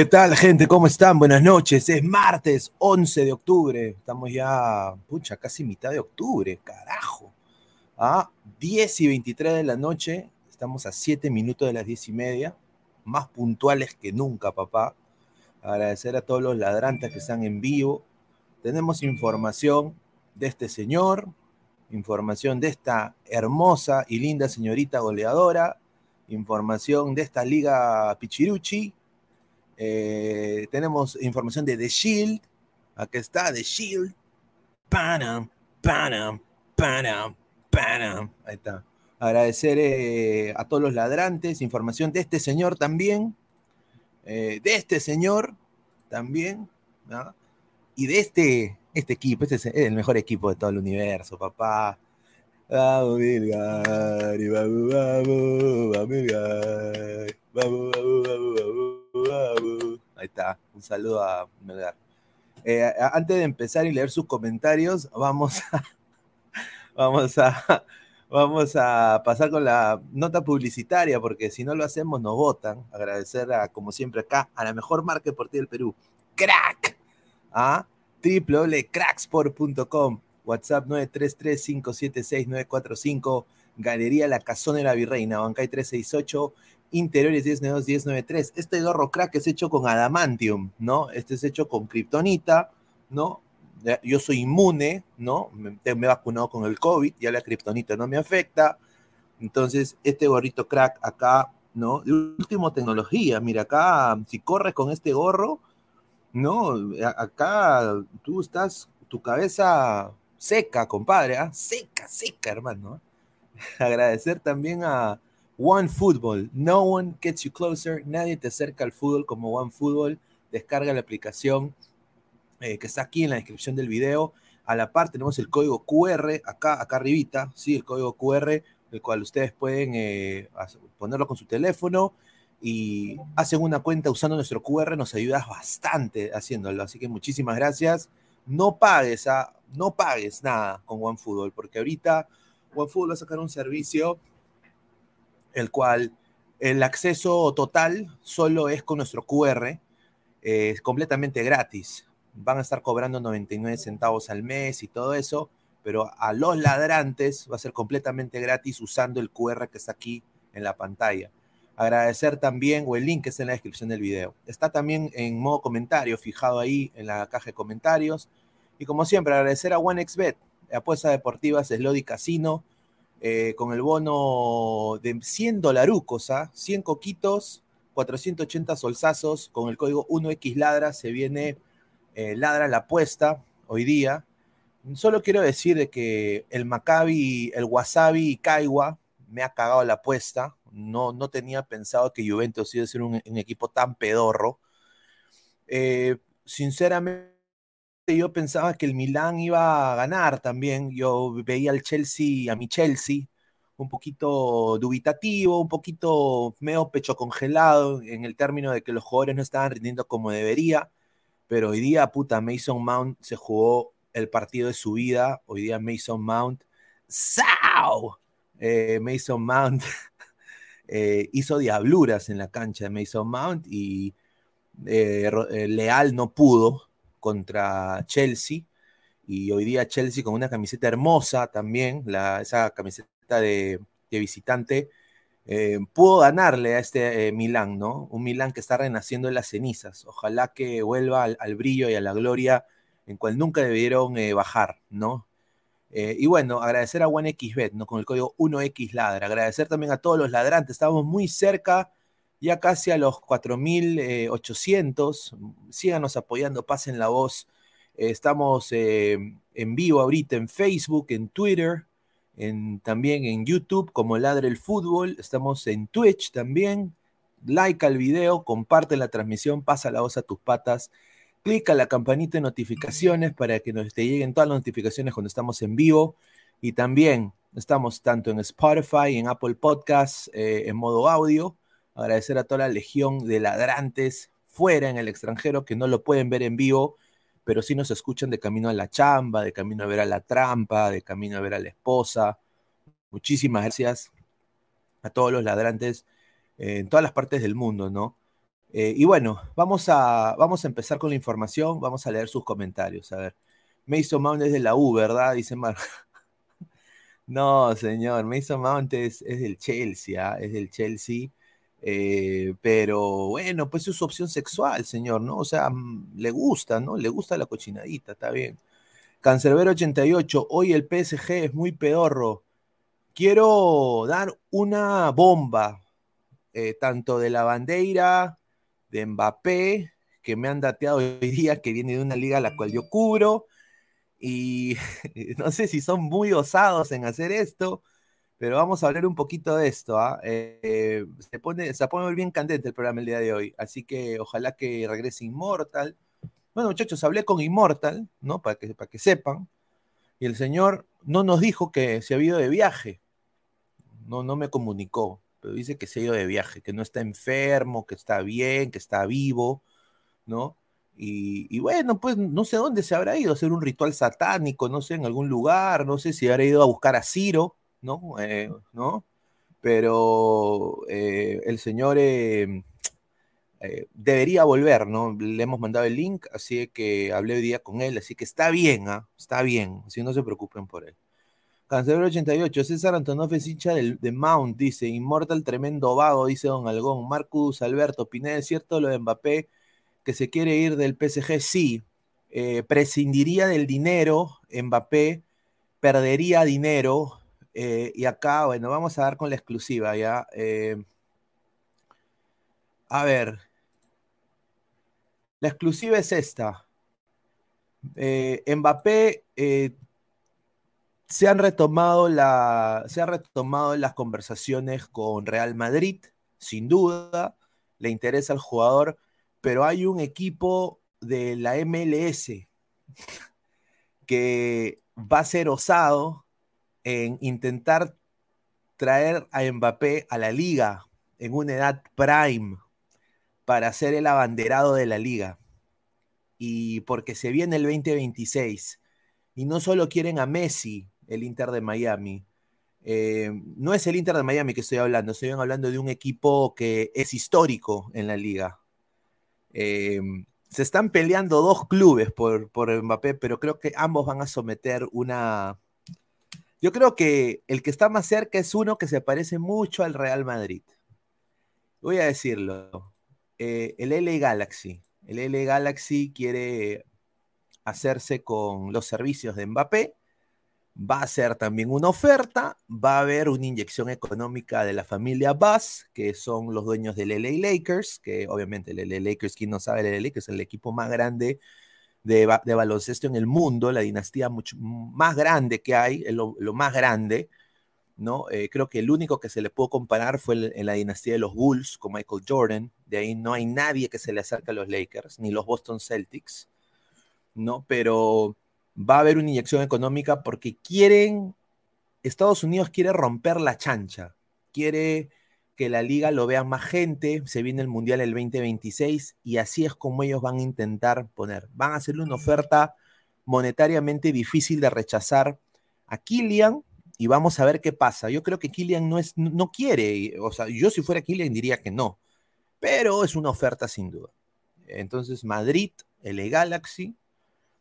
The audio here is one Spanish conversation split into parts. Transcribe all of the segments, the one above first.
¿Qué tal, gente? ¿Cómo están? Buenas noches. Es martes 11 de octubre. Estamos ya, pucha, casi mitad de octubre, carajo. A 10 y 23 de la noche. Estamos a 7 minutos de las 10 y media. Más puntuales que nunca, papá. Agradecer a todos los ladrantes que están en vivo. Tenemos información de este señor, información de esta hermosa y linda señorita goleadora, información de esta liga Pichiruchi eh, tenemos información de The Shield. Aquí está The Shield. Panam, Panam, Panam, Panam. Ahí está. Agradecer eh, a todos los ladrantes. Información de este señor también. Eh, de este señor también. Y de este, este equipo. Este es el mejor equipo de todo el universo, papá. Vamos, Milgari, vamos, vamos, vamos, vamos, vamos, vamos, vamos. Ahí está, un saludo a Melgar. Eh, antes de empezar y leer sus comentarios, vamos a, vamos a, vamos a pasar con la nota publicitaria, porque si no lo hacemos nos votan. Agradecer a, como siempre acá, a la mejor marca deportiva del Perú, Crack, a www.cracksport.com, WhatsApp 933-576-945, Galería La Casona Virreina, Bancay 368, Interiores 1092 Este gorro crack es hecho con adamantium, ¿no? Este es hecho con kriptonita, ¿no? Yo soy inmune, ¿no? Me, he vacunado con el COVID, ya la kriptonita no me afecta. Entonces, este gorrito crack acá, ¿no? De última tecnología, mira acá, si corres con este gorro, ¿no? Acá tú estás, tu cabeza seca, compadre, ¿ah? Seca, seca, hermano. Agradecer también a, One Football. No one gets you closer. Nadie te acerca al fútbol como One Football. Descarga la aplicación eh, que está aquí en la descripción del video. A la par tenemos el código QR acá, acá arribita, sí, el código QR, el cual ustedes pueden eh, ponerlo con su teléfono y hacen una cuenta usando nuestro QR, nos ayudas bastante haciéndolo. Así que muchísimas gracias. No pagues, ¿ah? no pagues nada con OneFootball, porque ahorita OneFootball va a sacar un servicio el cual el acceso total solo es con nuestro QR, es completamente gratis. Van a estar cobrando 99 centavos al mes y todo eso, pero a los ladrantes va a ser completamente gratis usando el QR que está aquí en la pantalla. Agradecer también, o el link que está en la descripción del video. Está también en modo comentario, fijado ahí en la caja de comentarios. Y como siempre, agradecer a OneXBet, apuesta deportiva Slody Casino, eh, con el bono de 100 dolarucos, ¿ah? 100 coquitos, 480 solsazos, con el código 1X Ladra se viene eh, Ladra la apuesta hoy día. Solo quiero decir de que el Maccabi, el Wasabi y Kaiwa me ha cagado la apuesta. No, no tenía pensado que Juventus iba a ser un, equipo tan pedorro. Eh, sinceramente, yo pensaba que el Milán iba a ganar también. Yo veía al Chelsea, a mi Chelsea, un poquito dubitativo, un poquito medio pecho congelado en el término de que los jugadores no estaban rindiendo como debería. Pero hoy día, puta, Mason Mount se jugó el partido de su vida. Hoy día Mason Mount, ¡Sao! Eh, Mason Mount eh, hizo diabluras en la cancha de Mason Mount y eh, Leal no pudo contra Chelsea. Y hoy día Chelsea con una camiseta hermosa también, la, esa camiseta de, visitante, pudo ganarle a este Milán, ¿no? Un Milán que está renaciendo en las cenizas. Ojalá que vuelva al, brillo y a la gloria en cual nunca debieron bajar, ¿no? Eh, y bueno, agradecer a OneXBet, ¿no? Con el código 1XLadra. Agradecer también a todos los ladrantes. Estamos muy cerca, ya casi a los 4.800. Síganos apoyando, pasen la voz. Eh, estamos eh, en vivo ahorita en Facebook, en Twitter, en, también en YouTube como Ladre el Fútbol. Estamos en Twitch también. Like al video, comparte la transmisión, pasa la voz a tus patas clica la campanita de notificaciones para que nos te lleguen todas las notificaciones cuando estamos en vivo. Y también estamos tanto en Spotify, en Apple Podcasts, eh, en modo audio. Agradecer a toda la legión de ladrantes fuera en el extranjero que no lo pueden ver en vivo, pero sí nos escuchan de camino a la chamba, de camino a ver a la trampa, de camino a ver a la esposa. Muchísimas gracias a todos los ladrantes eh, en todas las partes del mundo, ¿no? Eh, y bueno, vamos a, vamos a empezar con la información, vamos a leer sus comentarios. A ver, Mason Mount es de la U, ¿verdad? Dice Mar. no, señor, Mason Mount es, del Chelsea, ¿ah? es del Chelsea. Eh, pero bueno, pues es su opción sexual, señor, ¿no? O sea, mm, le gusta, ¿no? Le gusta la cochinadita, está bien. Cancerbero 88, hoy el PSG es muy pedorro. Quiero dar una bomba, eh, tanto de la bandera de Mbappé, que me han dateado hoy día, que viene de una liga a la cual yo cubro. Y no sé si son muy osados en hacer esto, pero vamos a hablar un poquito de esto. ¿ah? Eh, se, pone, se pone bien candente el programa el día de hoy, así que ojalá que regrese Immortal. Bueno, muchachos, hablé con Immortal, ¿no? Para que, para que sepan. Y el señor no nos dijo que se había ido de viaje. No, no me comunicó pero dice que se ha ido de viaje, que no está enfermo, que está bien, que está vivo, ¿no? Y, bueno, pues no sé dónde se habrá ido, a hacer un ritual satánico, no sé, en algún lugar, no sé si habrá ido a buscar a Ciro, ¿no? Eh, ¿no? Pero eh, el señor eh, debería volver, ¿no? Le hemos mandado el link, así que hablé hoy día con él, así que está bien, ¿ah? Está bien, así no se preocupen por él. Cancelero 88, César Antonov es hincha de Mount, dice, Inmortal tremendo vago, dice Don Algón. Marcus Alberto Pineda, ¿es cierto lo de Mbappé que se quiere ir del PSG? Sí, prescindiría del dinero, Mbappé perdería dinero, eh, y acá, bueno, vamos a dar con la exclusiva, ¿ya? Eh, a ver, la exclusiva es esta. Mbappé se han retomado, la, se han retomado las conversaciones con Real Madrid, sin duda, le interesa al jugador, pero hay un equipo de la MLS que va a ser osado en intentar traer a Mbappé a la liga en una edad prime para ser el abanderado de la liga. Y porque se viene el 2026. Y no solo quieren a Messi, el Inter de Miami. Eh, no es el Inter de Miami que estoy hablando, estoy hablando de un equipo que es histórico en la liga. Eh, se están peleando dos clubes por, por Mbappé, pero creo que ambos van a someter una... Yo creo que el que está más cerca es uno que se parece mucho al Real Madrid. Voy a decirlo. Eh, el LA Galaxy. El LA Galaxy quiere hacerse con los servicios de Mbappé va a ser también una oferta, va a haber una inyección económica de la familia Bass, que son los dueños del LA Lakers, que obviamente el LA Lakers, quien no sabe, el LA Lakers es el equipo más grande de, baloncesto en el mundo, la dinastía mucho más grande que hay, lo, más grande, ¿no? Eh, creo que el único que se le pudo comparar fue en la dinastía de los Bulls con Michael Jordan, de ahí no hay nadie que se le acerque a los Lakers, ni los Boston Celtics, ¿no? Pero va a haber una inyección económica porque quieren, Estados Unidos quiere romper la chancha, quiere que la liga lo vea más gente, se viene el Mundial el 2026 y así es como ellos van a intentar poner, van a hacerle una oferta monetariamente difícil de rechazar a Killian y vamos a ver qué pasa. Yo creo que Killian no, es, no quiere, o sea, yo si fuera Killian diría que no, pero es una oferta sin duda. Entonces Madrid, el Galaxy,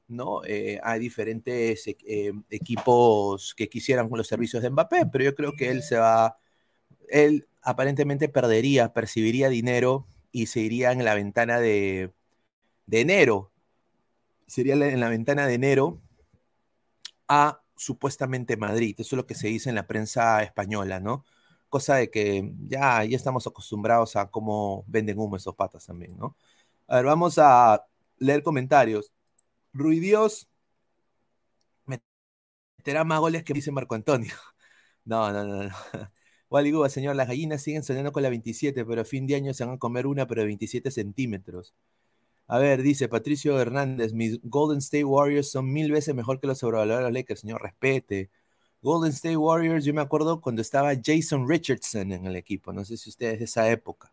¿no? Eh, hay diferentes eh, equipos que quisieran los servicios de Mbappé, pero yo creo que él se va, él aparentemente perdería, percibiría dinero y se iría en la ventana de, de enero, sería en la ventana de enero a supuestamente Madrid, eso es lo que se dice en la prensa española, ¿no? Cosa de que ya, ya estamos acostumbrados a cómo venden humo esos patas también, ¿no? A ver, vamos a leer comentarios. Ruidios meterá más goles que dice Marco Antonio. No, no, no. no. Wally señor, las gallinas siguen sonando con la 27, pero a fin de año se van a comer una, pero de 27 centímetros. A ver, dice Patricio Hernández, mis Golden State Warriors son mil veces mejor que los sobrevalorados Lakers, señor, respete. Golden State Warriors, yo me acuerdo cuando estaba Jason Richardson en el equipo, no sé si ustedes de esa época,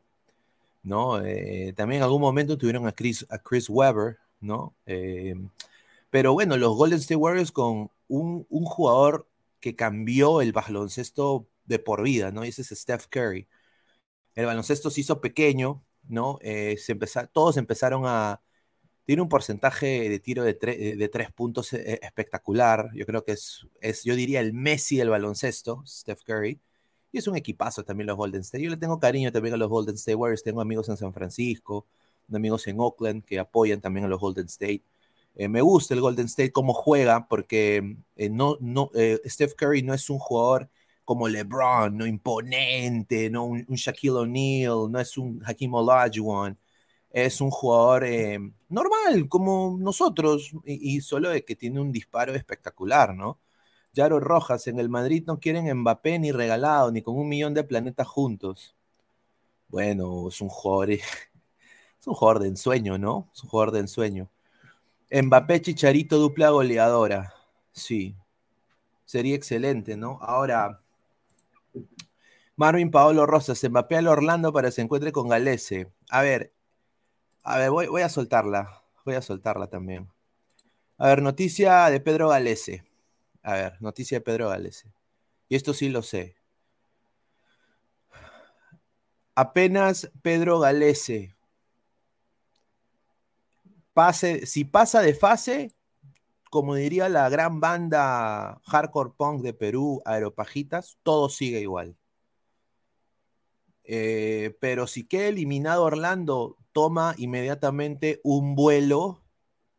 ¿no? Eh, también en algún momento tuvieron a Chris, a Chris Webber, ¿no? Eh, pero bueno, los Golden State Warriors con un, jugador que cambió el baloncesto de por vida, ¿no? Y ese es Steph Curry. El baloncesto se hizo pequeño, ¿no? Eh, se todos empezaron a... Tiene un porcentaje de tiro de, de tres puntos eh, espectacular. Yo creo que es, es, yo diría, el Messi del baloncesto, Steph Curry. Y es un equipazo también los Golden State. Yo le tengo cariño también a los Golden State Warriors. Tengo amigos en San Francisco, amigos en Oakland que apoyan también a los Golden State. Eh, me gusta el Golden State cómo juega porque eh, no, no, eh, Steph Curry no es un jugador como LeBron, no imponente, no un, Shaquille O'Neal, no es un Hakim Olajuwon, es un jugador normal como nosotros y, solo de que tiene un disparo espectacular, ¿no? Yaro Rojas, en el Madrid no quieren Mbappé ni regalado, ni con un millón de planetas juntos. Bueno, es un jugador un jugador de ensueño, ¿no? Es un jugador de ensueño. Mbappé Chicharito dupla goleadora. Sí. Sería excelente, ¿no? Ahora, Marvin Paolo Rosas, Mbappé al Orlando para que se encuentre con Galese. A ver, a ver, voy, voy, a soltarla. Voy a soltarla también. A ver, noticia de Pedro Galese. A ver, noticia de Pedro Galese. Y esto sí lo sé. Apenas Pedro Galese si pasa de fase, como diría la gran banda hardcore punk de Perú, Aeropajitas, todo sigue igual. Eh, pero si queda eliminado Orlando, toma inmediatamente un vuelo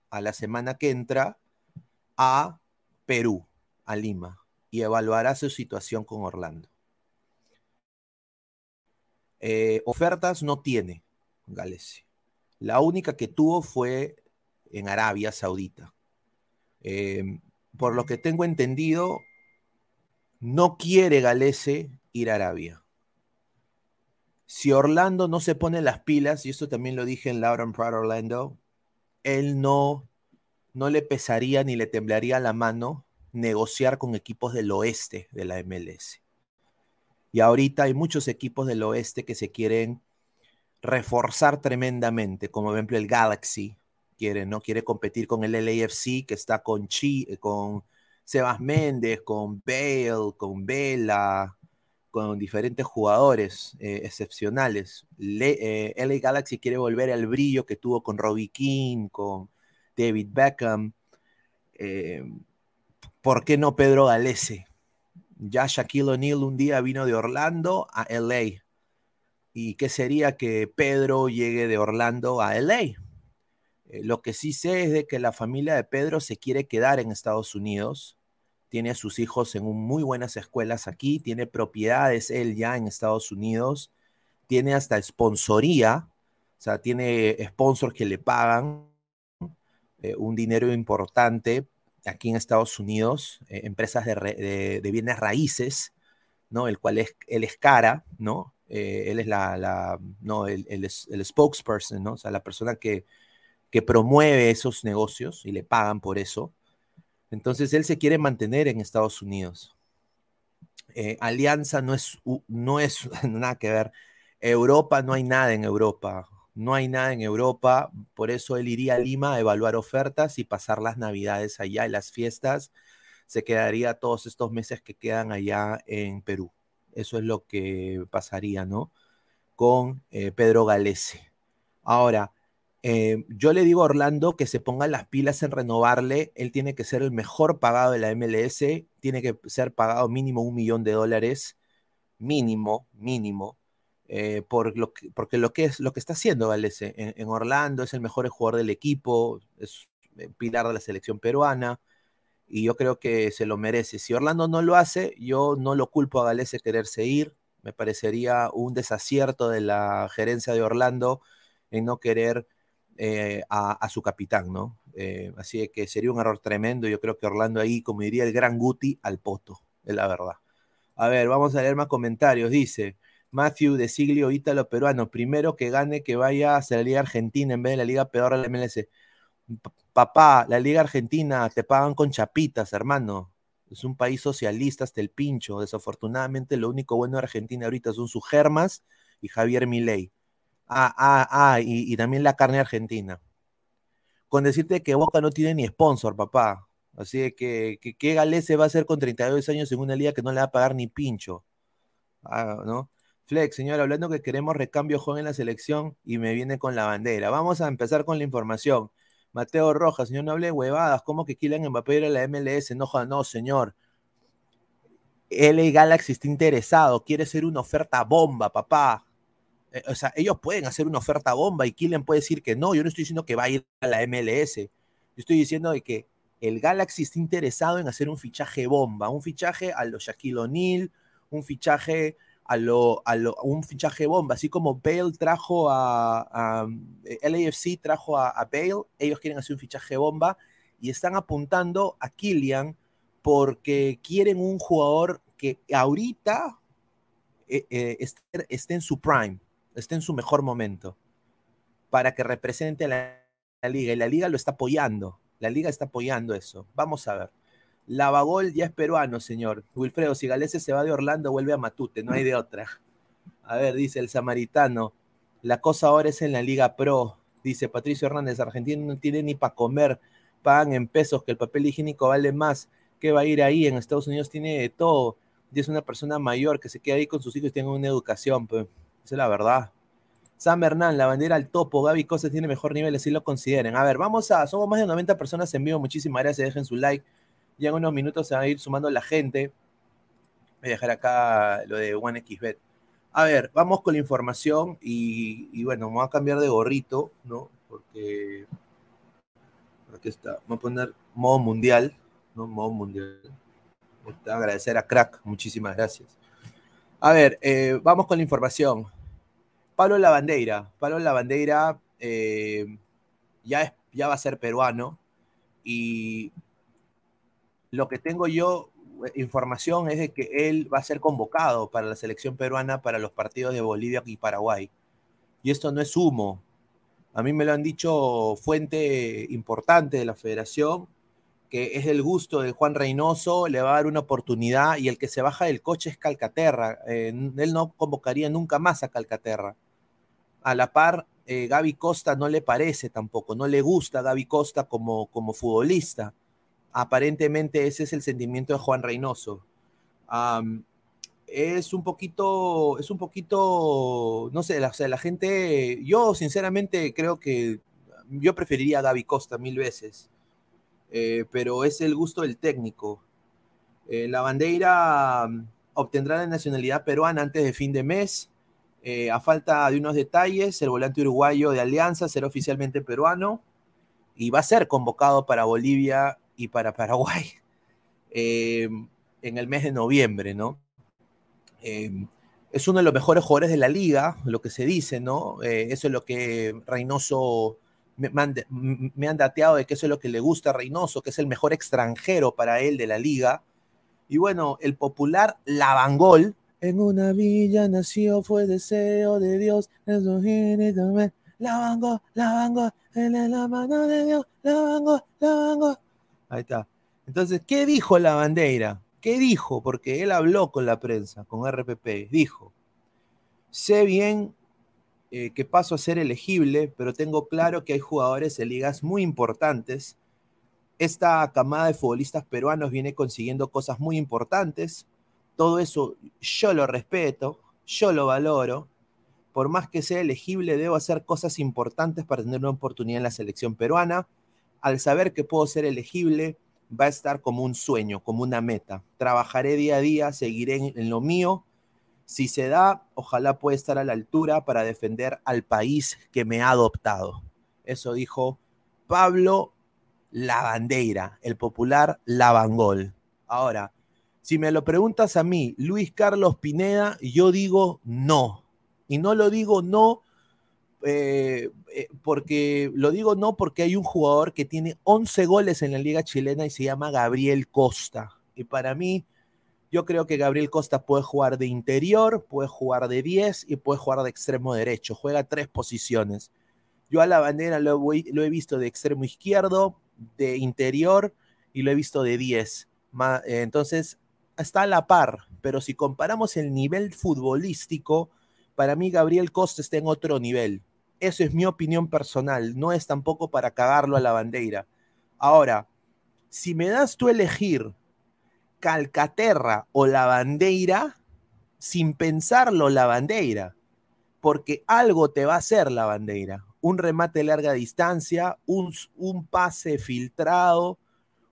a la semana que entra a Perú, a Lima, y evaluará su situación con Orlando. Eh, ofertas no tiene Galese. La única que tuvo fue en Arabia Saudita. Em, por lo que tengo entendido, no quiere Galese ir a Arabia. Si Orlando no se pone las pilas, y esto también lo dije en Laura Proud Orlando, él no, no le pesaría ni le temblaría la mano negociar con equipos del oeste de la MLS. Y ahorita hay muchos equipos del oeste que se quieren reforzar tremendamente, como por ejemplo el Galaxy, quiere, ¿no? Quiere competir con el LAFC, que está con, Chi, eh, con Sebas Méndez, con Bale, con Vela, con diferentes jugadores eh, excepcionales. Le, eh, LA Galaxy quiere volver al brillo que tuvo con Robbie King, con David Beckham. ¿Por qué no Pedro Galese? Ya Shaquille O'Neal un día vino de Orlando a LA. ¿Y qué sería que Pedro llegue de Orlando a LA? Eh, lo que sí sé es de que la familia de Pedro se quiere quedar en Estados Unidos. Tiene a sus hijos en muy buenas escuelas aquí, tiene propiedades él ya en Estados Unidos, tiene hasta sponsoría, o sea, tiene sponsors que le pagan eh, un dinero importante aquí en Estados Unidos, eh, empresas de, bienes raíces, ¿no? El cual es, él es cara, ¿no? él es la, no, el, el, spokesperson, ¿no? O sea, la persona que, que promueve esos negocios y le pagan por eso. Entonces él se quiere mantener en Estados Unidos. Eh, Alianza no es, no es nada que ver. Europa no hay nada en Europa. No hay nada en Europa. Por eso él iría a Lima a evaluar ofertas y pasar las navidades allá y las fiestas. Se quedaría todos estos meses que quedan allá en Perú. Eso es lo que pasaría, ¿no? Con eh, Pedro Galese. Ahora, eh, yo le digo a Orlando que se ponga las pilas en renovarle. Él tiene que ser el mejor pagado de la MLS. Tiene que ser pagado mínimo un millón de dólares. Mínimo, mínimo. Eh, porque lo que es lo que está haciendo Galese en, Orlando es el mejor jugador del equipo, es pilar de la selección peruana y yo creo que se lo merece. Si Orlando no lo hace, yo no lo culpo a Galese quererse ir. Me parecería un desacierto de la gerencia de Orlando en no querer eh, a, su capitán, ¿no? Eh, así que sería un error tremendo. Yo creo que Orlando ahí, como diría el gran Guti, al poto, es la verdad. A ver, vamos a leer más comentarios. Dice Matthew de Siglio Ítalo Peruano, primero que gane que vaya a la Liga Argentina en vez de la Liga Peor de la MLS. papá, la Liga Argentina te pagan con chapitas, hermano. Es un país socialista hasta el pincho. Desafortunadamente, lo único bueno de Argentina ahorita son sus germas y Javier Milei. Ah, ah, ah, y, también la carne argentina. Con decirte que Boca no tiene ni sponsor, papá. Así que, que ¿qué Galese va a hacer con 32 años en una liga que no le va a pagar ni pincho? Ah, ¿no? Flex, señor, hablando que queremos recambio joven en la selección y me viene con la bandera. Vamos a empezar con la información. Mateo Rojas, señor, no hable huevadas. ¿Cómo que Kylian Mbappé era la MLS? No, no, señor. LA Galaxy está interesado, quiere ser una oferta bomba, papá. Eh, o sea, ellos pueden hacer una oferta bomba y Killen puede decir que no. Yo no estoy diciendo que va a ir a la MLS. Yo estoy diciendo de que el Galaxy está interesado en hacer un fichaje bomba, un fichaje a los Shaquille O'Neal, un fichaje a lo, a lo, un fichaje bomba, así como Bale trajo a, a eh, LAFC trajo a, Bale, ellos quieren hacer un fichaje bomba y están apuntando a Killian porque quieren un jugador que ahorita eh, esté en su prime, esté en su mejor momento, para que represente a la, liga. Y la liga lo está apoyando. La liga está apoyando eso. Vamos a ver. Lavagol ya es peruano, señor. Wilfredo, si Galese se va de Orlando, vuelve a Matute, no hay de otra. A ver, dice el samaritano. La cosa ahora es en la Liga Pro. Dice Patricio Hernández, Argentina no tiene ni para comer. Pagan en pesos, que el papel higiénico vale más. ¿Qué va a ir ahí? En Estados Unidos tiene de todo. Y es una persona mayor que se queda ahí con sus hijos y tiene una educación. Pues. Es la verdad. San Bernal, la bandera al topo, Gaby Cosas tiene mejor nivel, así lo consideren. A ver, vamos a, somos más de 90 personas en vivo, muchísimas gracias, dejen su like. Ya en unos minutos se va a ir sumando la gente. Voy a dejar acá lo de OneXBet. A ver, vamos con la información y, bueno, vamos a cambiar de gorrito, ¿no? Porque aquí está, vamos a poner modo mundial, ¿no? Modo mundial. Voy a agradecer a Crack, muchísimas gracias. A ver, eh, vamos con la información. Pablo Lavandeira. Pablo Lavandeira eh, ya, ya va a ser peruano y lo que tengo yo, eh, información, es de que él va a ser convocado para la selección peruana para los partidos de Bolivia y Paraguay. Y esto no es humo. A mí me lo han dicho fuente importante de la federación que es el gusto de Juan Reynoso, le va a dar una oportunidad y el que se baja del coche es Calcaterra. Eh, él no convocaría nunca más a Calcaterra. A la par, eh, Gaby Costa no le parece tampoco, no le gusta Gaby Costa como, como futbolista. Aparentemente ese es el sentimiento de Juan Reynoso. es un poquito, es un poquito, no sé, la, o sea, la gente, yo sinceramente creo que yo preferiría a Gaby Costa mil veces eh, pero es el gusto del técnico. Eh, la bandera obtendrá la nacionalidad peruana antes de fin de mes. Eh, a falta de unos detalles, el volante uruguayo de Alianza será oficialmente peruano y va a ser convocado para Bolivia y para Paraguay en el mes de noviembre, ¿no? es uno de los mejores jugadores de la liga, lo que se dice, ¿no? eso es lo que Reynoso me, han, dateado de que eso es lo que le gusta a Reynoso, que es el mejor extranjero para él de la liga. Y bueno, el popular Lavangol, en una villa nació, fue deseo de Dios, Lavangol, Lavangol, en la mano de Dios, Lavangol, Lavangol. Ahí está. Entonces, ¿qué dijo la bandera? ¿Qué dijo? Porque él habló con la prensa, con RPP. Dijo, sé bien eh, que paso a ser elegible, pero tengo claro que hay jugadores en ligas muy importantes. Esta camada de futbolistas peruanos viene consiguiendo cosas muy importantes. Todo eso yo lo respeto, yo lo valoro. Por más que sea elegible, debo hacer cosas importantes para tener una oportunidad en la selección peruana. Al saber que puedo ser elegible, va a estar como un sueño, como una meta. Trabajaré día a día, seguiré en lo mío si se da, ojalá pueda estar a la altura para defender al país que me ha adoptado. Eso dijo Pablo Lavandeira, el popular Lavangol. Ahora, si me lo preguntas a mí, Luis Carlos Pineda, yo digo no. Y no lo digo no eh, eh, porque lo digo no porque hay un jugador que tiene 11 goles en la liga chilena y se llama Gabriel Costa. Y para mí, yo creo que Gabriel Costa puede jugar de interior, puede jugar de 10 y puede jugar de extremo derecho. Juega tres posiciones. Yo a la bandera lo, he visto de extremo izquierdo, de interior y lo he visto de 10. Eh, entonces, está a la par, pero si comparamos el nivel futbolístico, para mí Gabriel Costa está en otro nivel. Eso es mi opinión personal, no es tampoco para cagarlo a la bandera. Ahora, si me das tú elegir Calcaterra o la bandera sin pensarlo la bandera, porque algo te va a hacer la bandera. Un remate de larga distancia, un, un pase filtrado,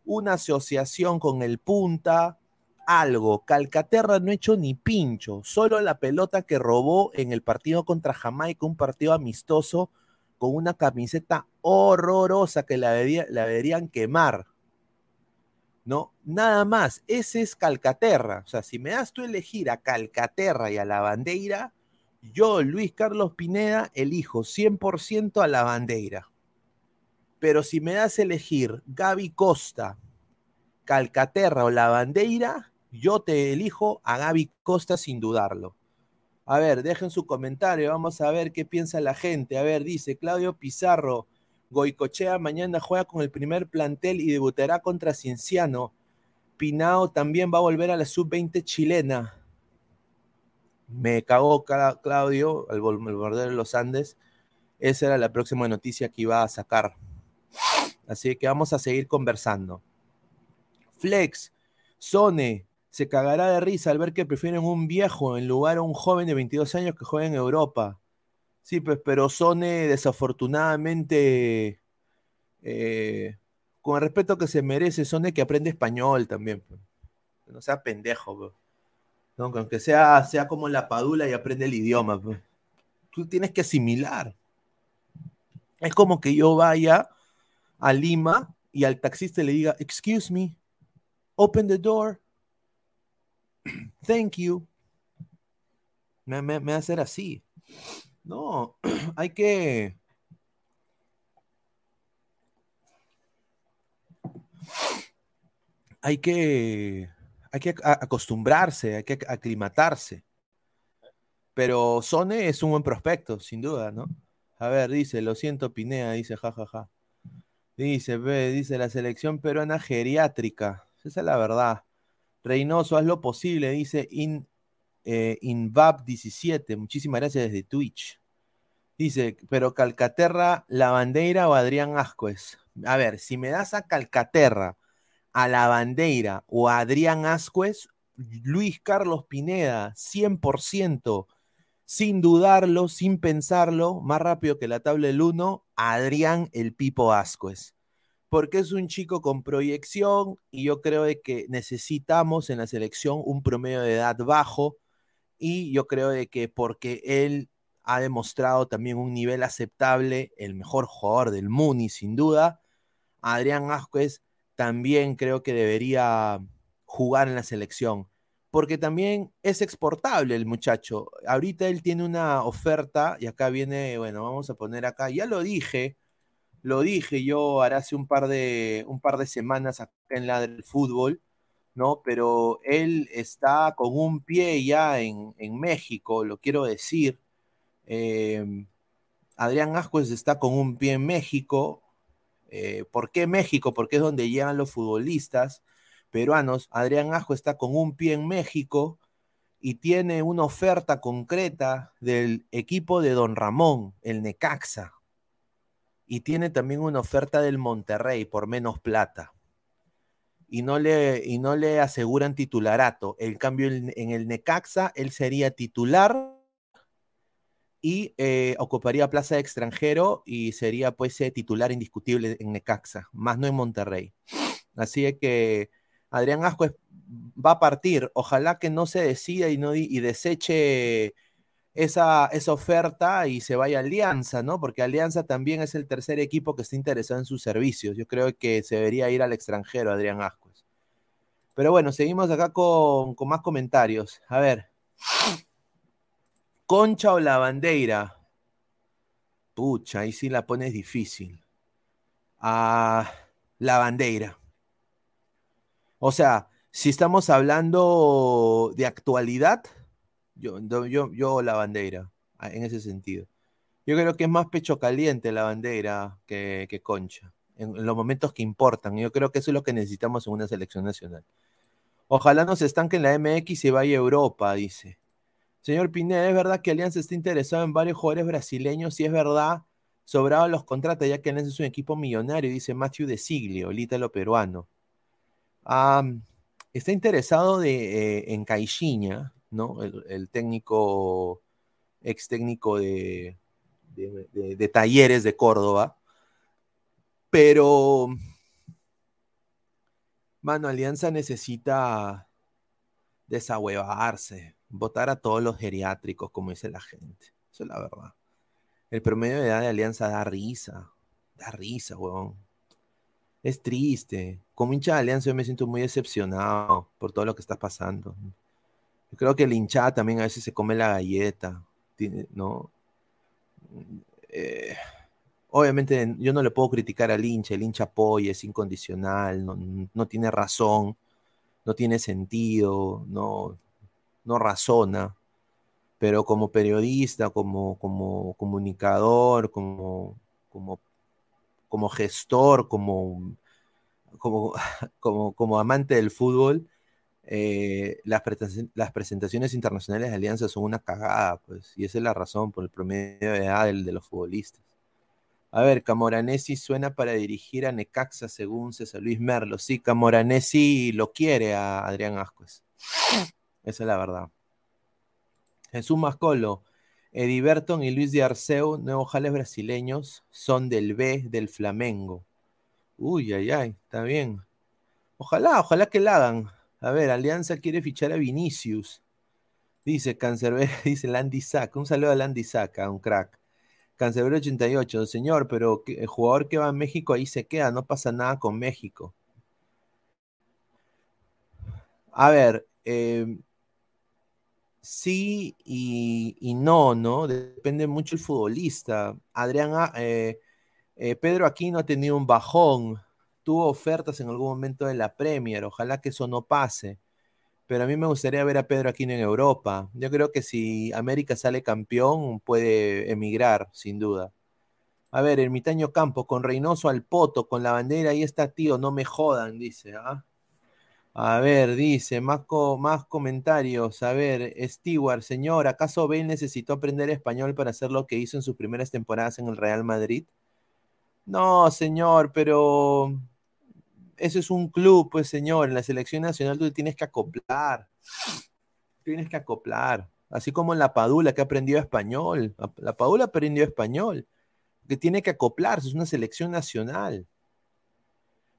una asociación con el punta, algo. Calcaterra no ha hecho ni pincho, solo la pelota que robó en el partido contra Jamaica, un partido amistoso con una camiseta horrorosa que la, la deberían quemar. ¿no? Nada más, ese es Calcaterra. O sea, si me das tú elegir a Calcaterra y a la bandera, yo, Luis Carlos Pineda, elijo 100% a la bandera. Pero si me das elegir Gaby Costa, Calcaterra o la bandera, yo te elijo a Gaby Costa sin dudarlo. A ver, dejen su comentario, vamos a ver qué piensa la gente. A ver, dice Claudio Pizarro, Goicochea mañana juega con el primer plantel y debutará contra Cienciano. Pinao también va a volver a la sub-20 chilena. Me cagó Claudio al borde de los Andes. Esa era la próxima noticia que iba a sacar. Así que vamos a seguir conversando. Flex, Sone, se cagará de risa al ver que prefieren un viejo en lugar a un joven de 22 años que juega en Europa. Sí, pues, pero Sone desafortunadamente, eh, con el respeto que se merece, Sone que aprende español también. Pues. No sea pendejo, pues. aunque sea, sea como la padula y aprende el idioma. Pues. Tú tienes que asimilar. Es como que yo vaya a Lima y al taxista le diga, excuse me, open the door, thank you. Me, me, hacer así. No, hay que... Hay que, hay que acostumbrarse, hay que aclimatarse. Pero Sone es un buen prospecto, sin duda, ¿no? A ver, dice, lo siento, Pinea, dice, jajaja. Ja, ja. Dice, ve, dice la selección peruana geriátrica. Esa es la verdad. Reynoso, haz lo posible, dice In, eh, Invab17. Muchísimas gracias desde Twitch. Dice, pero Calcaterra, la bandera o Adrián Ascuez. A ver, si me das a Calcaterra, a la bandera o a Adrián Ascuez, Luis Carlos Pineda, 100%, sin dudarlo, sin pensarlo, más rápido que la tabla del 1, Adrián el Pipo Ascuez. Porque es un chico con proyección y yo creo de que necesitamos en la selección un promedio de edad bajo y yo creo de que porque él ha demostrado también un nivel aceptable, el mejor jugador del Muni sin duda, Adrián Ascuez también creo que debería jugar en la selección porque también es exportable el muchacho. Ahorita él tiene una oferta y acá viene, bueno, vamos a poner acá, ya lo dije, lo dije yo hace un par de, un par de semanas en la del fútbol, ¿no? Pero él está con un pie ya en, México, lo quiero decir. Em, Adrián Ascuez está con un pie en México. Eh, ¿Por qué México? Porque es donde llegan los futbolistas peruanos, Adrián Ajo está con un pie en México y tiene una oferta concreta del equipo de Don Ramón, el Necaxa. Y tiene también una oferta del Monterrey por menos plata. Y no le, y no le aseguran titularato. En cambio, en el Necaxa, él sería titular y eh, ocuparía plaza de extranjero y sería pues titular indiscutible en Necaxa, más no en Monterrey. Así que Adrián Asco va a partir. Ojalá que no se decida y, no, y deseche esa, esa oferta y se vaya a Alianza, ¿no? Porque Alianza también es el tercer equipo que está interesado en sus servicios. Yo creo que se debería ir al extranjero, Adrián Ascuez. Pero bueno, seguimos acá con, con más comentarios. A ver. Concha o la bandera. Pucha, ahí sí la pones difícil. Ah, la bandera. O sea, si estamos hablando de actualidad, yo, yo, yo la bandera, ah, en ese sentido. Yo creo que es más pecho caliente la bandera que, concha, en, los momentos que importan. Yo creo que eso es lo que necesitamos en una selección nacional. Ojalá no se estanque en la MX y vaya a Europa, dice. Señor Pineda, ¿es verdad que Alianza está interesado en varios jugadores brasileños? Si es verdad, sobraban los contratos, ya que Alianza es un equipo millonario, dice Matthew de Siglio, el ítalo peruano está interesado de, eh, en Caixinha, ¿no? El, técnico, ex técnico de, talleres de Córdoba. Pero, mano, Alianza necesita desahuevarse, votar a todos los geriátricos, como dice la gente. Eso es la verdad. El promedio de edad de Alianza da risa, da risa, huevón. Es triste. Como hincha de Alianza yo me siento muy decepcionado por todo lo que está pasando. Creo que el hinchada también a veces se come la galleta, ¿no? Eh, obviamente yo no le puedo criticar al hincha, el hincha apoya, es incondicional, no, tiene razón, no tiene sentido, no, no razona, pero como periodista, como, como comunicador, como, como como gestor, como, como, como, como amante del fútbol, eh, las, presentaciones internacionales de Alianza son una cagada, pues, y esa es la razón por el promedio de edad de los futbolistas. A ver, Camoranesi suena para dirigir a Necaxa según César Luis Merlo. Sí, Camoranesi lo quiere a Adrián Ascuez. Esa es la verdad. Jesús Mascolo, Eddie Berton y Luis de Arceu, nuevos jales brasileños, son del B del Flamengo. Uy, ay, ay, está bien. Ojalá, ojalá que la hagan. A ver, Alianza quiere fichar a Vinicius. Dice Cancerbero, dice Landy Sack. Un saludo a Landy Sack, a un crack. Cancerbero 88, señor, pero el jugador que va a México ahí se queda, no pasa nada con México. A ver, eh, sí y, no, ¿no? Depende mucho el futbolista. Adrián, eh, eh, Pedro Aquino ha tenido un bajón, tuvo ofertas en algún momento de la Premier, ojalá que eso no pase. Pero a mí me gustaría ver a Pedro Aquino en Europa. Yo creo que si América sale campeón, puede emigrar, sin duda. A ver, Ermitaño Campo, con Reynoso al poto, con la bandera, ahí está, tío, no me jodan, dice. ¿ah? A ver, dice, más, más comentarios. A ver, Stewart, señor, ¿acaso Bale necesitó aprender español para hacer lo que hizo en sus primeras temporadas en el Real Madrid? No, señor, pero eso es un club, pues, señor. En la selección nacional tú tienes que acoplar. Tienes que acoplar. Así como en la Padula que aprendió español. La Padula aprendió español. Que tiene que acoplarse, es una selección nacional.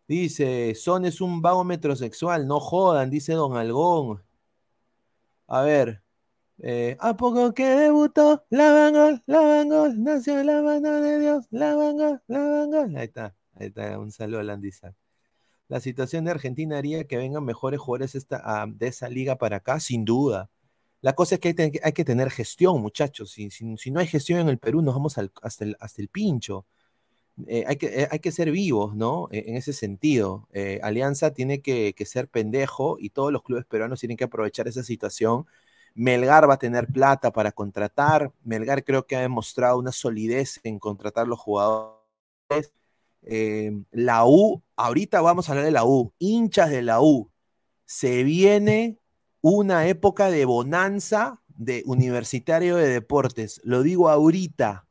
Dice, Son es un vago metrosexual, no jodan, dice Don Algón. A ver. Eh, ¿A poco que debutó? La Bangol, la Bangol, nació la mano de Dios, la Bangol, la Bangol. Ahí está, ahí está, un saludo a Landisa. La situación de Argentina haría que vengan mejores jugadores esta, de esa liga para acá, sin duda. La cosa es que hay, que tener gestión, muchachos. Si, si, no hay gestión en el Perú, nos vamos hasta, el, hasta el pincho. Eh, hay, que, eh, hay que ser vivos, ¿no? E, en ese sentido. Eh, Alianza tiene que, ser pendejo y todos los clubes peruanos tienen que aprovechar esa situación. Melgar va a tener plata para contratar. Melgar creo que ha demostrado una solidez en contratar los jugadores. La U, ahorita vamos a hablar de la U, hinchas de la U. Se viene una época de bonanza de universitario de deportes. Lo digo ahorita,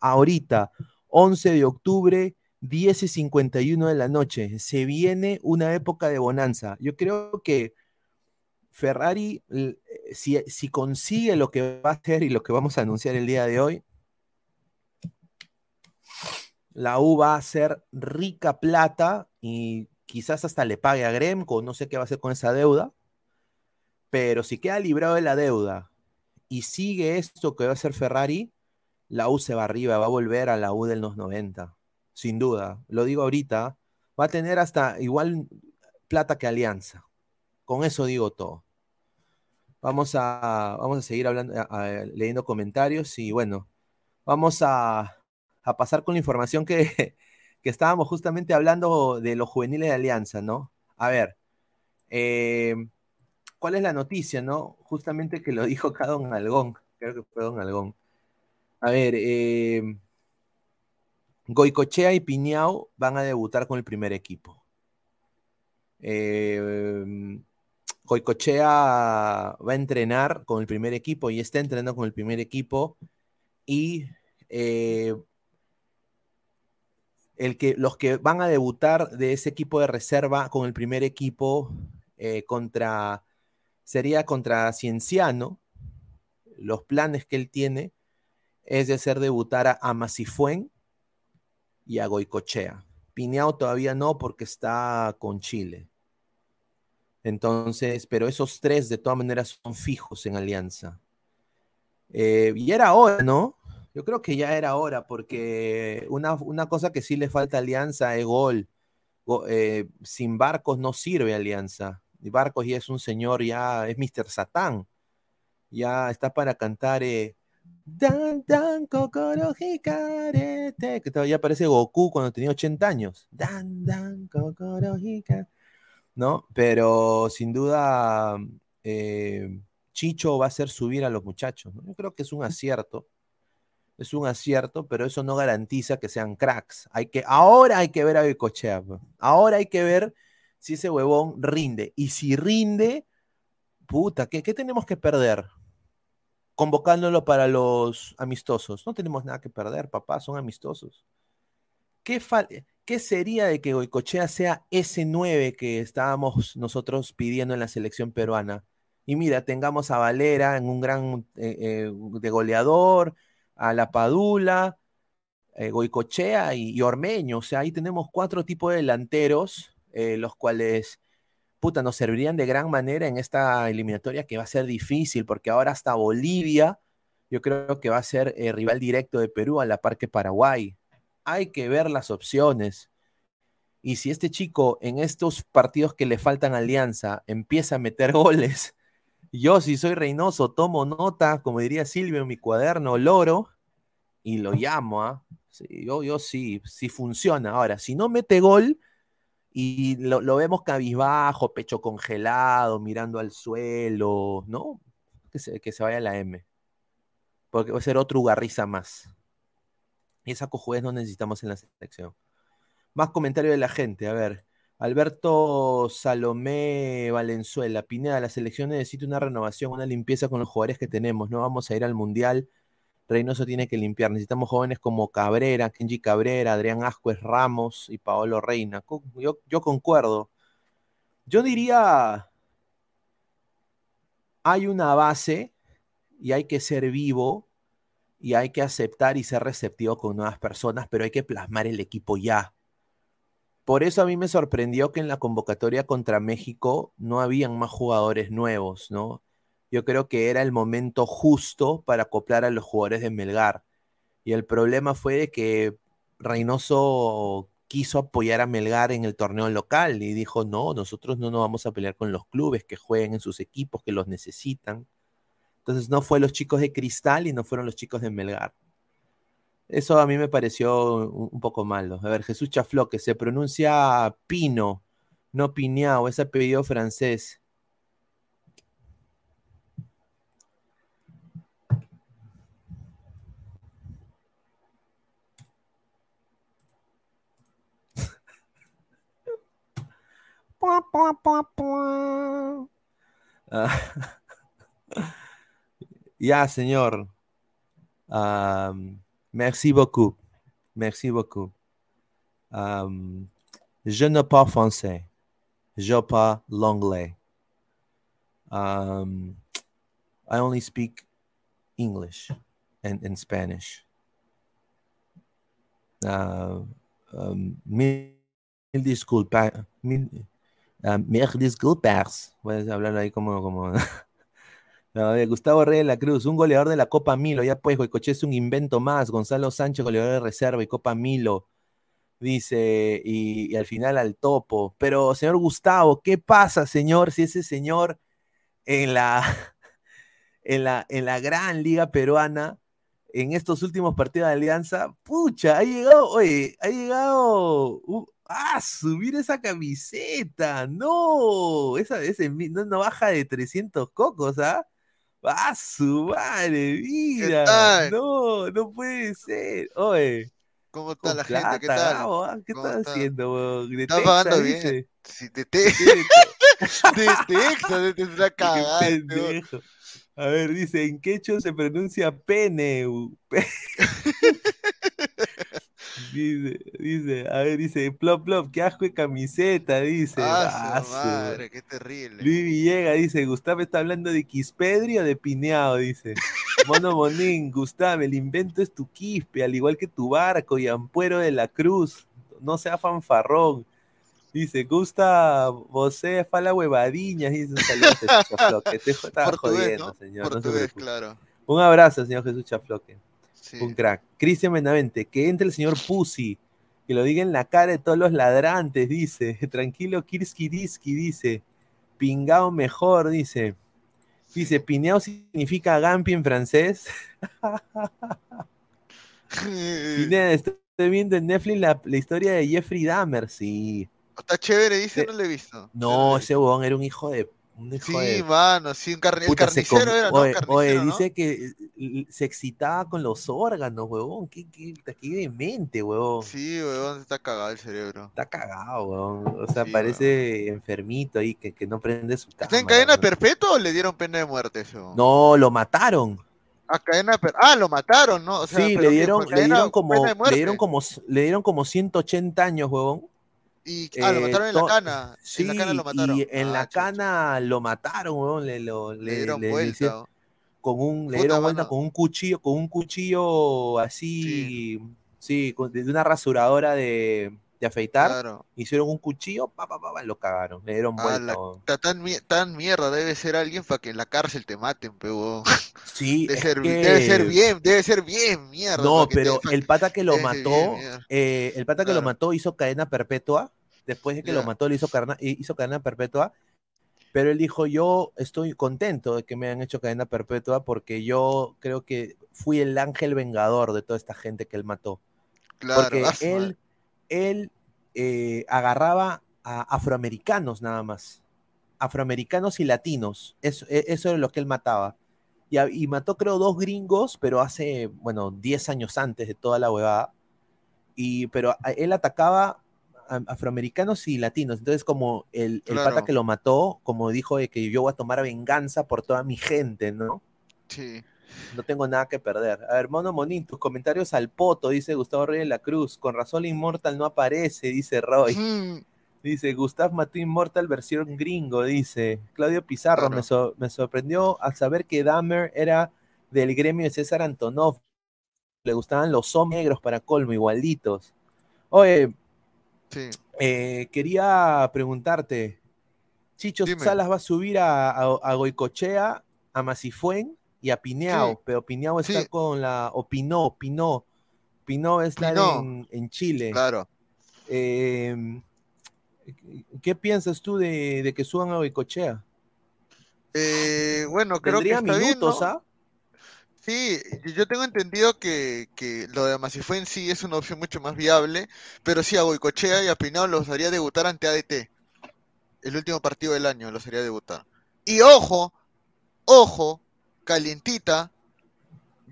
ahorita. 11 de octubre, 10 y 51 de la noche. Se viene una época de bonanza. Yo creo que Ferrari, si, si, consigue lo que va a hacer y lo que vamos a anunciar el día de hoy, la U va a ser rica plata y quizás hasta le pague a Gremco, no sé qué va a hacer con esa deuda, pero si queda librado de la deuda y sigue esto que va a hacer Ferrari, la U se va arriba, va a volver a la U de los 90, sin duda. Lo digo ahorita, va a tener hasta igual plata que Alianza. Con eso digo todo. Vamos a, vamos a seguir hablando, leyendo comentarios y bueno, vamos a, pasar con la información que, que, estábamos justamente hablando de los juveniles de Alianza, ¿no? A ver, eh, ¿cuál es la noticia, no? Justamente que lo dijo acá Don Algón, creo que fue Don Algón. A ver, eh, Goicochea y Piñao van a debutar con el primer equipo. Eh, Goicochea va a entrenar con el primer equipo y está entrenando con el primer equipo. Y eh, el que, los que van a debutar de ese equipo de reserva con el primer equipo contra sería contra Cienciano. Los planes que él tiene es de hacer debutar a Masifuen y a Goicochea. Pineao todavía no porque está con Chile. Entonces, pero esos tres de todas maneras son fijos en alianza. Eh, y era hora, ¿no? Yo creo que ya era hora porque una, cosa que sí le falta Alianza es gol. Eh, sin Barcos no sirve Alianza. Y Barcos ya es un señor, ya es Mr. Satán. Ya está para cantar eh, Dan, dan, que todavía parece Goku cuando tenía 80 años. Dan, dan, ¿No? Pero sin duda, eh, Chicho va a hacer subir a los muchachos. Yo creo que es un acierto. Es un acierto, pero eso no garantiza que sean cracks. Hay que, ahora hay que ver a Becochea. Pues. Ahora hay que ver si ese huevón rinde. Y si rinde, puta, ¿qué, qué tenemos que perder? convocándolo para los amistosos. No tenemos nada que perder, papá, son amistosos. ¿Qué, ¿Qué sería de que Goicochea sea ese 9 que estábamos nosotros pidiendo en la selección peruana? Y mira, tengamos a Valera en un gran eh, eh, de goleador, a La Padula, eh, Goicochea y, Ormeño. O sea, ahí tenemos cuatro tipos de delanteros, los cuales puta, nos servirían de gran manera en esta eliminatoria que va a ser difícil, porque ahora hasta Bolivia, yo creo que va a ser eh, rival directo de Perú a la par que Paraguay. Hay que ver las opciones. Y si este chico en estos partidos que le faltan alianza empieza a meter goles, yo si soy Reynoso tomo nota, como diría Silvio en mi cuaderno, loro, y lo llamo. ¿ah? yo, yo sí, sí funciona. Ahora, si no mete gol, y lo, vemos cabizbajo, pecho congelado, mirando al suelo, ¿no? Que se, que se vaya la M. Porque va a ser otro Ugarriza más. Y esa cojudez no necesitamos en la selección. Más comentario de la gente, a ver. Alberto Salomé Valenzuela, Pineda, la selección necesita una renovación, una limpieza con los jugadores que tenemos. No vamos a ir al Mundial. Reynoso tiene que limpiar. Necesitamos jóvenes como Cabrera, Kenji Cabrera, Adrián Ascuez Ramos y Paolo Reina. Yo, yo concuerdo. Yo diría, hay una base y hay que ser vivo y hay que aceptar y ser receptivo con nuevas personas, pero hay que plasmar el equipo ya. Por eso a mí me sorprendió que en la convocatoria contra México no habían más jugadores nuevos, ¿no? Yo creo que era el momento justo para acoplar a los jugadores de Melgar. Y el problema fue de que Reynoso quiso apoyar a Melgar en el torneo local y dijo, no, nosotros no nos vamos a pelear con los clubes que jueguen en sus equipos, que los necesitan. Entonces no fue los chicos de Cristal y no fueron los chicos de Melgar. Eso a mí me pareció un, un poco malo. A ver, Jesús Chafló, que se pronuncia Pino, no Piñao, es apellido francés. Pua, pua, pua, pua. Ya, señor. Um, merci beaucoup. Merci beaucoup. Um, je ne parle français. Je parle l'anglais. Um, I only speak English and, and Spanish. Uh, um, mil disculpas. Mil, uh, mil disculpas. Puedes hablar ahí como. como De Gustavo Reyes de la Cruz, un goleador de la Copa Milo, ya pues, Goicoche es un invento más, Gonzalo Sánchez, goleador de reserva y Copa Milo, dice, y, al final al topo. Pero, señor Gustavo, ¿qué pasa, señor, si ese señor en la, en la, en la gran liga peruana, en estos últimos partidos de Alianza, pucha, ha llegado, oye, ha llegado, uh, ah, subir esa camiseta, no, esa, ese, no, no baja de 300 cocos, ¿ah? ¡Ah, su madre! ¡Mira! No, no puede ser. Oye, ¿Cómo está la gente? ¿Qué tal? ¿ah? ¿Qué ¿Cómo estás está? haciendo, weón? Está Texas, pagando bien. dice. De, te- de Texas, este weón. pendejo. A ver, dice, en quechua se pronuncia pene. Dice, dice, a ver, dice, plop, plop, qué asco de camiseta, dice. Ah, Ah, madre, qué terrible. Luis Villegas dice, Gustavo está hablando de Quispedri o de Pineado, dice. Mono Monín, Gustavo, el invento es tu quispe, al igual que tu barco y Ampuero de la Cruz. No sea fanfarrón. Dice, Gusta, você fala huevadiñas, dice un saludo a Jesús Chafloque. Te estaba jodiendo, señor. no Portugués, claro. Un abrazo, señor Jesús Chafloque. Sí. Un crack. Cristian Benavente, que entre el señor Pussy, que lo diga en la cara de todos los ladrantes, dice. Tranquilo, Kirski Diski, dice. Pingao mejor, dice. Dice, pineao significa Gampi en francés. Pineda, estoy viendo en Netflix la, la historia de Jeffrey Dahmer, sí. Está chévere, dice, Eh, no lo he visto. No, ese huevón era un hijo de... Un hijo Sí, de mano, sí, un el Puta, se carnicero com- era, ¿no? oye, Carnicero, oye, ¿no? dice que eh, se excitaba con los órganos, huevón. Qué, qué, qué demente, huevón. Sí, weón, está cagado el cerebro. Está cagado, weón. O sea, Sí, parece enfermito ahí, que, que no prende su cámara. ¿Está en cadena perpetua o le dieron pena de muerte eso? No, lo mataron. Ah, cadena per- Ah, lo mataron, ¿no? O sea, sí, le ¿qué dieron, le dieron como, le dieron como, le dieron como 180 años, huevón. Y, ah, lo Eh, mataron en la cana. Sí, en la cana lo mataron. y en Ah, la chucha. cana lo mataron, huevón. Le, lo, Le le, dieron le- vuelta. hicieron con un, le dieron vuelta con un cuchillo, con un cuchillo así, sí, con- de una rasuradora de, de afeitar. Claro. Hicieron un cuchillo, pa, pa, pa, pa, lo cagaron, le dieron Ah, vuelta. la- tan, tan mierda, debe ser alguien para que en la cárcel te maten, pero Sí, debe ser, que- debe ser bien, debe ser bien mierda. No, te- pero el pata que lo debe mató, bien eh, el pata que lo mató hizo cadena perpetua. Después de que lo mató, le hizo, carna- hizo cadena perpetua. Pero él dijo, yo estoy contento de que me hayan hecho cadena perpetua porque yo creo que fui el ángel vengador de toda esta gente que él mató. Claro, Porque él, él eh, agarraba a afroamericanos nada más. Afroamericanos y latinos. Eso, e- eso era lo que él mataba. Y, y mató creo dos gringos, pero hace, bueno, 10 años antes de toda la huevada. y, pero él atacaba afroamericanos y latinos. Entonces, como el, el Claro. pata que lo mató, como dijo de que yo voy a tomar venganza por toda mi gente, ¿no? Sí. No tengo nada que perder. A ver, Mono Monín, tus comentarios al poto, dice Gustavo Reyes de la Cruz. Con razón la Immortal no aparece, dice Roy. Mm, Dice, Gustav mató Immortal versión gringo, dice. Claudio Pizarro, Claro. me, so- me sorprendió al saber que Dahmer era del gremio de César Antonov. Le gustaban los hombres negros para colmo, igualitos. Oye, sí. eh, quería preguntarte, Chicho Dime. Salas va a subir a, a, a Goicochea, a Macifuen y a Pineao, Sí. pero Pineao está Sí. con la, o Pinó, Pinó, Pinó está en, en Chile. Claro. Eh, ¿Qué piensas tú de, de que suban a Goicochea? Eh, bueno, creo que Tendría está bien, minutos, ¿no? ¿ah? Sí, yo tengo entendido que, que lo de Amasifuen sí es una opción mucho más viable, pero sí a Goicochea y a Pinao los haría debutar ante ADT. El último partido del año los haría debutar. Y ojo, ojo, calientita,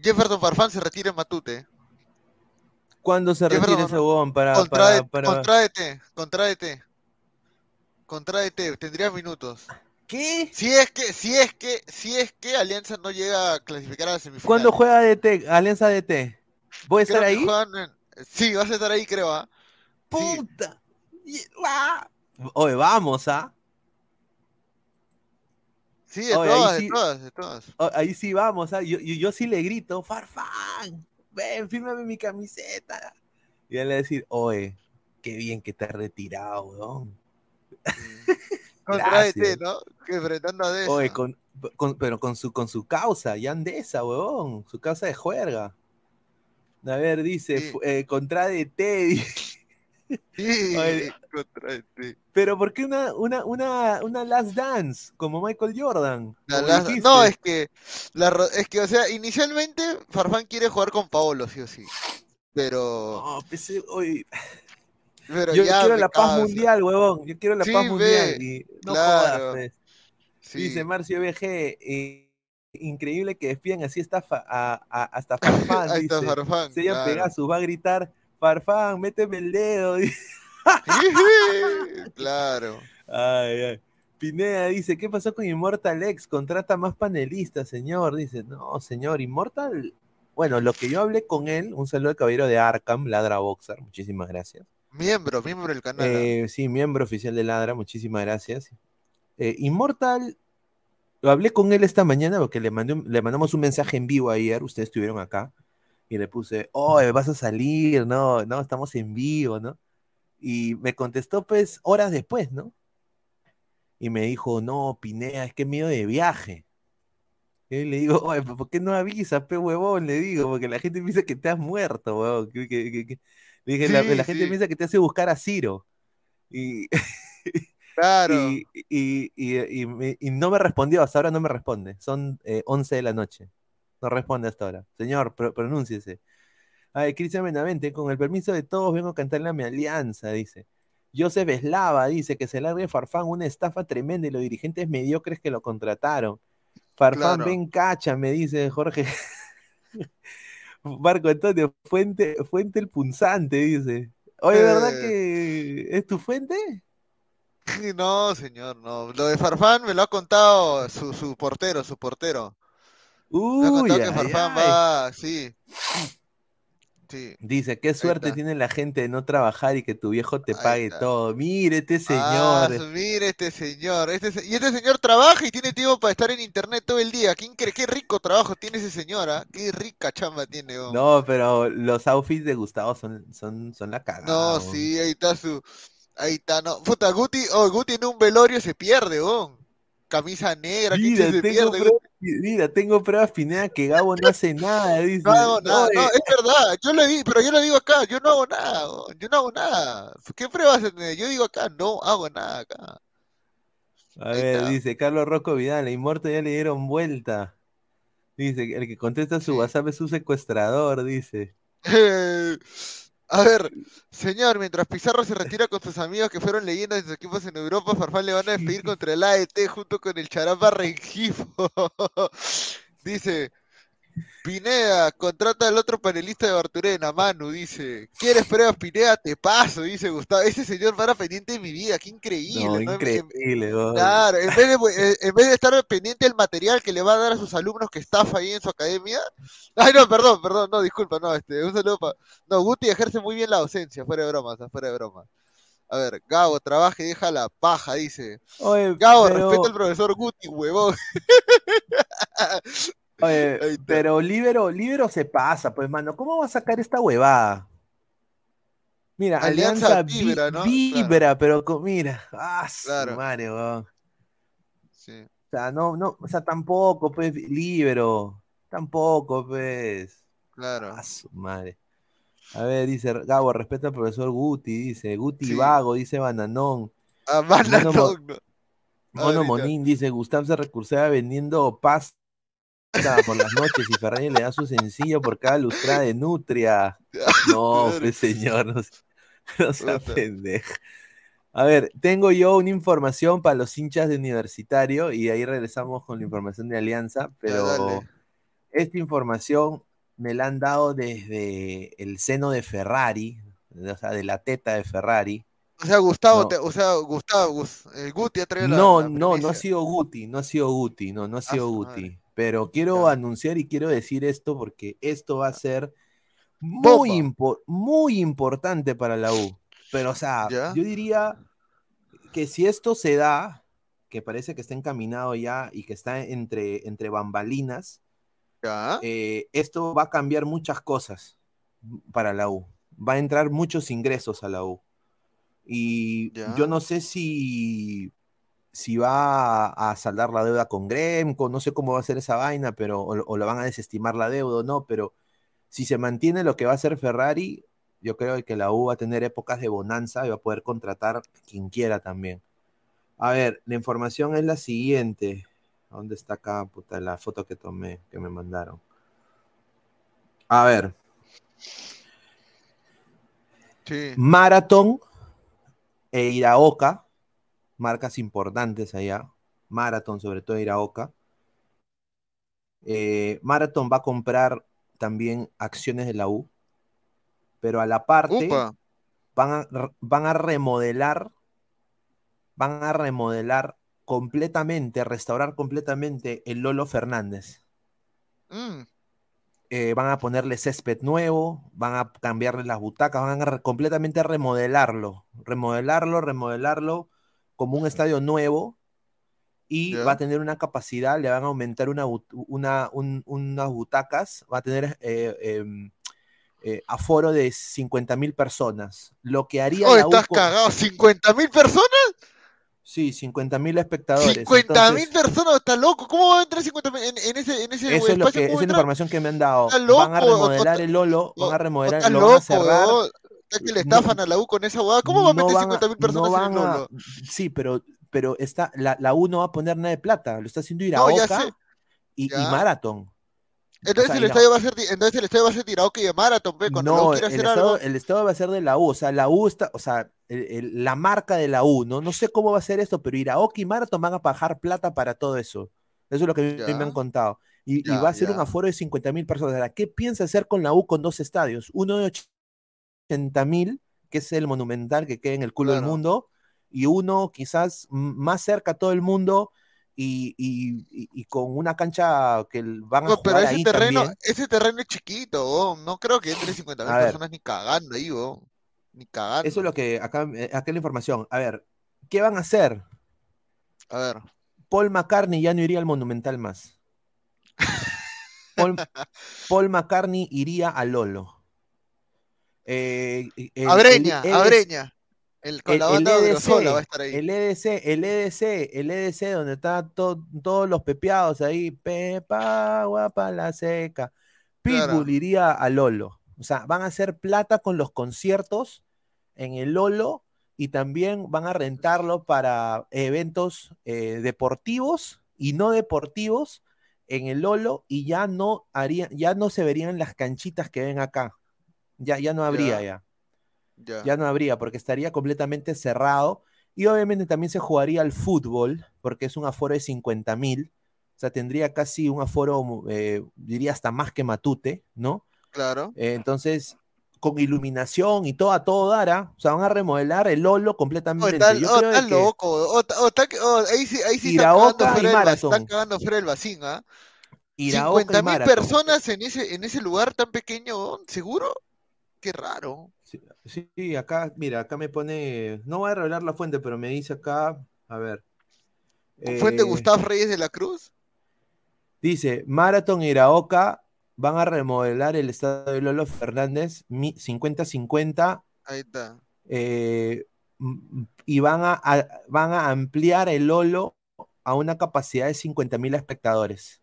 Jefferson Farfán se retira en Matute. ¿Cuándo se retira ese huevón para, Contra, para, E- para- contra ADT, contra ADT. Contra ADT, tendría minutos. ¿Qué? Si es que, si es que, si es que Alianza no llega a clasificar a la semifinal. ¿Cuándo juega DT, Alianza DT? ¿Voy a estar ahí? en- Sí, vas a estar ahí, creo, ¿ah? Sí. ¡Puta! Y- ¡Ah! Oye, vamos, ¿ah? Sí, de Oye, ahí todas, sí. de todas, de todas. Ahí sí vamos, ¿ah? Yo, yo, yo sí le grito, Farfán, ven, fírmame mi camiseta. Y él le va a decir, oye, qué bien que te has retirado, weón. Contra Gracias. ET, ¿no? Que enfrentando a Deza. Oye, con, con- pero con su, con su causa, ya Andesa, weón, su causa de juerga. A ver, dice, Sí. eh, contra DT, Sí, Oye. contra ET. pero ¿por qué una, una, una, una Last Dance como Michael Jordan? La- Como no, es que, la, es que, o sea, inicialmente Farfán quiere jugar con Paolo, sí o sí. Pero, No, pues, eh, oye, pero yo ya quiero la paz mundial, huevón. Yo quiero la Sí, paz ve, mundial. Y no claro. jodas, pues. Sí. Dice Marcio BG, eh, increíble que despidan así hasta fa- a, a- hasta Farfán, Ahí está dice. Farfán, Se llama claro. Pegasus, va a gritar, Farfán, méteme el dedo. dice. claro. Ay, ay. Pineda dice, ¿qué pasó con Immortal X? Contrata más panelistas, señor. Dice, no, señor, Immortal. Bueno, lo que yo hablé con él, un saludo al caballero de Arkham, Ladra Boxer, muchísimas gracias. Miembro, miembro del canal. ¿ah? Eh, sí, miembro oficial de Ladra, muchísimas gracias. Eh, Immortal, lo hablé con él esta mañana porque le, mandé le mandamos un mensaje en vivo ayer, ustedes estuvieron acá, y le puse, oh, vas a salir, no, no, estamos en vivo, ¿no? Y me contestó pues horas después, ¿no? Y me dijo, no, Pinea, es que medio de viaje. Y le digo, ¿por qué no avisas, pe huevón? Le digo, porque la gente piensa que te has muerto, huevón. que- que- que- dije, la, Sí, la gente sí. piensa que te hace buscar a Ciro. Y, Claro. y, y- y- y me- y no me respondió, hasta ahora no me responde. Son eh, 11 de la noche. No responde hasta ahora. Señor, pro- pronúnciese. Ay, Cristian Benavente, con el permiso de todos vengo a cantarle a mi alianza, dice. Joseph Eslava dice que se largue Farfán, una estafa tremenda y los dirigentes mediocres que lo contrataron. Farfán, Claro. ven cacha, me dice Jorge. Marco Antonio, fuente, fuente el punzante, dice. Oye, ¿verdad Eh. que es tu fuente? No, señor, no. Lo de Farfán me lo ha contado su, su portero, su portero. Me ha contado que Farfán va, sí. Sí. Dice, qué suerte tiene la gente de no trabajar y que tu viejo te pague todo. Mire este Ah, señor. mire este señor. Este, se- y este señor trabaja y tiene tiempo para estar en internet todo el día. ¿Quién cree? Qué rico trabajo tiene ese señor, ¿ah? Qué rica chamba tiene. No, pero los outfits de Gustavo son, son, son la cagada. No, sí, ahí está su. Ahí está, no. Puta, Guti, oh, Guti en un velorio se pierde, weón. Camisa negra, ¿quién Mira, se tengo pierde? Mira, tengo pruebas Pineda que Gabo no hace nada, dice. No hago nada, no, es verdad, yo lo digo, pero yo lo digo acá, yo no hago nada, yo no hago nada. ¿Qué pruebas tenés? Yo digo acá, no hago nada acá. A Ahí ver, está. dice Carlos Rocco Vidal, la Inmortal ya le dieron vuelta. Dice, el que contesta su. WhatsApp es su secuestrador, dice. A ver, señor, mientras Pizarro se retira con sus amigos que fueron leyendas de sus equipos en Europa, Farfán le van a despedir contra el AET junto con el Charapa Rengifo. Dice, Pineda, contrata al otro panelista de Barturena, Manu, dice. ¿Quieres pruebas, Pineda? Te paso, dice Gustavo. Ese señor para pendiente de mi vida, qué increíble. No, ¿no? increíble. Claro, en vez, de, eh, en vez de estar pendiente del material que le va a dar a sus alumnos que estafa ahí en su academia. Ay, no, perdón, perdón, no, disculpa, no, este, un saludo para. No, Guti ejerce muy bien la docencia, fuera de bromas, fuera de bromas. A ver, Gabo, trabaja y deja la paja, dice. Oye, Gabo, pero- respeta al profesor Guti, huevón. Oye, pero Libero, Libero se pasa, pues, mano. ¿Cómo va a sacar esta huevada? Mira, Alianza Alianza, vi- vibra, ¿no? vibra, pero con- mira, ah, Claro. madre, weón. Sí. O sea, no, no, o sea, tampoco, pues, Libero. Tampoco, pues. Claro. Ah, su madre. A ver, dice Gabo, respeta al profesor Guti, dice Guti Sí. Vago, dice Bananón. Ah, Bananón, Mono. Monín dice, Gustav se recursaba vendiendo pasta por las noches y Ferrari le da su sencillo por cada lustrada de nutria. No, Madre. pues señor, no, se- no sea pendeja. A ver, tengo yo una información para los hinchas de universitario y ahí regresamos con la información de Alianza, pero dale. esta información me la han dado desde el seno de Ferrari, o sea, de la teta de Ferrari. O sea, Gustavo, No. te- o sea, Gustavo, Gus- Guti ha traído la, No, la no, no ha primicia. sido Guti, no ha sido Guti, no, no ha sido su Guti. madre. Pero quiero anunciar y quiero decir esto porque esto va a ser Bomba. muy, impo- muy importante para la U. Pero, o sea, Ya. yo diría que si esto se da, que parece que está encaminado ya y que está entre, entre bambalinas, Ya. eh, esto va a cambiar muchas cosas para la U. Va a entrar muchos ingresos a la U. Y Ya. yo no sé si, si va a, a saldar la deuda con Gremco, no sé cómo va a ser esa vaina, pero o, o la van a desestimar la deuda o no, pero si se mantiene lo que va a hacer Ferrari, yo creo que la U va a tener épocas de bonanza y va a poder contratar quien quiera también. A ver, la información es la siguiente. ¿Dónde está acá, puta, la foto que tomé, que me mandaron? A ver, Sí. Marathon e Iraoka, marcas importantes allá. Marathon, sobre todo Iraoka. Eh, Marathon va a comprar también acciones de la U, pero a la parte van a, van a remodelar, van a remodelar completamente, restaurar completamente el Lolo Fernández. Mm, Eh, van a ponerle césped nuevo, van a cambiarle las butacas, van a re- completamente remodelarlo, remodelarlo, remodelarlo como un estadio nuevo y va a tener una capacidad, le van a aumentar una, but- una- un- unas butacas, va a tener eh, em, eh, aforo de 50 mil personas. Lo que haría Oh, la estás cagado. ¿50 mil personas? Sí, 50 mil espectadores. 50 mil personas, está loco. ¿Cómo va a entrar 50 mil en, en ese, en ese Eso es lo que, ¿Cómo esa va a es la información que me han dado. Van a remodelar el Lolo, van a remodelar, lo van a cerrar. Está que le No- estafan a la U con esa hueá. ¿Cómo va a meter van 50 mil personas no en el a-? Sí, pero, pero está, la, la U no va a poner nada de plata, lo está haciendo No, Iraoka sé. y, y. Marathon. Entonces, o sea, el estadio va a ser, entonces el estadio va a ser tirado que de Marathon, pe, cuando No, quiera el hacer estado, algo. el estado va a ser de la U, o sea, la U está, o sea, el- el- la marca de la U, ¿no? No sé cómo va a ser esto, pero Iraoka y Marathon van a pagar plata para todo eso. Eso es lo que a Ya. me han contado. Y, va a ser un aforo de 50 mil personas. Ahora, ¿qué piensa hacer con la U con dos estadios? Uno de 80 mil, que es el monumental que queda en el culo del mundo, y uno quizás más cerca a todo el mundo y, y- y- y con una cancha que van a No, pero jugar ese ahí terreno, también. ese terreno es chiquito. No creo que entre 50 mil A ver. personas ni cagando ahí. Ni cagando. Eso es lo que acá, eh, acá es la información. A ver, ¿qué van a hacer? A ver. Paul McCartney ya no iría al Monumental más. Paul, Paul McCartney iría a Lolo. Eh, el- el- Abreña, el Abreña. El, con el- la el banda de EDC, Grosola va a estar ahí. El EDC, el EDC, el EDC, donde están to- todos los pepeados ahí. Pepa, guapa, la seca. Pitbull Claro. iría a Lolo. O sea, van a hacer plata con los conciertos en el Lolo y también van a rentarlo para eventos eh, deportivos y no deportivos en el Lolo y ya no harían, ya no se verían las canchitas que ven acá. Ya, ya no habría Ya. ya no habría, porque estaría completamente cerrado. Y obviamente también se jugaría al fútbol, porque es un aforo de 50 mil. o sea, tendría casi un aforo, eh, diría hasta más que Matute, ¿no? Claro. Eh, entonces, con iluminación y todo a todo dará, o sea, van a remodelar el Lolo Oh, completamente. está, Yo oh, creo está que loco. oh, está- oh, está- oh, ahí sí, ahí sí está cagando y fuera el, va- Marathon. está cagando fuera el vacín, ¿ah? 50 mil personas en ese, en ese lugar tan pequeño, ¿seguro? Qué raro. Sí, sí, acá, mira, acá me pone, no voy a revelar la fuente, pero me dice acá, a ver. ¿Fuente eh, Gustavo Reyes de la Cruz? Dice, Marathon Iraoka van a remodelar el estadio de Lolo Fernández mi- 50-50 Ahí está. eh, y van a, a- van a ampliar el Lolo a una capacidad de 50 mil espectadores.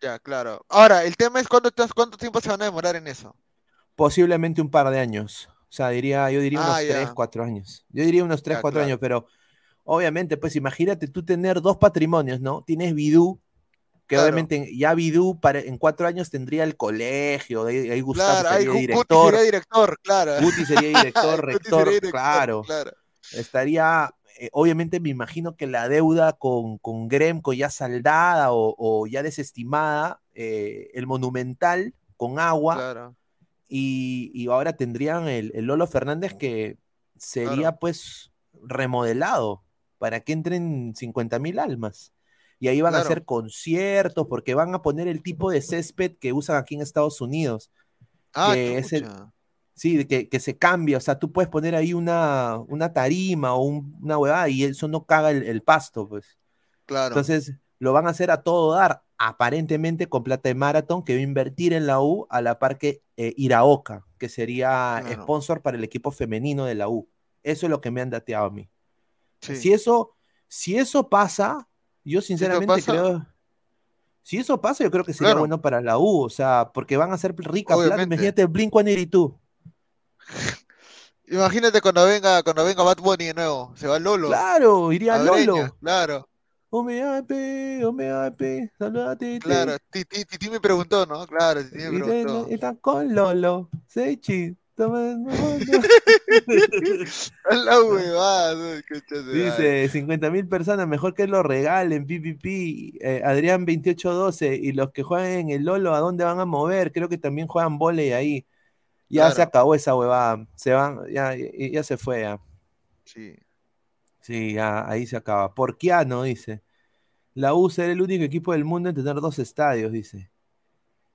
Ya, claro. Ahora, el tema es cuánto, cuánto tiempo se van a demorar en eso. Posiblemente un par de años. O sea, diría, yo diría Ah, unos ya. 3, 4 años. Yo diría unos 3, Ya, 4 claro. años, pero obviamente, pues imagínate tú tener dos patrimonios, ¿no? Tienes Bidú, que Claro. obviamente ya Bidú para, en cuatro años tendría el colegio, ahí, ahí Gustavo Claro, ahí sería Guti director, sería director, claro. Guti sería director, rector, sería director, claro. claro. Estaría, eh, obviamente me imagino que la deuda con, con Gremco ya saldada o, o ya desestimada, eh, el Monumental con agua, Claro. Y, y ahora tendrían el, el Lolo Fernández que sería Claro. pues remodelado para que entren 50 mil almas. Y ahí van a hacer conciertos porque van a poner el tipo de césped que usan aquí en Estados Unidos. Ah, que es el-. Sí, de que, que se cambia, o sea, tú puedes poner ahí una, una tarima o un- una huevada y eso no caga el, el pasto, pues. Claro. Entonces, lo van a hacer a todo dar, aparentemente con plata de Marathon, que va a invertir en la U a la par que eh, Iraoka, que sería sponsor para el equipo femenino de la U. Eso es lo que me han dateado a mí. Sí. Si eso, si eso pasa, yo sinceramente creo. Si eso pasa, yo creo que sería Claro. bueno para la U, o sea, porque van a hacer rica plata. Imagínate Blink 182. Imagínate cuando venga, cuando venga Bad Bunny de nuevo. Se va Lolo. Claro, iría Breña, Lolo. Claro, Omeape, omeape, saludate. claro. Titi, Titi me preguntó, ¿no? Claro, Titi me preguntó. Está con Lolo. Sechi. toma- la huevada. Dice 50 mil personas, mejor que lo regalen, PPP. Eh, Adrián 2812. Y los que juegan en el Lolo, ¿a dónde van a mover? Creo que también juegan volei ahí. Ya Claro. se acabó esa huevada. Se van, ya, ya, ya se fue ya. Sí. Sí, ya, ahí se acaba. Porquiano, dice. La U será el único equipo del mundo en tener dos estadios, dice.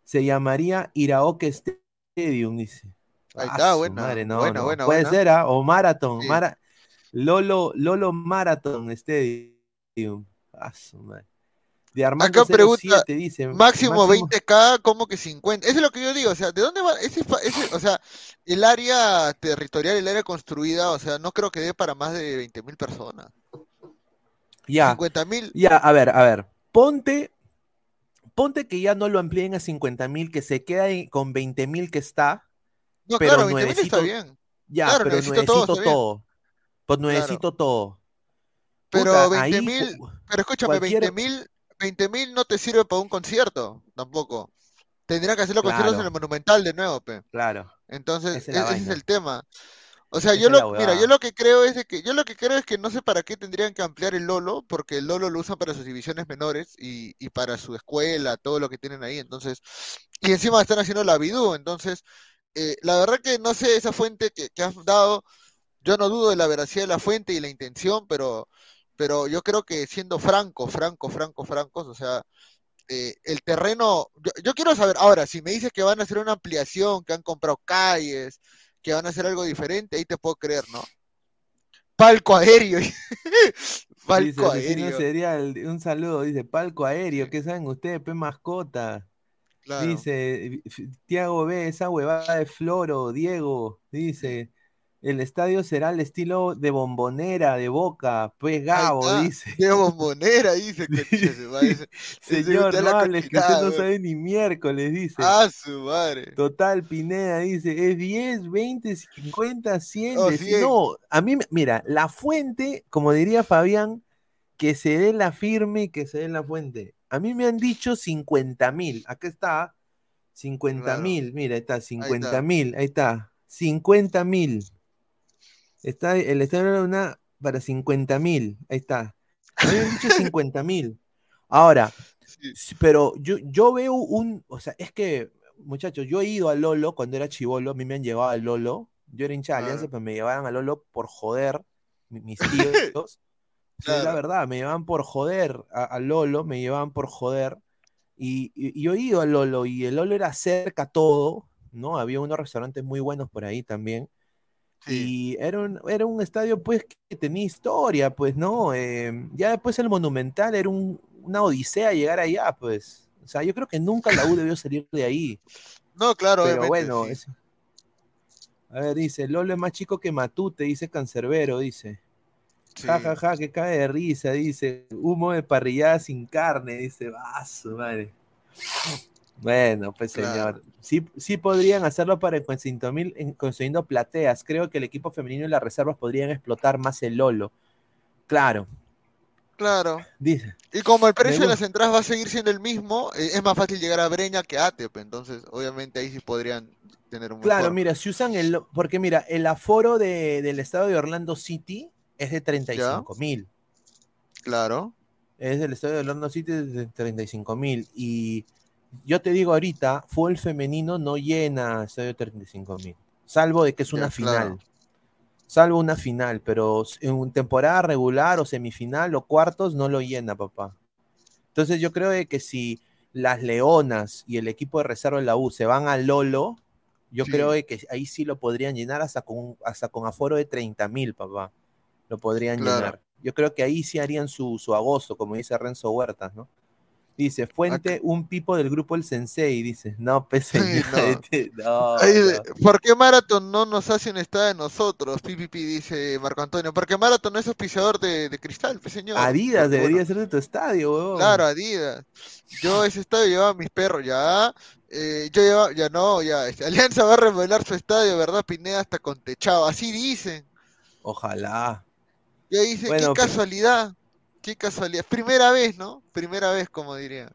Se llamaría Iraoke Stadium, dice. Ahí Ah, está, su buena, madre, no, buena, no. buena, Puede buena. ser, ¿ah? O Marathon. Sí. Mara- Lolo, Lolo Marathon Stadium. Ah, su madre. De Armando Acá pregunta, 07 dice. Máximo 20k, como que 50. Eso es lo que yo digo, o sea, ¿de dónde va? Ese, ese- o sea, el área territorial, el área construida, o sea, no creo que dé para más de 20.000 personas. Ya, 50.000, ya, a ver, a ver. Ponte, ponte que ya no lo amplíen a 50 mil, que se queda con 20 mil que está. no, pero claro, 20.000 está bien. Ya, Claro, pero necesito necesito todo, todo. Pues necesito todo. Pero Puta, ahí, 20.000, cu- pero escúchame, cualquier- 20.000, 20.000 no te sirve para un concierto, tampoco. Tendrían que hacer los conciertos en el Monumental de nuevo, pe. Claro. Entonces, e- ese es el tema. O sea, yo lo, mira, yo lo que creo es de que, yo lo que creo es que no sé para qué tendrían que ampliar el Lolo, porque el Lolo lo usan para sus divisiones menores y, y para su escuela, todo lo que tienen ahí, entonces, y encima están haciendo la Bidú, entonces, eh, la verdad que no sé esa fuente que, que has dado, yo no dudo de la veracidad de la fuente y la intención, pero, pero yo creo que siendo franco, franco, franco, francos, o sea, eh, el terreno, yo, yo quiero saber, ahora, si me dices que van a hacer una ampliación, que han comprado calles, que van a hacer algo diferente, ahí te puedo creer, ¿no? Palco aéreo. Dice, Palco asesino aéreo. serial, un saludo, dice, palco aéreo, ¿qué saben ustedes, pe mascota? Claro. Dice, Tiago B, esa huevada de Floro, Diego, dice, el estadio será el estilo de bombonera, de boca, pues Gabo, dice. De bombonera, dice Señor, no hables, que usted no sabe ni miércoles, dice. Ah, su madre. Total, Pineda dice, es 10, 20, 50, 100. Oh, de- 100. No, a mí, mira, la fuente, como diría Fabián, que se dé la firme y que se dé la fuente. A mí me han dicho 50 mil. Acá está, 50 Claro. mil. Mira, ahí está, está. 50 mil. Ahí está, 50 mil. Está el estadio de una para 50 mil. Ahí está. Habían dicho 50 mil. Ahora, Sí. Pero yo, yo veo un, o sea, es que, muchachos, yo he ido a Lolo cuando era chivolo, a mí me han llevado a Lolo, yo era hincha de Alianza, Ah. pero me llevaban a Lolo por joder, mi- mis tíos, es la verdad, me llevaban por joder a, a Lolo, me llevaban por joder, y, y- y yo he ido a Lolo, y el Lolo era cerca todo, ¿no? Había unos restaurantes muy buenos por ahí también, Sí. y era un, era un estadio, pues, que tenía historia, pues, ¿no? Eh, ya después el Monumental era un- una odisea llegar allá, pues. O sea, yo creo que nunca la U debió salir de ahí. No, claro, Pero bueno, sí. es- a ver, dice, Lolo es más chico que Matute, dice Cancerbero, dice. Sí. Ja, ja, ja, que cae de risa, dice. Humo de parrillada sin carne, dice. Vaso, madre. Bueno, pues Claro. señor. Sí, sí podrían hacerlo para el consiguiendo mil, en- consiguiendo plateas. Creo que el equipo femenino y las reservas podrían explotar más el Lolo. Claro, Claro. dice. Y como el precio de las entradas va a seguir siendo el mismo, eh, es más fácil llegar a Breña que a Atep. Entonces, obviamente ahí sí podrían tener un Claro, mejor. mira, si usan el. Porque mira, el aforo de- del estado de Orlando City es de 35 mil. Claro. Es del estadio de Orlando City de 35 mil. Y yo te digo ahorita, fútbol femenino no llena estadio de 35 mil. Salvo de que es Ya, una claro. final. Salvo una final, pero en temporada regular o semifinal o cuartos no lo llena, papá. Entonces yo creo de que si las Leonas y el equipo de reserva de la U se van a Lolo, yo Sí. creo de que ahí sí lo podrían llenar hasta con, hasta con aforo de 30 mil, papá. Lo podrían Claro. llenar. Yo creo que ahí sí harían su, su agosto, como dice Renzo Huertas, ¿no? Dice, Fuente, un pipo del grupo El Sensei, dice. No, pues Sí, señor, no. no, ¿Por qué Marathon no nos hace un estadio de nosotros? PPP dice Marco Antonio. Porque Marathon no es auspiciador de, de cristal, pues señor. Adidas Pero debería bueno, ser de tu estadio, weón. Claro, Adidas. Yo ese estadio llevaba a mis perros, ya. Eh, yo llevaba, ya no, ya. este, Alianza va a remodelar su estadio, ¿verdad? Pineda hasta con techado. Así dicen. Ojalá. Y ahí dice, Bueno, qué casualidad. Qué casualidad. Primera vez, ¿no? Primera vez, como diría.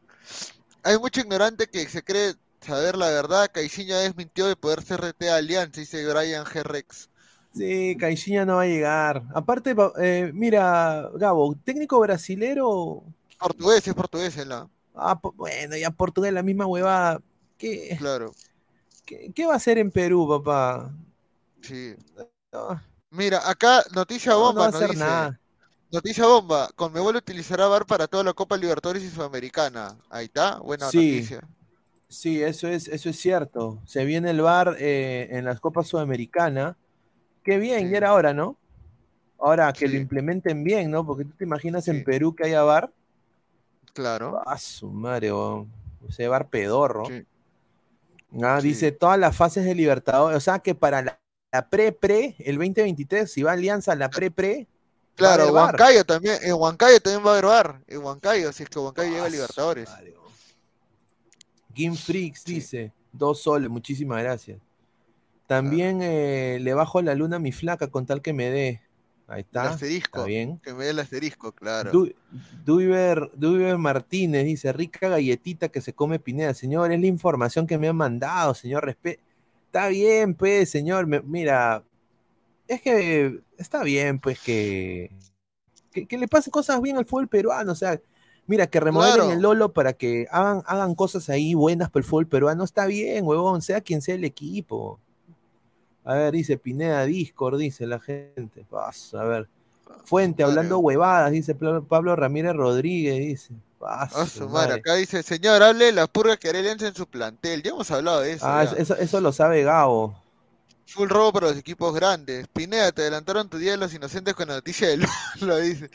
Hay mucho ignorante que se cree saber la verdad. Caixinha desmintió de poder ser RT a Alianza, dice Brian G. Rex. Sí, Caixinha no va a llegar. Aparte, pa- eh, mira, Gabo, técnico brasilero. Portugués, es portugués, él, ¿ah? Ah, po- bueno, ya Portugal la misma huevada. ¿Qué, Claro, qué, qué va a hacer en Perú, papá? sí. No, Mira, acá noticia no, no bomba va a nos hacer dice. nada. Noticia bomba. Conmebol utilizará VAR para toda la Copa Libertadores y Sudamericana. Ahí está, buena Sí. noticia. Sí, eso es, eso es cierto. Se viene el VAR eh, en las Copas Sudamericanas. Qué bien, Sí. ya era hora, ¿no? Ahora que lo implementen bien, ¿no? Porque tú te imaginas en Perú que haya VAR. Claro. Ah, su madre, weón. Ese VAR pedorro. Ah, dice todas las fases de Libertadores. O sea que para la, la pre-pre, el 2023, si va Alianza la pre-pre, Claro, VAR. Huancayo también, en Huancayo también va a haber VAR. En Huancayo, si es que Huancayo llega a Ah, Libertadores. weón. Game Freaks Sí. dice, dos soles, muchísimas gracias. También eh, le bajo la luna a mi flaca con tal que me dé. Ahí El está. asterisco. Está bien. Que me dé el asterisco, claro. Du- Duiver Martínez dice, rica galletita que se come Pineda. Señor, es la información que me han mandado, señor. respe- Está bien, pues, señor. me- mira, es que está bien, pues, que, que, que le pasen cosas bien al fútbol peruano. O sea, mira, que remodelen Claro. el Lolo para que hagan, hagan cosas ahí buenas para el fútbol peruano. Está bien, huevón, sea quien sea el equipo. A ver, dice Pineda Discord, dice la gente. Pasa, a ver. Fuente, Madre. hablando huevadas, dice Pablo Ramírez Rodríguez, dice. Pasa, A su madre, acá dice, señor, hable de la purga que en su plantel. Ya hemos hablado de eso. Ah, eso, eso lo sabe Gabo. Full robo para los equipos grandes. Pineda, te adelantaron tu día de los inocentes con la noticia de lo dice.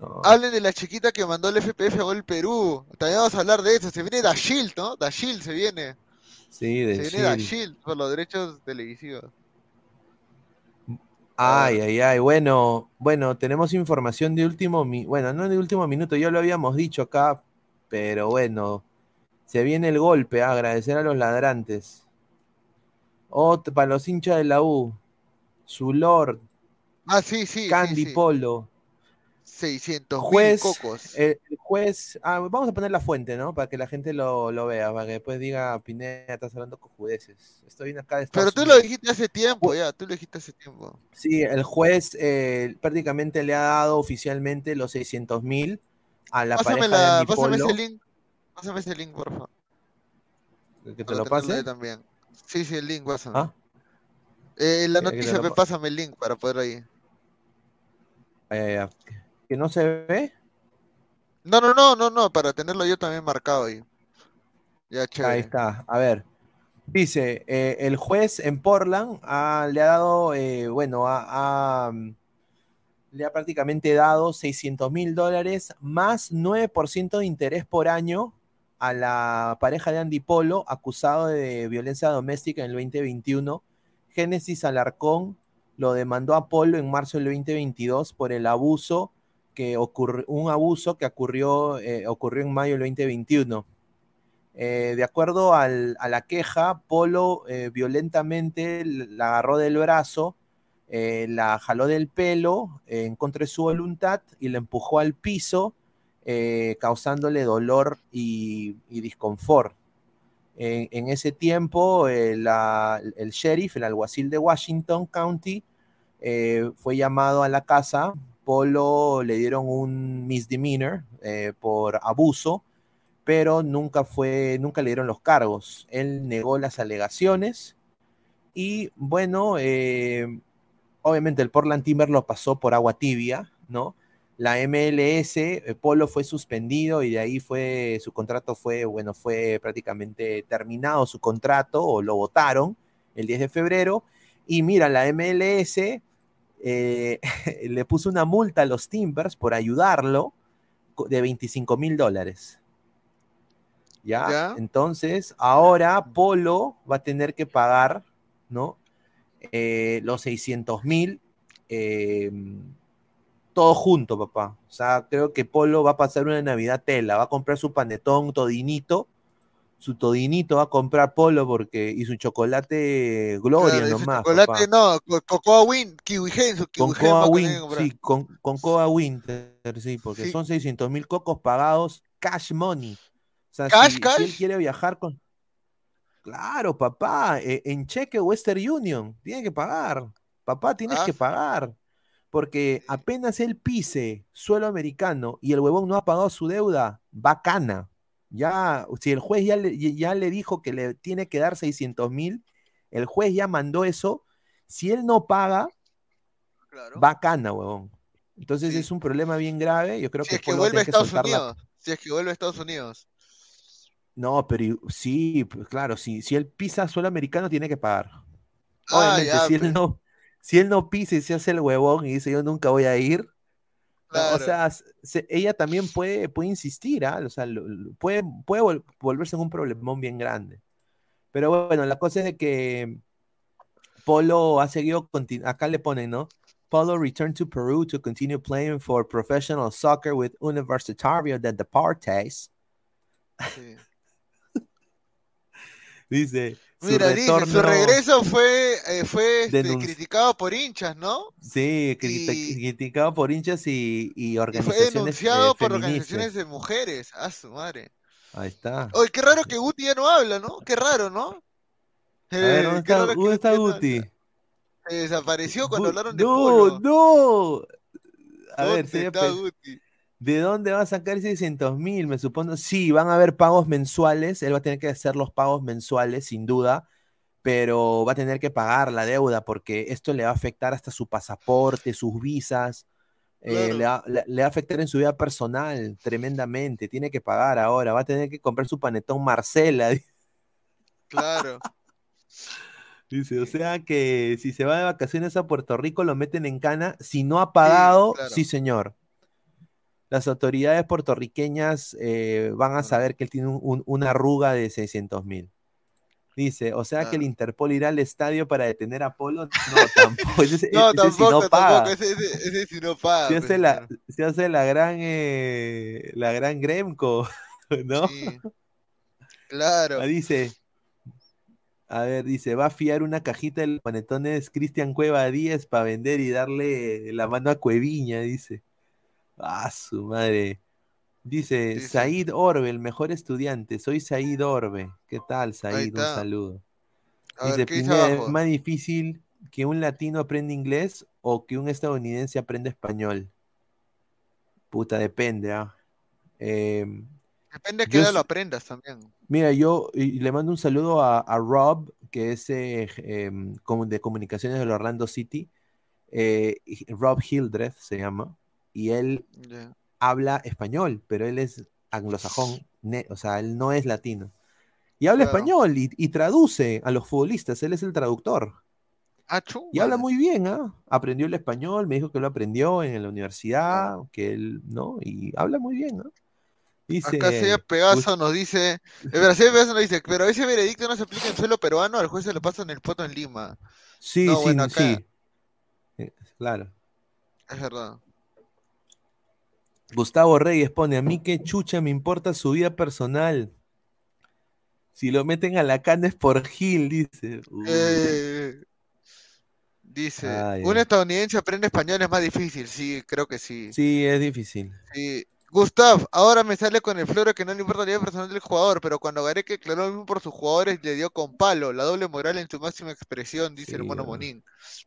No. Hablen de la chiquita que mandó el FPF a Gol Perú. También vamos a hablar de eso. Se viene Da Shield, ¿no? Da Shield se viene. sí, Se de viene Da. Shield por los derechos televisivos. Ay, ay, ay. Bueno, bueno, tenemos información de último mi- bueno, no de último minuto, ya lo habíamos dicho acá, pero bueno, se viene el golpe, ah, agradecer a los ladrantes. Otro, para los hinchas de la U, su Lord, Ah, sí, sí. Candy sí, sí. Polo, 600 mil juez, cocos. el juez, ah, vamos a poner la fuente, ¿no? Para que la gente lo, lo vea, para que después diga, Pineda, estás hablando cojudeces. Estoy bien acá de Pero tú lo Unidos". dijiste hace tiempo, ya. Tú lo dijiste hace tiempo. Sí, el juez eh, prácticamente le ha dado oficialmente los 600 mil a la Pásame, pareja de la, pásame Polo. ese link. Pásame ese link, por favor. ¿Que te para lo pase? también. Sí, sí, el link, pásame. ¿Ah? Eh, la noticia, pa- pásame el link para poder ahí. Ya. ¿Que no se ve? No, no, no, no, no, para tenerlo yo también marcado ahí. Ya, Ahí chévere. está. A ver. Dice, eh, el juez en Portland ha- le ha dado, eh, bueno, ha- ha, mm, le ha prácticamente dado 600 mil dólares más 9% de interés por año a la pareja de Andy Polo acusado de violencia doméstica en el 2021. Génesis Alarcón lo demandó a Polo en marzo del 2022 por el abuso que ocurrió, un abuso que ocurrió, eh, ocurrió en mayo del 2021. Eh, de acuerdo a la queja, Polo eh, violentamente la agarró del brazo, la jaló del pelo en contra de su voluntad y la empujó al piso, eh, causándole dolor y, y disconfort. En, ese tiempo, eh, el sheriff, el alguacil de Washington County, eh, fue llamado a la casa. Polo le dieron un misdemeanor por abuso pero nunca fue, nunca le dieron los cargos. Él negó las alegaciones y bueno, obviamente el Portland Timber lo pasó por agua tibia, ¿no? La MLS, eh, Polo fue suspendido y de ahí fue, su contrato fue, bueno, fue prácticamente terminado su contrato o lo votaron el 10 de febrero. Y mira, la MLS eh, le puso una multa a los Timbers por ayudarlo de 25 mil dólares. ¿Ya? ¿Ya? Entonces, ahora Polo va a tener que pagar, ¿no? Eh, los 600 mil, eh, todo junto, papá. O sea, creo que Polo va a pasar una Navidad tela, va a comprar su panetón todinito, su todinito va a comprar Polo porque, y su chocolate Gloria Claro, nomás, chocolate, papá. no, co- Cocoa Win, Kiwi su Con Kiwi Hen va Coa a Win, sí, con, con Coa Winter, sí, porque Sí. son 600 mil cocos pagados cash money. O sea, ¿Cash, si, si cash? él quiere viajar con... Claro, papá, eh, en cheque Western Union, tiene que pagar. Papá, tienes Ah, que pagar. Porque apenas él pise suelo americano y el huevón no ha pagado su deuda, bacana. Ya, si el juez ya le, ya le dijo que le tiene que dar 600 mil, el juez ya mandó eso. Si él no paga, Claro. bacana, huevón. Entonces Sí. es un problema bien grave. Yo creo Si que es que vuelve a Estados la- Unidos. Si es que vuelve a Estados Unidos. No, pero sí, pues, claro, si, si él pisa suelo americano, tiene que pagar. Ah, Obviamente, ya, si él no, si él no pisa y se hace el huevón y dice yo nunca voy a ir, Claro. o sea, se- ella también puede, puede insistir, ¿ah? O sea, lo- lo- puede, puede vol- volverse un problemón bien grande. Pero bueno, la cosa es de que Polo ha seguido, acá le ponen, ¿no? Polo returned to Peru to continue playing for professional soccer with Universitario de Deportes. Sí. Dice, Mira, dice, su regreso fue, eh, fue este, criticado por hinchas, ¿no? Sí, Y- criticado por hinchas y, y Y fue organizaciones denunciado eh, por organizaciones de mujeres. A su madre. Ahí está. Oye, qué raro que Guti ya no habla, ¿no? Qué raro, ¿no? A ver, Eh, ¿dónde qué está, dónde está no Guti? Se desapareció cuando Gu- hablaron de no, Polo. no. A ver, ¿Dónde sería pe- Guti? ¿De dónde va a sacar 600 mil? Me supongo, sí, van a haber pagos mensuales, él va a tener que hacer los pagos mensuales, sin duda, pero va a tener que pagar la deuda porque esto le va a afectar hasta su pasaporte, sus visas, eh, le, va, le- le va a afectar en su vida personal tremendamente, tiene que pagar ahora, va a tener que comprar su panetón Marcela, Claro. Dice, o sea que si se va de vacaciones a Puerto Rico lo meten en cana. Si no ha pagado, claro. sí, señor. Las autoridades puertorriqueñas eh, van a saber que él tiene un- un- una arruga de 600 mil. Dice, o sea que el. Interpol irá al estadio para detener a Polo. No, tampoco. Ese, No, ese si tampoco, no paga. tampoco. Ese, ese, sí no paga. Se hace la, se hace la gran, eh, la gran Gremco, ¿no? Sí. Claro. Ah, dice, a ver, dice, va a fiar una cajita de los panetones Cristian Cueva 10 para vender y darle la mano a Cueviña, dice. Ah, su madre. Dice, Dice. Said Orbe, el mejor estudiante. Soy Said Orbe. ¿Qué tal, Said? Un saludo. A Dice, ver, ¿qué dice Pineda, ¿es más difícil que un latino aprenda inglés o que un estadounidense aprenda español? Puta, depende, ¿ah? Em, Depende de qué edad lo aprendas también. Mira, yo le mando un saludo a, a Rob, que es eh, em, de comunicaciones del Orlando City. eh, Rob Hildreth se llama. Y él habla español, pero él es anglosajón, o sea, él no es latino. Y habla Claro. español y, y traduce a los futbolistas, él es el traductor. Ah, Y habla muy bien, ¿ah? Aprendió el español, me dijo que lo aprendió en la universidad, que él, ¿no? Y habla muy bien, ¿no? Dice, Acá Seba Pegaso nos dice, Seba Pegaso nos dice, pero ese veredicto no se aplica en suelo peruano, al juez se lo pasa en el poto en Lima. sí, no, sí, bueno, acá- sí. Eh, Claro. Es verdad. Gustavo Reyes pone, a mí qué chucha me importa su vida personal. Si lo meten a la cana es por Gil, dice. Eh, dice, Ay, un estadounidense aprende español es más difícil, sí, creo que sí. Sí, es difícil. Sí. Gustav, ahora me sale con el floro que no le importa la vida personal del jugador, pero cuando Gareca declaró lo mismo por sus jugadores, le dio con palo, la doble moral en su máxima expresión, dice el mono. Monín.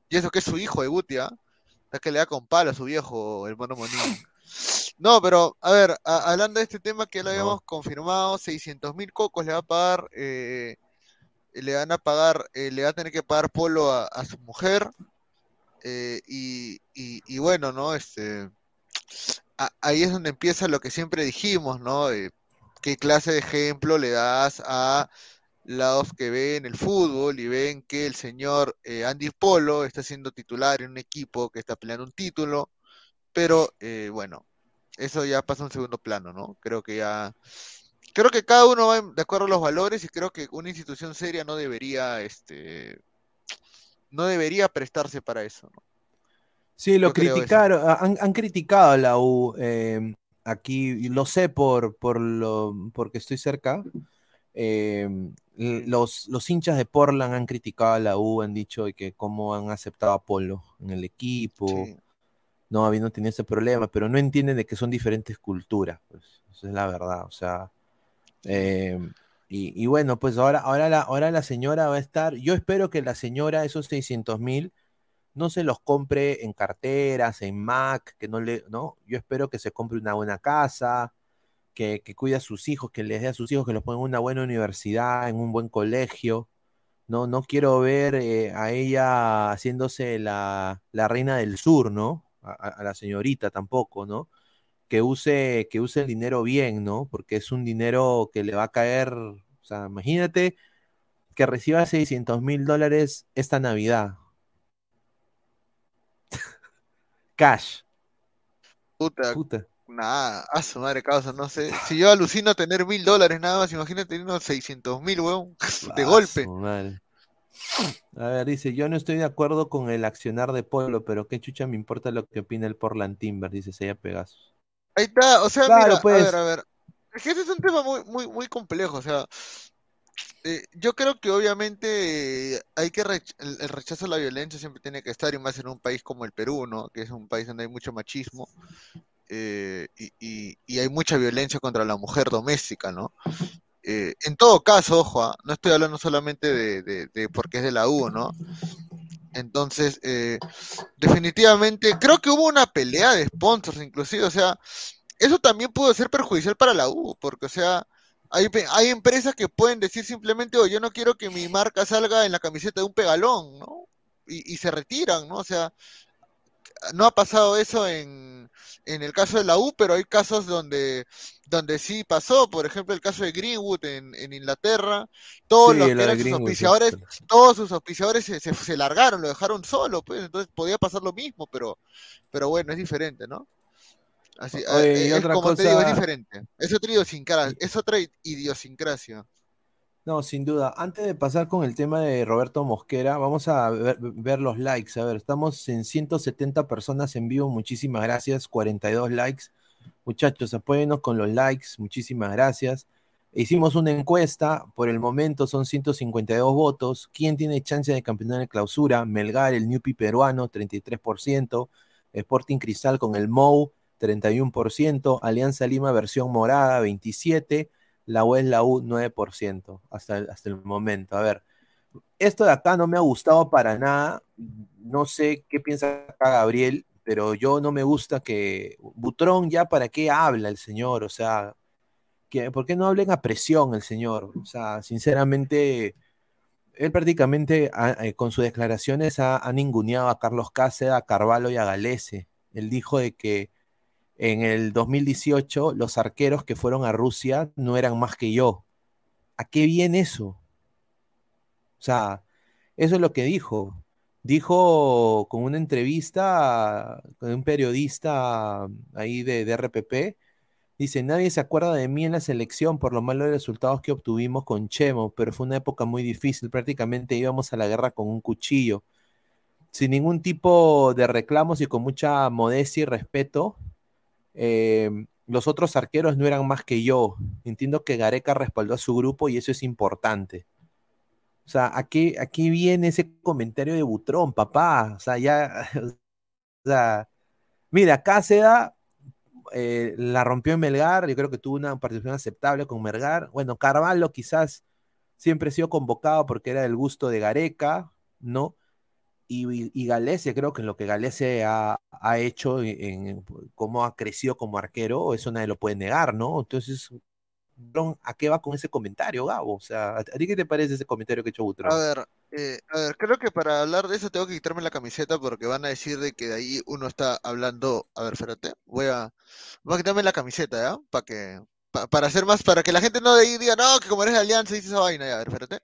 Y eso que es su hijo de Guti, ¿ah? Es que le da con palo a su viejo, el mono Monín. No, pero, a ver, a- hablando de este tema que ya lo No. habíamos confirmado, 600 mil cocos le va a pagar, eh, le van a pagar, eh, le va a tener que pagar Polo a, a su mujer, eh, y, y- y bueno, ¿no? Este, a- ahí es donde empieza lo que siempre dijimos, ¿no? ¿qué clase de ejemplo le das a los que ven el fútbol y ven que el señor eh, Andy Polo está siendo titular en un equipo que está peleando un título? Pero eh, bueno, eso ya pasa a un segundo plano, ¿no? Creo que ya, creo que cada uno va de acuerdo a los valores y creo que una institución seria no debería, este, no debería prestarse para eso, ¿no? Sí, lo Yo criticaron, han, han criticado a la U eh, aquí, lo sé por, por lo, porque estoy cerca. eh, los, los hinchas de Portland han criticado a la U, han dicho que cómo han aceptado a Polo en el equipo, Sí. No habiendo tenido ese problema, pero no entienden de que son diferentes culturas, pues, esa es la verdad, o sea, eh, y, bueno, pues ahora, ahora, la, ahora la señora va a estar, yo espero que la señora esos 600 mil no se los compre en carteras, en Mac, que no le, ¿no? Yo espero que se compre una buena casa, que, que cuide a sus hijos, que les dé a sus hijos, que los ponga en una buena universidad, en un buen colegio. No, no quiero ver eh, a ella haciéndose la, la reina del sur, ¿no? A, a- a la señorita tampoco, ¿no? Que use, que use el dinero bien, ¿no? Porque es un dinero que le va a caer, o sea, imagínate que reciba 600 mil dólares esta Navidad. Cash. Puta, Puta. Nada, a su madre causa, no sé. Si yo alucino tener mil dólares nada más, imagínate tener unos 600 mil, weón, de Ah, golpe. su madre. A ver, dice, yo no estoy de acuerdo con el accionar de Polo, pero qué chucha me importa lo que opina el Portland Timber, dice Sella Pegasus. Ahí está, o sea, Claro, mira, pues. a ver, a ver. Es que este es un tema muy, muy, muy complejo, o sea, eh, yo creo que obviamente eh, hay que rech- el, el rechazo a la violencia siempre tiene que estar, y más en un país como el Perú, ¿no? Que es un país donde hay mucho machismo eh, y, y- y hay mucha violencia contra la mujer doméstica, ¿no? Eh, en todo caso, ojo, ah, no estoy hablando solamente de, porque es de la U, ¿no? Entonces, eh, definitivamente, creo que hubo una pelea de sponsors, inclusive, o sea, eso también pudo ser perjudicial para la U, porque, o sea, hay, hay empresas que pueden decir simplemente, oye, yo no quiero que mi marca salga en la camiseta de un pegalón, ¿no? Y, y se retiran, ¿no? O sea, no ha pasado eso en, en el caso de la U, pero hay casos donde, donde sí pasó, por ejemplo, el caso de Greenwood en, en Inglaterra, todos Sí, los lo que eran sus sí. auspiciadores, todos sus auspiciadores se, se, se largaron, lo dejaron solo, pues, entonces podía pasar lo mismo, pero, pero bueno, es diferente, ¿no? Así, Oye, eh, y es otra como te digo, es cosa- diferente. Es otra idiosincrasia, es otra idiosincrasia. No, sin duda. Antes de pasar con el tema de Roberto Mosquera, vamos a ver, ver los likes. A ver, estamos en 170 personas en vivo. Muchísimas gracias. 42 likes. Muchachos, apóyennos con los likes. Muchísimas gracias. Hicimos una encuesta. Por el momento son 152 votos. ¿Quién tiene chance de campeonar en clausura? Melgar, el Newpi peruano, 33%. Sporting Cristal con el MOU, 31%. Alianza Lima, versión morada, 27%. La U es la U 9% hasta el, hasta el momento. A ver, esto de acá no me ha gustado para nada. No sé qué piensa acá Gabriel, pero yo no me gusta que Butrón ya para qué habla el señor, o sea, que, ¿por qué no hablen a presión el señor? O sea, sinceramente, él prácticamente eh, con sus declaraciones ha, ha, a Carlos Cáceres, a Carvalho y a Galese. Él dijo de que en el 2018 los arqueros que fueron a Rusia no eran más que yo. ¿A qué viene eso? O sea, eso es lo que dijo. Dijo con una entrevista con un periodista ahí de, RPP, Dice, nadie se acuerda de mí en la selección por los malos resultados que obtuvimos con Chemo, pero fue una época muy difícil, prácticamente íbamos a la guerra con un cuchillo. Sin ningún tipo de reclamos y con mucha modestia y respeto, eh, los otros arqueros no eran más que yo. Entiendo que Gareca respaldó a su grupo y eso es importante. O sea, aquí, aquí viene ese comentario de Butrón, papá. O sea, ya. Mira, da eh, la rompió en Melgar, yo creo que tuvo una participación aceptable con Melgar. Bueno, Carvalho quizás siempre ha sido convocado porque era del gusto de Gareca, ¿no? Y, y, Galese, creo que lo que Galese ha, ha hecho, cómo ha crecido como arquero, eso nadie lo puede negar, ¿no? Entonces, ¿a qué va con ese comentario, Gabo? O sea, ¿a ti qué te parece ese comentario que ha hecho Butrón? A ver, eh, a ver, creo que para hablar de eso tengo que quitarme la camiseta porque van a decir de que de ahí uno está hablando. A ver, espérate, voy a, voy a quitarme la camiseta, ¿ya? Para que, para hacer más, para que la gente no de ahí diga, no, que como eres de Alianza dice esa vaina, ya, a ver, espérate.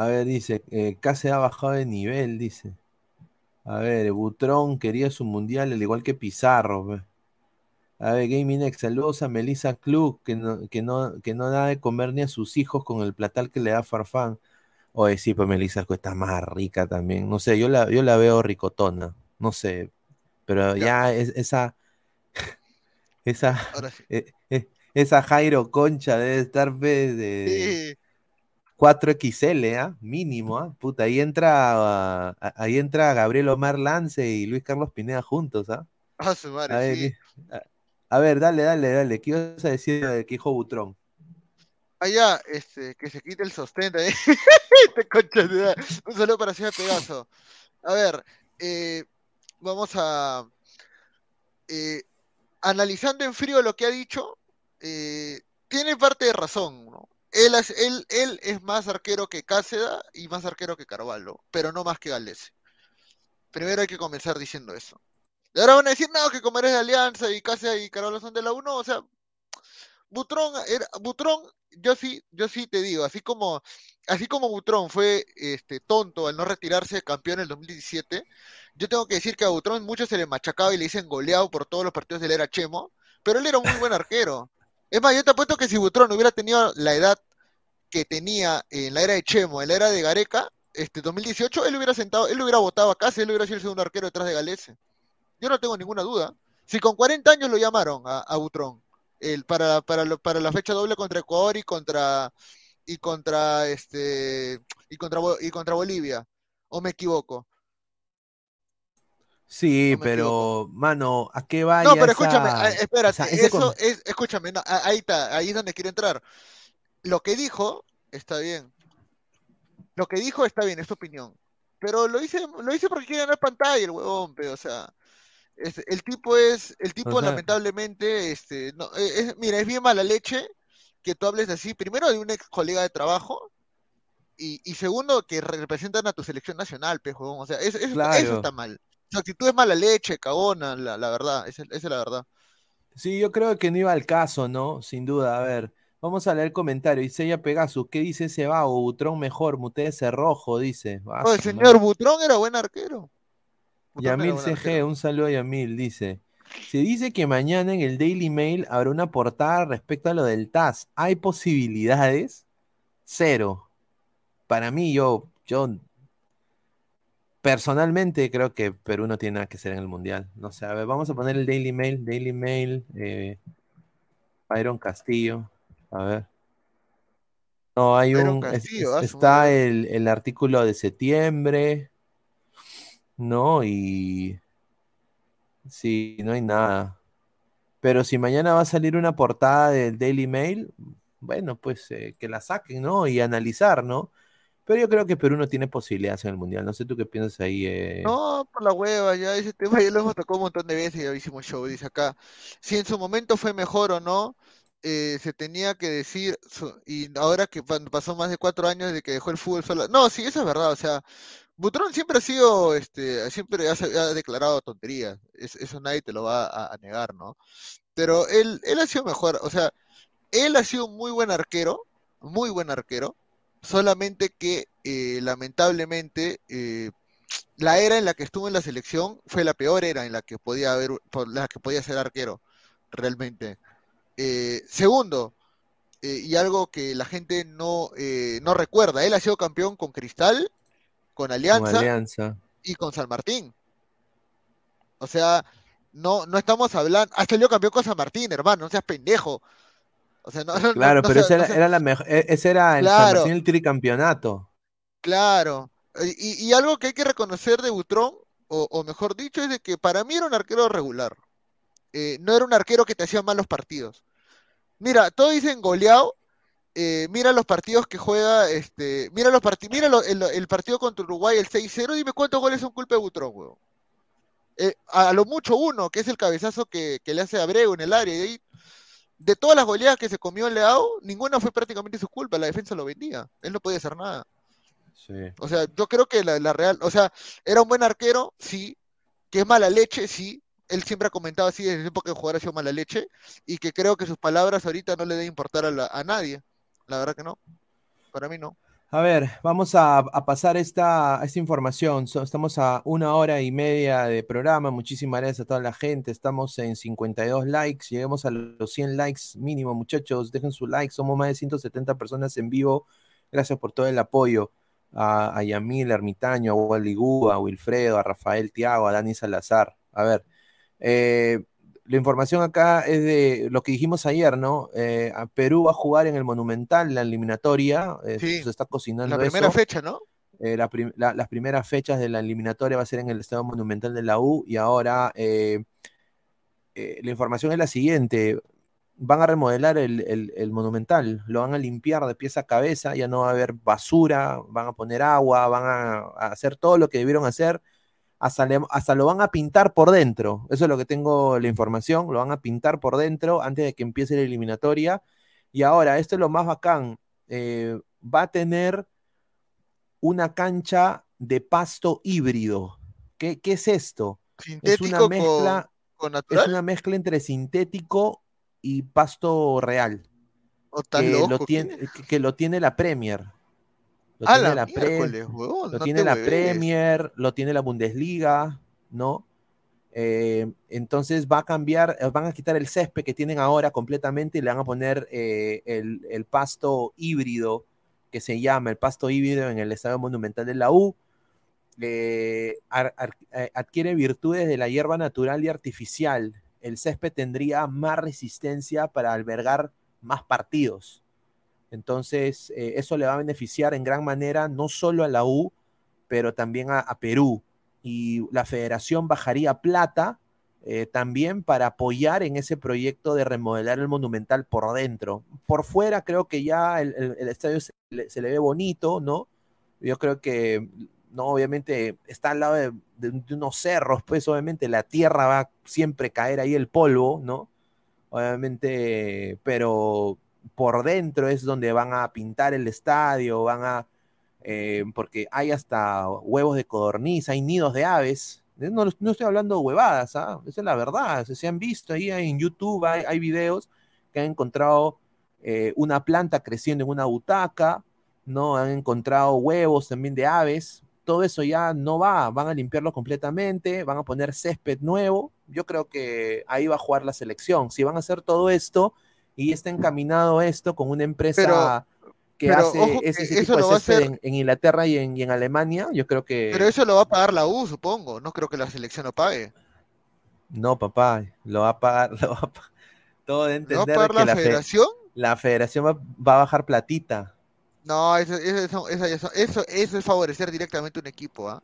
A ver, dice, eh, casi ha bajado de nivel, dice. A ver, Butrón quería su mundial al igual que Pizarro. A ver, Gaming X, saludos a Melissa Klug, que no, que, no, que no da de comer ni a sus hijos con el platal que le da Farfán. Oye, sí, pues Melissa Klug está más rica también. No sé, yo la, yo la veo ricotona. No sé. Pero ya, es, esa. Esa. E, e, esa Jairo Concha debe estar pues, de. 4XL, ¿ah? Mínimo, ¿ah? Puta, ahí entra, ahí entra Gabriel Omar Lance y Luis Carlos Pineda juntos, ¿ah? Ah, su madre, sí. A ver, dale, dale, dale. ¿Qué ibas a decir de que hijo Butrón? Allá, ah, este, que se quite el sostén ¿eh? Te concha de Un saludo para Ciudad Pegaso. A ver, eh, vamos a. Eh, analizando en frío lo que ha dicho, eh, tiene parte de razón, ¿no? Él él, él es más arquero que Cáceda y más arquero que Carvalho, pero no más que Galese. Primero hay que comenzar diciendo eso. Y ahora van a decir, no, que como eres de Alianza y casi y Carvalho son de la 1, o sea, Butrón, era, Butrón, yo sí, yo sí te digo, así como, así como Butrón fue este, tonto al no retirarse campeón en el 2017, yo tengo que decir que a Butrón mucho se le machacaba y le dicen goleado por todos los partidos del era Chemo, pero él era un muy buen arquero. Es más, yo te apuesto que si Butrón hubiera tenido la edad que tenía en la era de Chemo, en la era de Gareca, este 2018, él hubiera sentado, él hubiera votado a casa, él hubiera sido el segundo arquero detrás de Galese. Yo no tengo ninguna duda. Si con 40 años lo llamaron a, Butrón el, para, para, para la fecha doble contra Ecuador y contra y contra este y contra y contra Bolivia, o me equivoco. Sí, pero, mano, ¿a qué va? No, pero escúchame, espérate, eso es, escúchame, ahí está, ahí es donde quiero entrar. Lo que dijo está bien. Lo que dijo está bien, es tu opinión. Pero lo hice, lo hice porque quiere ganar pantalla el huevón, pero, o sea, el tipo es, el tipo lamentablemente, este, no, e, es, mira, es bien mala leche que tú hables así, primero de un ex colega de trabajo, y, y segundo que representan a tu selección nacional, pejo, o sea, eso, está mal. Su actitud es mala leche, cagona, la, la verdad, esa, esa, es la verdad. Sí, yo creo que no iba al caso, ¿no? Sin duda, a ver. Vamos a leer el comentario. Dice ella Pegasus, ¿qué dice ese vago? Butrón mejor, ese rojo, dice. el señor Butrón era buen arquero. Yamil CG, un saludo a Yamil, dice. Se dice que mañana en el Daily Mail habrá una portada respecto a lo del TAS. ¿Hay posibilidades? Cero. Para mí, yo, yo personalmente creo que Perú no tiene nada que hacer en el Mundial. No sé, a ver, vamos a poner el Daily Mail, Daily Mail, eh, Byron Castillo, a ver. No, hay un, está el, el artículo de septiembre, no, y sí, no hay nada. Pero si mañana va a salir una portada del Daily Mail, bueno, pues eh, que la saquen, ¿no? Y analizar, ¿no? Pero yo creo que Perú no tiene posibilidades en el Mundial. No sé tú qué piensas ahí. eh. No, por la hueva, ya ese tema ya lo hemos tocado un montón de veces, ya hicimos show, dice acá. Si en su momento fue mejor o no, eh, se tenía que decir, y ahora que pa- pasó más de cuatro años desde que dejó el fútbol solo. No, sí, eso es verdad, o sea, Butrón siempre ha sido, este, siempre ha, ha declarado tonterías, es- eso nadie te lo va a, a negar, ¿no? Pero él, él ha sido mejor, o sea, él ha sido un muy buen arquero, muy buen arquero, solamente que eh, lamentablemente eh, la era en la que estuvo en la selección fue la peor era en la que podía haber, por la que podía ser arquero, realmente. Eh, segundo, eh, y algo que la gente no, eh, no recuerda, él ha sido campeón con Cristal, con Alianza. y con San Martín. O sea, no, no estamos hablando, ha salido campeón con San Martín, hermano, no seas pendejo. O sea, no, no- Claro, no pero ese era, sea- era la mejor, ese era el Claro. El tricampeonato. Claro. Y, y algo que hay que reconocer de Butrón, o, o mejor dicho, es de que para mí era un arquero regular. Eh, no era un arquero que te hacía malos partidos. Mira, todos dicen goleado. eh, mira los partidos que juega, este, mira los partidos, mira lo- el, el partido contra Uruguay, el 6-0, dime cuántos goles son culpa de Butrón, weón. Eh, a, a lo mucho uno, que es el cabezazo que, que le hace a Abreu en el área. Y ahí, de todas las goleadas que se comió el Leao, ninguna fue prácticamente su culpa, la defensa lo vendía. Él no podía hacer nada. Sí. O sea, yo creo que la, la Real, o sea, era un buen arquero, sí, que es mala leche, sí. Él siempre ha comentado así desde época que jugar ha sido mala leche y que creo que sus palabras ahorita no le deben importar a, la- a nadie. La verdad que no. Para mí no. A ver, vamos a, pasar esta, esta información. Estamos a una hora y media de programa. Muchísimas gracias a toda la gente. Estamos en 52 likes. Lleguemos a los 100 likes mínimo, muchachos. Dejen su like. Somos más de 170 personas en vivo. Gracias por todo el apoyo. A, a Yamil, Ermitaño, a Wally Gu, a Wilfredo, a Rafael Tiago, a Dani Salazar. A ver, eh, la información acá es de lo que dijimos ayer, ¿no? Eh, a Perú va a jugar en el Monumental, la eliminatoria. eh, Sí, se está cocinando La primera eso. fecha, ¿no? Eh, la prim- la- las primeras fechas de la eliminatoria va a ser en el Estadio Monumental de la U y ahora eh, la información es la siguiente. Van a remodelar el, el- el Monumental, lo van a limpiar de pies a cabeza, ya no va a haber basura, van a poner agua, van a, a hacer todo lo que debieron hacer, hasta, le- hasta lo van a pintar por dentro. Eso es lo que tengo la información, lo van a pintar por dentro antes de que empiece la eliminatoria. Y ahora, esto es lo más bacán, eh, va a tener una cancha de pasto híbrido. ¿Qué, qué es esto? Es una mezcla, con es natural. una mezcla entre sintético y pasto real, ¿O tan que lo loco? ¿qué? tiene, que, que lo tiene la Premier. Lo A tiene la Pre- huevón, lo no tiene la. Premier, lo tiene la Bundesliga, ¿no? Eh, entonces va a cambiar, eh, van a quitar el césped que tienen ahora completamente y le van a poner eh, el, el pasto híbrido que se llama el pasto híbrido en el Estadio Monumental de la U. Eh, ar- ar- adquiere virtudes de la hierba natural y artificial. El césped tendría más resistencia para albergar más partidos. Entonces, eh, eso le va a beneficiar en gran manera no solo a la U, pero también a, a Perú. Y la federación bajaría plata eh, también para apoyar en ese proyecto de remodelar el monumental por dentro. Por fuera creo que ya el, el- el estadio se le, se le ve bonito, ¿no? Yo creo que, no, obviamente está al lado de, de- de unos cerros, pues obviamente la tierra va a siempre caer ahí el polvo, ¿no? Obviamente, pero por dentro es donde van a pintar el estadio, van a, eh, porque hay hasta huevos de codorniz, hay nidos de aves. Eh, No, estoy hablando de huevadas, ¿ah? Esa es la verdad. Se, han visto ahí en YouTube, hay, hay videos que han encontrado eh, una planta creciendo en una butaca, ¿no? Han encontrado huevos también de aves. Todo eso ya no va, van a limpiarlo completamente, van a poner césped nuevo. Yo creo que ahí va a jugar la selección. Si van a hacer todo esto y está encaminado esto con una empresa que pero hace ojo ese, ese eso tipo de va a hacer- en, en Inglaterra y en, y en Alemania, yo creo que Pero eso lo va a pagar la U, supongo. No creo que la selección lo pague. no, papá, lo va a pagar, lo va a todo de ¿Lo va a entender pagar que la la, fe- federación? la federación va, va a bajar platita. No, eso, eso, eso, eso, eso- eso- eso es favorecer directamente un equipo, ¿ah?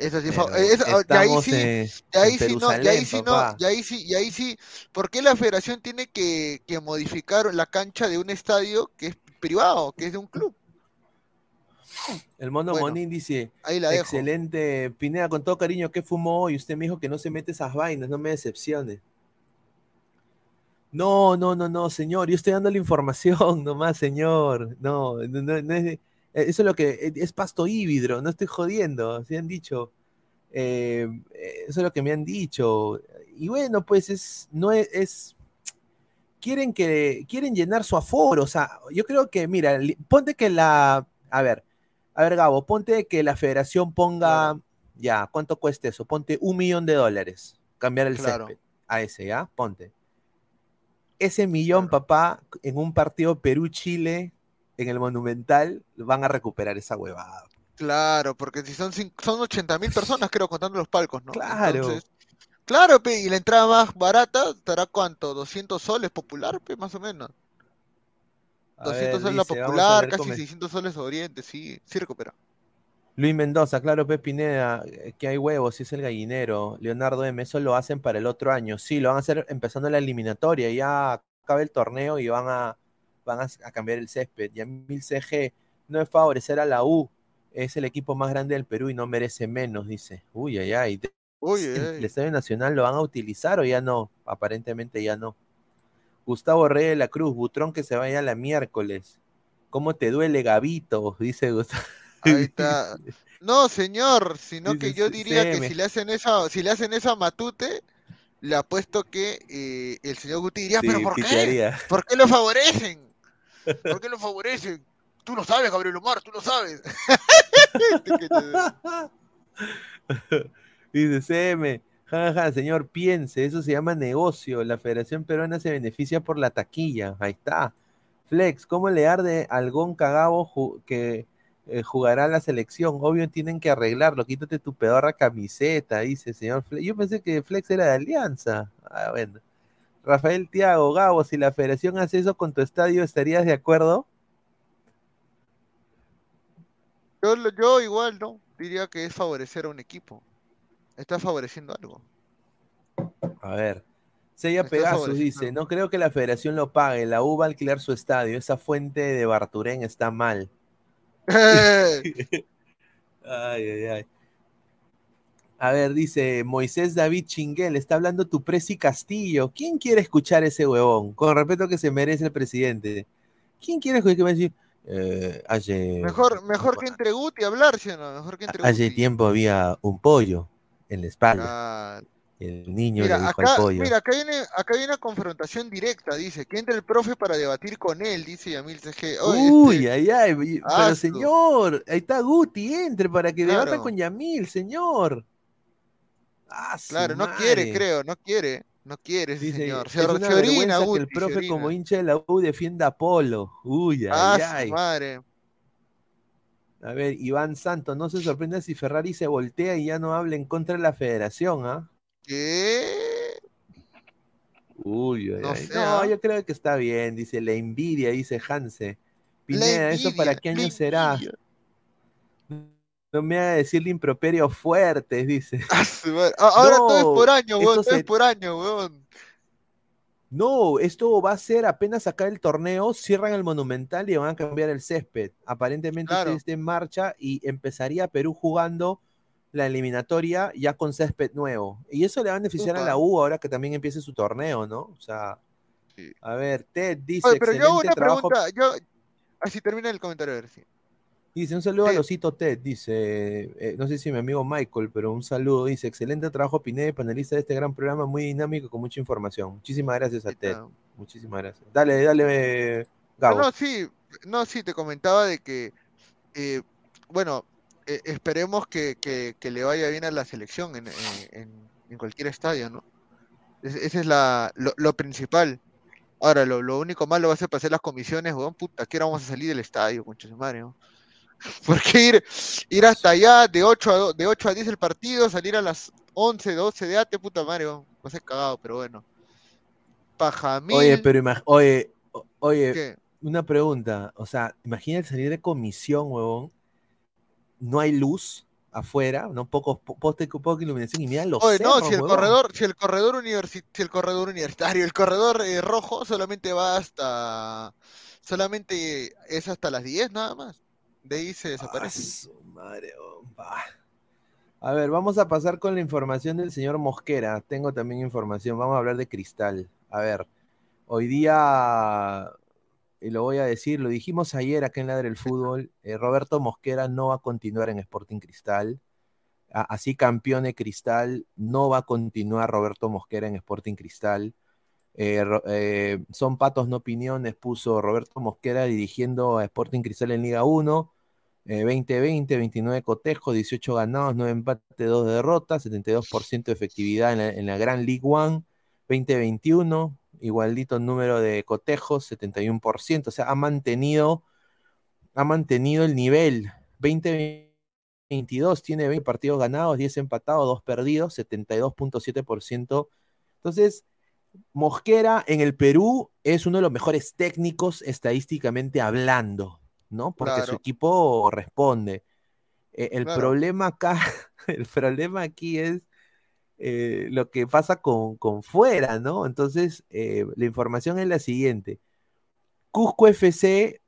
Eso sí, eso- y ahí estamos sí, en, y ahí sí no, y ahí sí no, ahí sí, ahí sí, ¿por qué la federación tiene que, que modificar la cancha de un estadio que es privado, que es de un club? El mono Bueno, Monín dice, Ahí la dejo. excelente, Pineda, con todo cariño, ¿qué fumó hoy? Usted me dijo que no se mete esas vainas, no me decepcione. No, no, no, no, señor, yo estoy dando la información nomás, señor. No, no, no, no es de- eso es lo que eh, es pasto híbrido, no estoy jodiendo, así han dicho. Eh, eh, eso es lo que me han dicho. Y bueno, pues es, no es, es- quieren que, quieren llenar su aforo. O sea, yo creo que, mira, ponte que la, a ver, a ver, Gabo, ponte que la federación ponga, ya, ¿cuánto cuesta eso? Ponte un millón de dólares, cambiar el Claro. césped a ese, ¿ya? Ponte. Ese millón, Claro. papá, en un partido Perú-Chile, en el Monumental, van a recuperar esa huevada. Claro, porque si son, son 80 mil personas, creo, contando los palcos, ¿no? Claro. Entonces, claro, pe, y la entrada más barata estará cuánto, 200 soles popular, pe, más o menos. A 200 ver, soles la dice, popular, casi comen- 600 soles Oriente, sí, sí recupera. Luis Mendoza, claro, Pep Pineda, eh, que hay huevos, si es el gallinero. Leonardo M, eso lo hacen para el otro año. Sí, lo van a hacer empezando la eliminatoria, ya acaba el torneo y van a, van a, a cambiar el césped. Yamil CG, no es favorecer a la U, es el equipo más grande del Perú y no merece menos, dice. Uy, ay, ay. Uy, ¿El, ey. el Estadio Nacional lo van a utilizar o ya no? Aparentemente ya no. Gustavo Rey de la Cruz, Butrón que se vaya la miércoles. ¿Cómo te duele, Gabito? Dice Gustavo. Ahí está. No, señor, sino que yo "Sí, diría que séme". si le hacen eso, si le hacen eso a Matute, le apuesto que eh, el señor Guti diría, pero ¿por qué? pitearía. ¿Por qué lo favorecen? ¿Por qué lo favorecen? Tú lo sabes, Gabriel Omar, tú lo sabes. Dice CM, jaja, señor, piense, eso se llama negocio. La Federación Peruana se beneficia por la taquilla. Ahí está. Flex, ¿cómo le arde al Gon Cagabo que eh, jugará la selección? Obvio tienen que arreglarlo. Quítate tu pedorra camiseta, dice señor Flex. Yo pensé que Flex era de Alianza. Ah, bueno. Rafael Tiago, Gabo, si la federación hace eso con tu estadio, ¿estarías de acuerdo? Yo, yo igual, ¿no? Diría que es favorecer a un equipo. Está favoreciendo algo. A ver. Sella Pegasus dice, no creo que la federación lo pague, la U va a alquilar su estadio, esa fuente de Barturén está mal. Ay, ay, ay. A ver, dice Moisés David Chinguel, está hablando tu presi Castillo. ¿Quién quiere escuchar ese huevón? Con respeto que se merece el presidente. ¿Quién quiere escuchar que a decir? eh, hace, Mejor, mejor que entre Guti hablar, ¿sí o no? Mejor que entre hace Guti. tiempo había un pollo en la espalda. Ah, El niño Mira, le dijo al acá, pollo. mira, acá viene, acá viene una confrontación directa, dice, que entre el profe para debatir con él, dice Yamil CG. Uy, este, ay, ay, pero señor, ahí está Guti, entre para que debata Claro. con Yamil, señor. Ah, claro, no quiere, creo, no quiere, no quiere Dice, señor. es Se, una se orina, que el profe como hincha de la U defienda a Polo. Uy, ay, Ah, ay. su madre. A ver, Iván Santos, no se sorprenda si Ferrari se voltea y ya no habla en contra de la federación, ¿ah? ¿Qué? Uy, ay, No ay. No, ¿ah? yo creo que está bien, dice la envidia, dice Hanse. Pineda, ¿eso para qué año será? No me haga decirle improperio fuertes, dice. Ah. Ah, Ahora todo es No, por año, weón, esto todo se- es por año, weón. No, esto va a ser apenas acá el torneo, cierran el Monumental y van a cambiar el césped. Aparentemente Claro. está en marcha y empezaría Perú jugando la eliminatoria ya con césped nuevo. Y eso le va a beneficiar a la U ahora que también empiece su torneo, ¿no? O sea, Sí. a ver, Ted dice, Oye, pero yo excelente una trabajo. pregunta, yo... Así termina el comentario, a ver si. Dice, un saludo a. Losito Ted, dice, eh, no sé si mi amigo Michael, pero un saludo, dice, excelente trabajo Pineda, panelista de este gran programa, muy dinámico, con mucha información. Muchísimas gracias a Ted. Muchísimas gracias. Dale, dale, No, Gabo. no, sí, no, sí, te comentaba de que, eh, bueno, eh, esperemos que, que- que le vaya bien a la selección en, en- cualquier estadio, ¿no? Es- ese es la, lo, lo principal. Ahora, lo, lo único malo va a ser hacer las comisiones, weón, puta, que ahora vamos a salir del estadio, concha de madre, ¿no? Porque ir, ir hasta allá de 8 a, do- de 8 a 10 el partido, salir a las 11, 12 de ate, puta madre, weón, va a ser cagado, pero bueno. Pajamil, Oye, pero imag- oye, oye, ¿qué? una pregunta, o sea, imagínate salir de comisión, huevón, no hay luz afuera, no pocos po- poste, poca iluminación y mira los Oye, no, si el huevón. corredor, si el corredor universi- si el corredor universitario, el corredor eh, rojo solamente va hasta, solamente es hasta las 10 nada más. De ahí se desaparece. madre. A ver, vamos a pasar con la información del señor Mosquera. Tengo también información. Vamos a hablar de Cristal. A ver, hoy día, y lo voy a decir, lo dijimos ayer acá en Ladre el Fútbol, eh, Roberto Mosquera no va a continuar en Sporting Cristal. Así campeón de Cristal, no va a continuar Roberto Mosquera en Sporting Cristal. Eh, eh, son patos, no opiniones, puso Roberto Mosquera dirigiendo a Sporting Cristal en Liga 1. Eh, 20-20, 29 cotejos, 18 ganados, 9 empates, 2 derrotas, 72% de efectividad en la, en Gran League One. 2021, igualdito número de cotejos, 71%. O sea, ha mantenido, ha mantenido el nivel. 2022 tiene 20 partidos ganados, 10 empatados, 2 perdidos, 72.7%. Entonces, Mosquera en el Perú es uno de los mejores técnicos estadísticamente hablando, ¿no? Porque su equipo responde. Eh, el Claro. problema acá, el problema aquí es eh, lo que pasa con, con fuera, ¿no? Entonces, eh, la información es la siguiente. Cusco FC,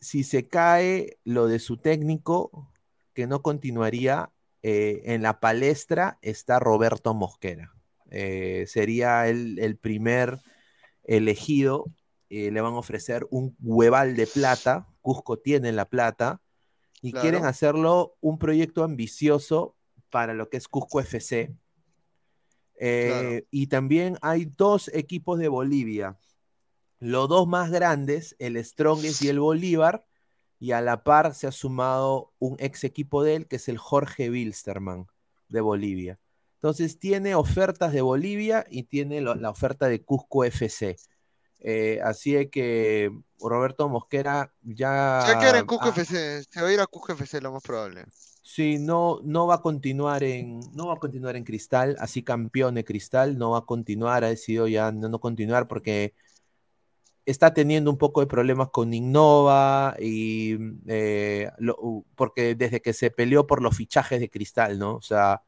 si se cae lo de su técnico, que no continuaría, eh, en la palestra está Roberto Mosquera. Eh, sería el, el primer elegido. eh, le van a ofrecer un hueval de plata. Cusco tiene la plata. Y Claro. quieren hacerlo un proyecto ambicioso para lo que es Cusco FC. Eh, Claro. Y también hay dos equipos de Bolivia. Los dos más grandes, el Strongest y el Bolívar, y a la par se ha sumado un ex equipo de él, que es el Jorge Wilstermann de Bolivia. Entonces tiene ofertas de Bolivia y tiene lo- la oferta de Cusco FC. Eh, así es que Roberto Mosquera ya... Se va a quedar en Cusco ah, FC. Se va a ir a Cusco FC lo más probable. Sí, no, no va a continuar en, no va a continuar en Cristal, así campeón de Cristal, no va a continuar, ha decidido ya no, no continuar porque está teniendo un poco de problemas con Innova y eh, lo- porque desde que se peleó por los fichajes de Cristal, ¿no? O sea,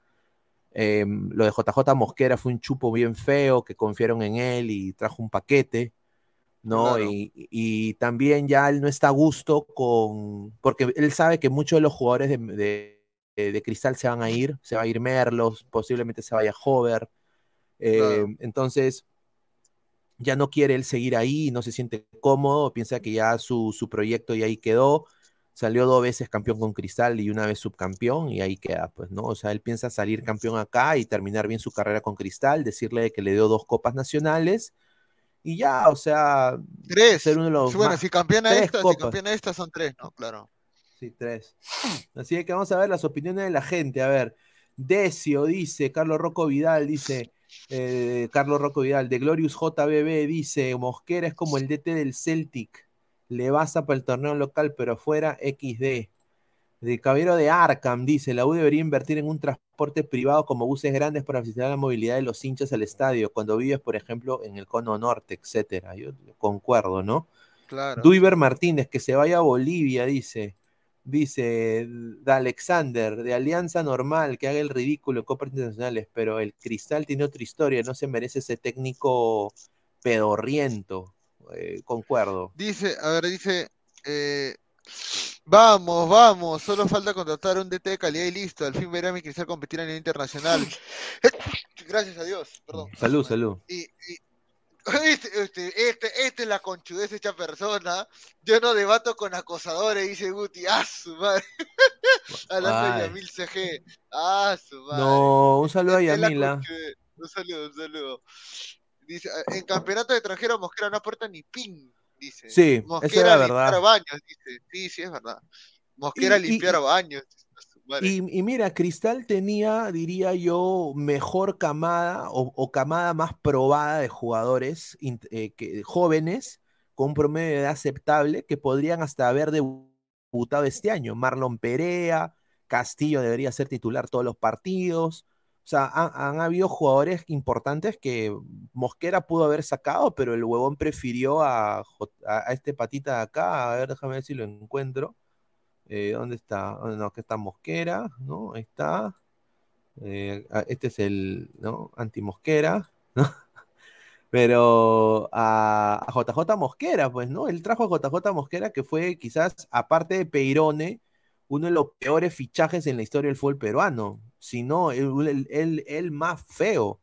eh, lo de JJ Mosquera fue un chupo bien feo, que confiaron en él y trajo un paquete, ¿no? Claro. Y, y también ya él no está a gusto con, porque él sabe que muchos de los jugadores de, de- de- de Cristal se van a ir, se va a ir Merlos, posiblemente se vaya Hover, eh, Claro. entonces ya no quiere él seguir ahí, no se siente cómodo, piensa que ya su, su proyecto ya ahí quedó, salió dos veces campeón con Cristal y una vez subcampeón y ahí queda, pues, ¿no? O sea, él piensa salir campeón acá y terminar bien su carrera con Cristal, decirle que le dio dos copas nacionales y ya, o sea, Tres. ser uno de los Bueno, más- si campeona esta, si campeona esta son tres, ¿no? Claro. Sí, tres. Así que vamos a ver las opiniones de la gente. A ver, Decio dice, Carlos Rocco Vidal dice, eh, Carlos Rocco Vidal, de Glorious JBB dice, Mosquera es como el DT del Celtic, le basa para el torneo local, pero fuera XD. De Caballero de Arkham dice, la U debería invertir en un transporte privado como buses grandes para facilitar la movilidad de los hinchas al estadio, cuando vives, por ejemplo, en el Cono Norte, etcétera. Yo concuerdo, ¿no? Claro. Duiber Martínez, que se vaya a Bolivia, dice. Dice de Alexander, de Alianza Normal, que haga el ridículo en Copas Internacionales, pero el Cristal tiene otra historia, no se merece ese técnico pedorriento. Eh, concuerdo. Dice, a ver, dice, eh, vamos, vamos, solo falta contratar un DT de calidad y listo. Al fin verá mi Cristal competir a nivel internacional. Gracias a Dios, perdón. Salud, salud. Y, y- este, este, este, este es la conchudez hecha persona. Yo no debato con acosadores, dice Guti. ¡Ah, su madre! Hablando de. Yamil CG. ¡Ah, su madre! No, un saludo a Es la Yamila. Un saludo, un saludo. Dice, en campeonato de extranjero Mosquera no aporta ni pin, dice. Sí, Mosquera era limpiar verdad. baños, dice. Sí, sí, es verdad. Mosquera Y- y- limpiar baños. Y, y mira, Cristal tenía, diría yo, mejor camada o, o camada más probada de jugadores eh, que, jóvenes con un promedio de edad aceptable que podrían hasta haber debutado este año. Marlon Perea, Castillo debería ser titular todos los partidos. O sea, han, habido jugadores importantes que Mosquera pudo haber sacado, pero el huevón prefirió a, este patita de acá. A ver, déjame ver si lo encuentro. Eh, ¿dónde está? Oh, No, que está Mosquera, ¿no? Ahí está. Eh, ah, este es el, ¿no? Anti-Mosquera, ¿no? Pero a, a JJ Mosquera, pues, ¿no? Él trajo a JJ Mosquera, que fue quizás, aparte de Peirone, uno de los peores fichajes en la historia del fútbol peruano. Si no, el, el- el- más feo,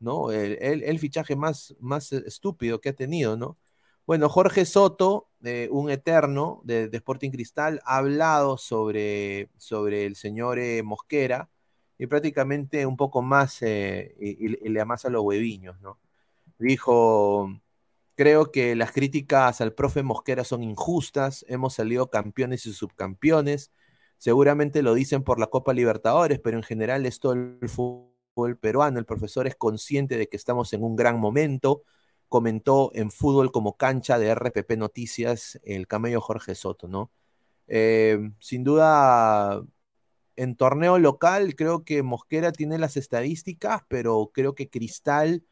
¿no? El, fichaje más, más estúpido que ha tenido, ¿no? Bueno, Jorge Soto, eh, un eterno de, Sporting Cristal, ha hablado sobre, sobre el señor eh, Mosquera y prácticamente un poco más eh, y- y le amasa los hueviños, ¿no? Dijo, creo que las críticas al profe Mosquera son injustas, hemos salido campeones y subcampeones, seguramente lo dicen por la Copa Libertadores, pero en general es todo el fútbol peruano, el profesor es consciente de que estamos en un gran momento, comentó en Fútbol como cancha de RPP Noticias el camello Jorge Soto, ¿no? Eh, sin duda, en torneo local creo que Mosquera tiene las estadísticas, pero creo que Cristal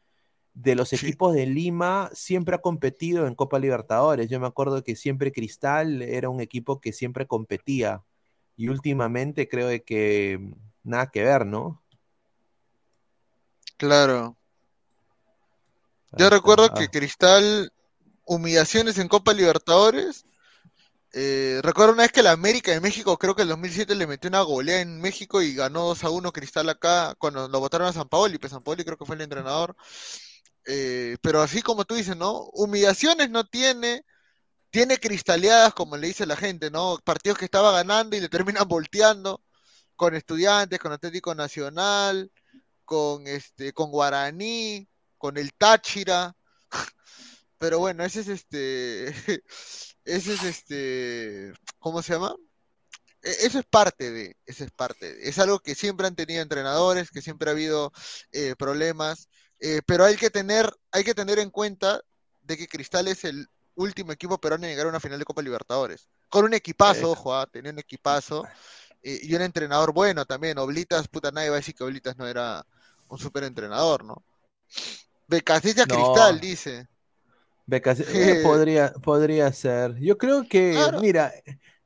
de los Sí. equipos de Lima siempre ha competido en Copa Libertadores. Yo me acuerdo que siempre Cristal era un equipo que siempre competía y últimamente creo de que mm, nada que ver, ¿no? Claro. Yo recuerdo que Cristal, humillaciones en Copa Libertadores. eh, recuerdo una vez que la América de México, creo que el 2007 le metió una goleada en México y ganó 2 a 1 Cristal acá cuando lo votaron a San Paoli, pues San Paoli creo que fue el entrenador. Eh, pero así como tú dices, ¿no? Humillaciones no tiene, tiene cristaleadas, como le dice la gente, ¿no? Partidos que estaba ganando y le terminan volteando con Estudiantes, con Atlético Nacional, con este, con Guaraní, con el Táchira. Pero bueno, ese es este, ese es este, ¿cómo se llama? E- Eso es parte de, eso es parte de. Es algo que siempre han tenido entrenadores, que siempre ha habido eh, problemas, eh, pero hay que tener, hay que tener en cuenta de que Cristal es el último equipo peruano en llegar a una final de Copa Libertadores. Con un equipazo, Eh. ojo, ah, tenía un equipazo eh, y un entrenador bueno también. Oblitas, puta, nadie va a decir que Oblitas no era un super entrenador, ¿no? Becasilla No. Cristal, dice. Becas- eh, podría, podría ser. Yo creo que, Claro. mira,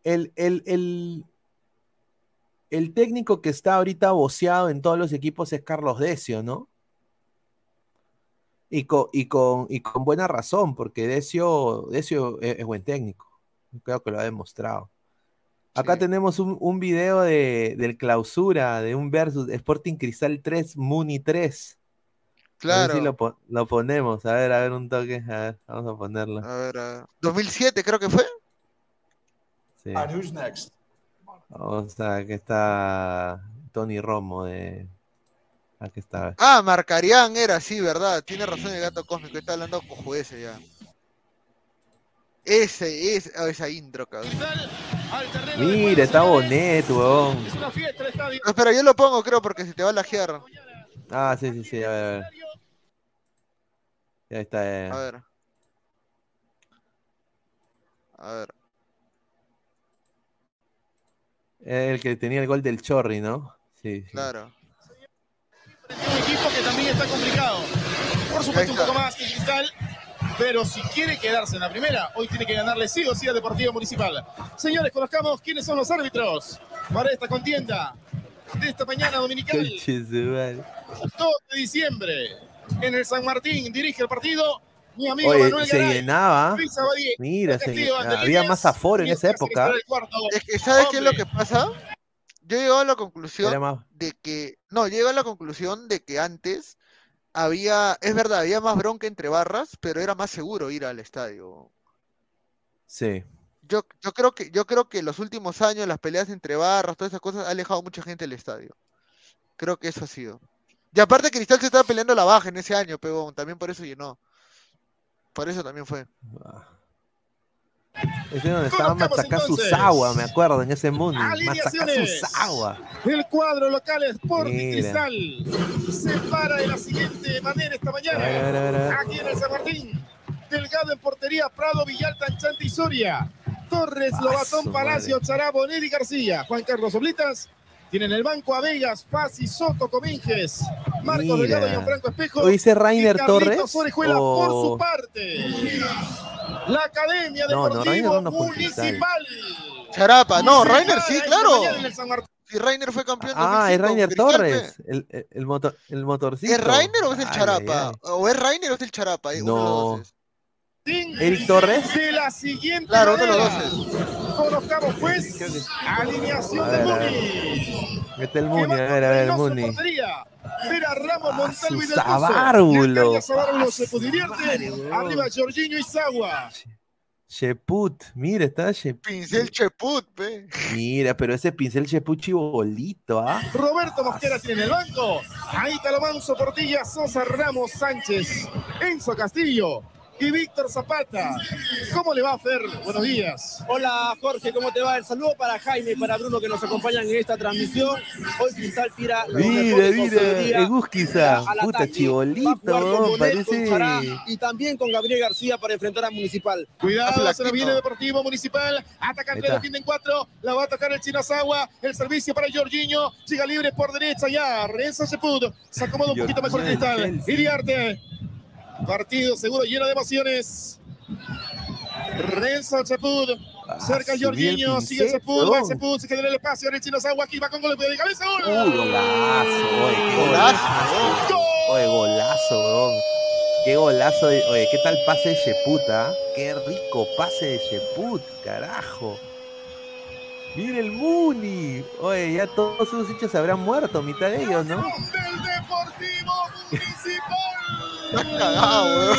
el, el, el, el técnico que está ahorita voceado en todos los equipos es Carlos Decio, ¿no? Y con, y con, y con buena razón, porque Decio, Decio es, es buen técnico. Creo que lo ha demostrado. Acá Sí. tenemos un, un video de, del clausura, de un versus Sporting Cristal 3, Muni 3. A ver Claro. si lo, po- lo ponemos. A ver, a ver un toque. A ver, vamos a ponerlo. A ver, a ver. 2007 creo que fue. Sí. And who's next? O sea, aquí está Tony Romo de. Aquí está. Ah, Marcarián era, sí, verdad. Tiene razón el gato cósmico. Está hablando con jueces ya. Ese, ese, oh, esa intro, cabrón. Mira, está Bonet, weón. No, espera, yo lo pongo, creo, porque se te va a lajear. Ah, sí, sí, sí, a ver, a ver. Ya está. eh. A ver. A ver. El que tenía el gol del Chorri, ¿no? Sí, sí. Claro. Un equipo que también está complicado. Por supuesto, un poco más que Cristal, pero si quiere quedarse en la primera, hoy tiene que ganarle sí o sí a Deportivo Municipal. Señores, conozcamos quiénes son los árbitros para esta contienda de esta mañana dominical, Conche su madre. 2 de diciembre. En el San Martín dirige el partido mi amigo Oye, Manuel se Garay. llenaba. Mira, se llenaba. Había más aforo en esa época. Es que, ¿sabes qué es lo Hombre. que pasa? Yo llego a la conclusión más. de que, no, llego a la conclusión de que antes había, es verdad, había más bronca entre barras, pero era más seguro ir al estadio. Sí. Yo, yo creo que, yo creo que los últimos años las peleas entre barras, todas esas cosas, ha alejado mucha gente del estadio. Creo que eso ha sido. Y aparte Cristal se estaba peleando la baja en ese año, pero también por eso llenó. Por eso también fue. Ah. Ese donde estaba entonces. Sawa, me acuerdo, en ese mundo. Sawa. El cuadro local Sporting Mira. Cristal se para de la siguiente manera esta a mañana. ver, a ver, a ver. Aquí en el San Martín. Delgado en portería, Prado, Villalta, Chante y Soria. Torres, Ah, Lobatón, Palacio, Charabo, Nelly García. Juan Carlos Oblitas. Tienen el banco a Vegas, Fasi, Soto, Cominges. Marcos Mira. Delgado y Gianfranco Espejo. ¿O dice Rainer Torres? Orejuela por O- su parte. La Academia No, conquista. Municipal. Charapa, no, Rainer sí, claro. Si Rainer fue campeón Ah, es 2005 con Rainer. Torres, el, el, el motor, el motorcito. ¿Es Rainer o es el Ay, ay, Charapa? ay. ¿O es Rainer o es el Charapa? Eh, Uno No. dos. Eric Torres. De la siguiente Claro, uno de los dos es. Conozcamos pues alineación A de ver, a ver. Muni. Mete el Que Muni, a ver, a ver, en Muni. portería. Vera Ramos, Ah, Montalvo y Del. Lecaña, Sabárbulo se divierte. Arriba Jorginho y Sagua. Sheput, mira, está Sheput. Pincel Cheput, pe. Mira, pero ese pincel Sheput chibolito, ¿ah? Roberto Mosquera tiene el banco. Ahí Manso, Portilla, Sosa, Ramos, Sánchez, Enzo Castillo y Víctor Zapata. ¿Cómo le va, Fer? Buenos días. Hola Jorge, ¿cómo te va? El saludo para Jaime y para Bruno que nos acompañan en esta transmisión. Hoy Cristal tira mira, ofensiva Egusquiza, puta chibolito, parece. Y también con Gabriel García para enfrentar a Municipal. Cuidado, se viene Deportivo Municipal. Atacante Ahí está. defiende en cuatro. La va a tocar el Chino Sagua. El servicio para Jorginho. Llega libre por derecha ya. Renzo Sepud. Se acomoda un poquito mejor Cristal. Iriarte. Partido seguro lleno de emociones. Renzo Sepud. Ah, Cerca Jorginho. Sigue Sepud. Va. Sepud. Se en el espacio. El Chino Sagua. Aquí va con golpe de cabeza. ¡Gol! Uh, golazo, oye, Golazo. ¡Gol! Oye, golazo, weón. Qué golazo. de- Oye, ¿qué tal pase de Sheput, ah? Qué rico pase de Sheput, carajo. Mira el Muni. Oye, ya todos sus hinchas se habrán muerto, mitad de ellos, ¿no? Del Deportivo Municipal. Está cagado,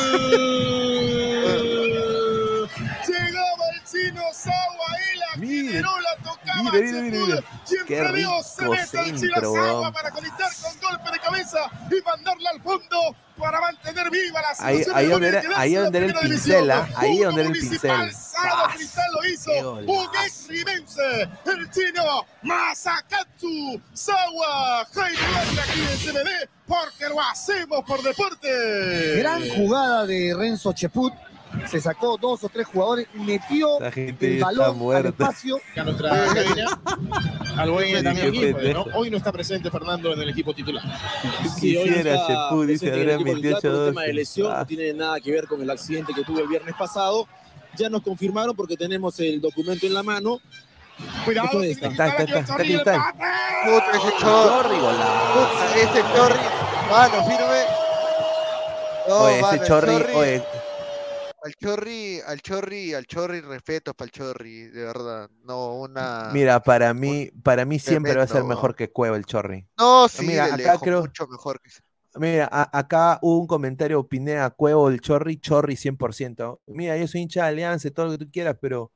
Llegaba el chino Sagua y la Mire, generó, la tocaba mire, el mire, mire, mire. Siempre rico mete el chino weón. para conectar con golpe de cabeza y mandarla al fondo para mantener viva la Ahí- situación ahí de donde era- ahí donde era el primera pincel, división. ¿ah? Ahí donde era el pincel. Cristal lo ¡Qué hizo. Rimense, el chino Masakatsu Sagua. Jaime Duarte aquí en CMD porque lo hacemos por deporte. Gran jugada de Renzo Cheput. Se sacó dos o tres jugadores, metió La gente el balón al espacio. a nuestra cabina. Al buen pendejo. Quispe, ¿no? Hoy no está presente Fernando en el equipo titular. Sí, hoy no Quisiera está Sheput, dice el Adrián equipo titular 28 por un tema de 12. lesión, Ah. no tiene nada que ver con el accidente que tuvo el viernes pasado. Ya nos confirmaron porque tenemos el documento en la mano. Cuidado, está. Está, está, está, está, el está. Puta, ese chorro. Chorri. Puta, ese chorri. Mano, firme. No, Oye, mano, ese el Chorri, Chorri- oye, Al chorri, al chorri, al chorri, respeto para el chorri, de verdad. No, una. mira, para mí, para mí siempre va a ser mejor que Cueva el Chorri. No, sí, Mira, de acá lejos, creo- mucho mejor que Mira, a- acá hubo un comentario, opiné a Cuevo el Chorri, Chorri 100%. Mira, yo soy hincha de Alianza, todo lo que tú quieras, pero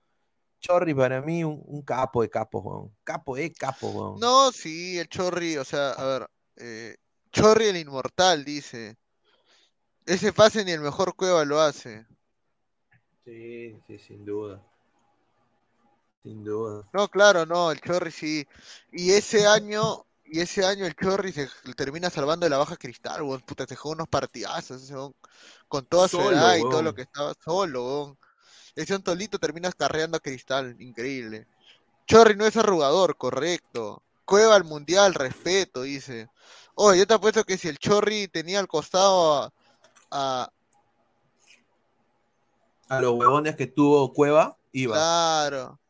Chorri para mí un, un capo de capos, weón. Capo de capos, weón. No, sí, el Chorri, o sea, a ver, eh, Chorri el inmortal, dice. Ese pase ni el mejor Cueva lo hace. Sí, sí, sin duda. Sin duda. No, claro, no, el Chorri sí. Y ese año, y ese año el Chorri se termina salvando de la baja cristal, weón. Puta, se jugó unos partidazos, weón, con toda su edad y todo lo que estaba solo, weón. Ese Antolito termina carreando a cristal, increíble. Chorri no es arrugador, correcto. Cueva al mundial, respeto, dice. Oye, yo te apuesto que si el Chorri tenía al costado a, a- A los huevones que tuvo Cueva, iba. Claro.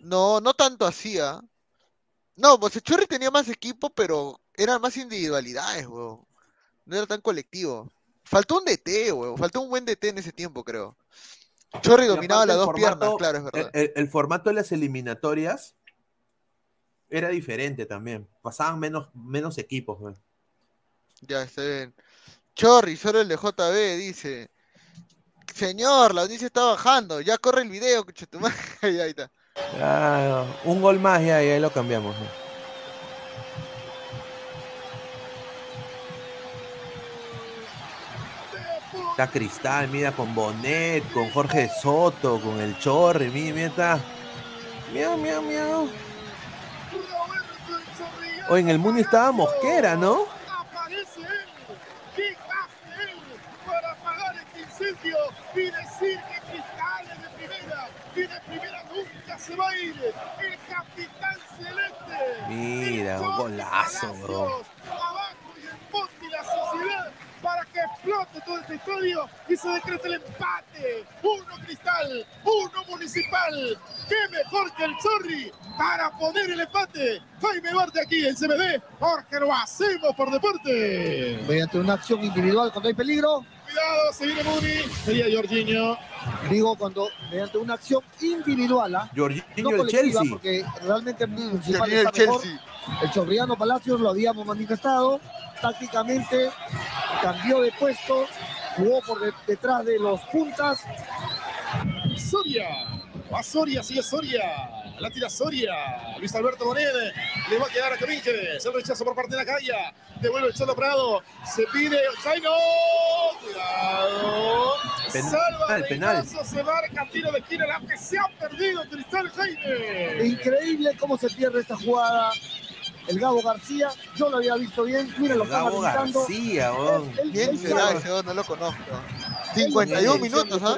No, no tanto así, ¿ah? No, pues el Chorri tenía más equipo, pero eran más individualidades, weón. No era tan colectivo. Faltó un DT, weón. Faltó un buen DT en ese tiempo, creo. Chorri dominaba las dos piernas, claro, es El, verdad. el- el formato de las eliminatorias era diferente también. Pasaban menos, menos equipos, weón. Ya está bien. Chorri, solo el de JB dice. Señor, la audiencia está bajando. Ya corre el video, escucha tu madre. Ahí está. Ah, un gol más ya, y ahí lo cambiamos. ¿no? Está Cristal, mira, con Bonet, con Jorge Soto, con el Chorri, mira, mira, está. Miau, miau, miau. En el Muni estaba Mosquera, ¿no? Aparece él. ¿Qué hace él para apagar este incendio y decir que Cristal es de primera? Y de primera nunca se va a ir. El capitán celeste. Mira, un golazo, bro. Abajo y en Monti la sociedad para que explote todo este estadio y se decrete el empate. Uno Cristal, uno Municipal. ¡Qué mejor que el Chorri! para poner el empate. Jaime Duarte aquí en CBD, porque lo hacemos por deporte. Mediante una acción individual cuando hay peligro. Cuidado, se viene Muni. Sería Jorginho. Digo, cuando mediante una acción individual, ¿ah? Jorginho no colectiva, Chelsea. porque realmente el está mejor. Chelsea. El Chorriano Palacios lo habíamos manifestado. Tácticamente cambió de puesto, jugó por de- detrás de los puntas. Soria. Va Soria, sigue Soria. La tira Soria. Luis Alberto Bonet. Le va a quedar a Comínguez. El rechazo por parte de la calle. Devuelve el Cholo Prado. Se pide. ¡Zaino! Cuidado. Penal, Salva penal. Reynoso, Se marca tiro de esquina. La que se ha perdido Cristal Jaime. Increíble cómo se pierde esta jugada. El Gabo García, yo lo había visto bien. Miren lo Gabo. García, weón. Él- él- ¿Quién será ese? Oh, No lo conozco. Él 51 no tiene minutos, ¿ah?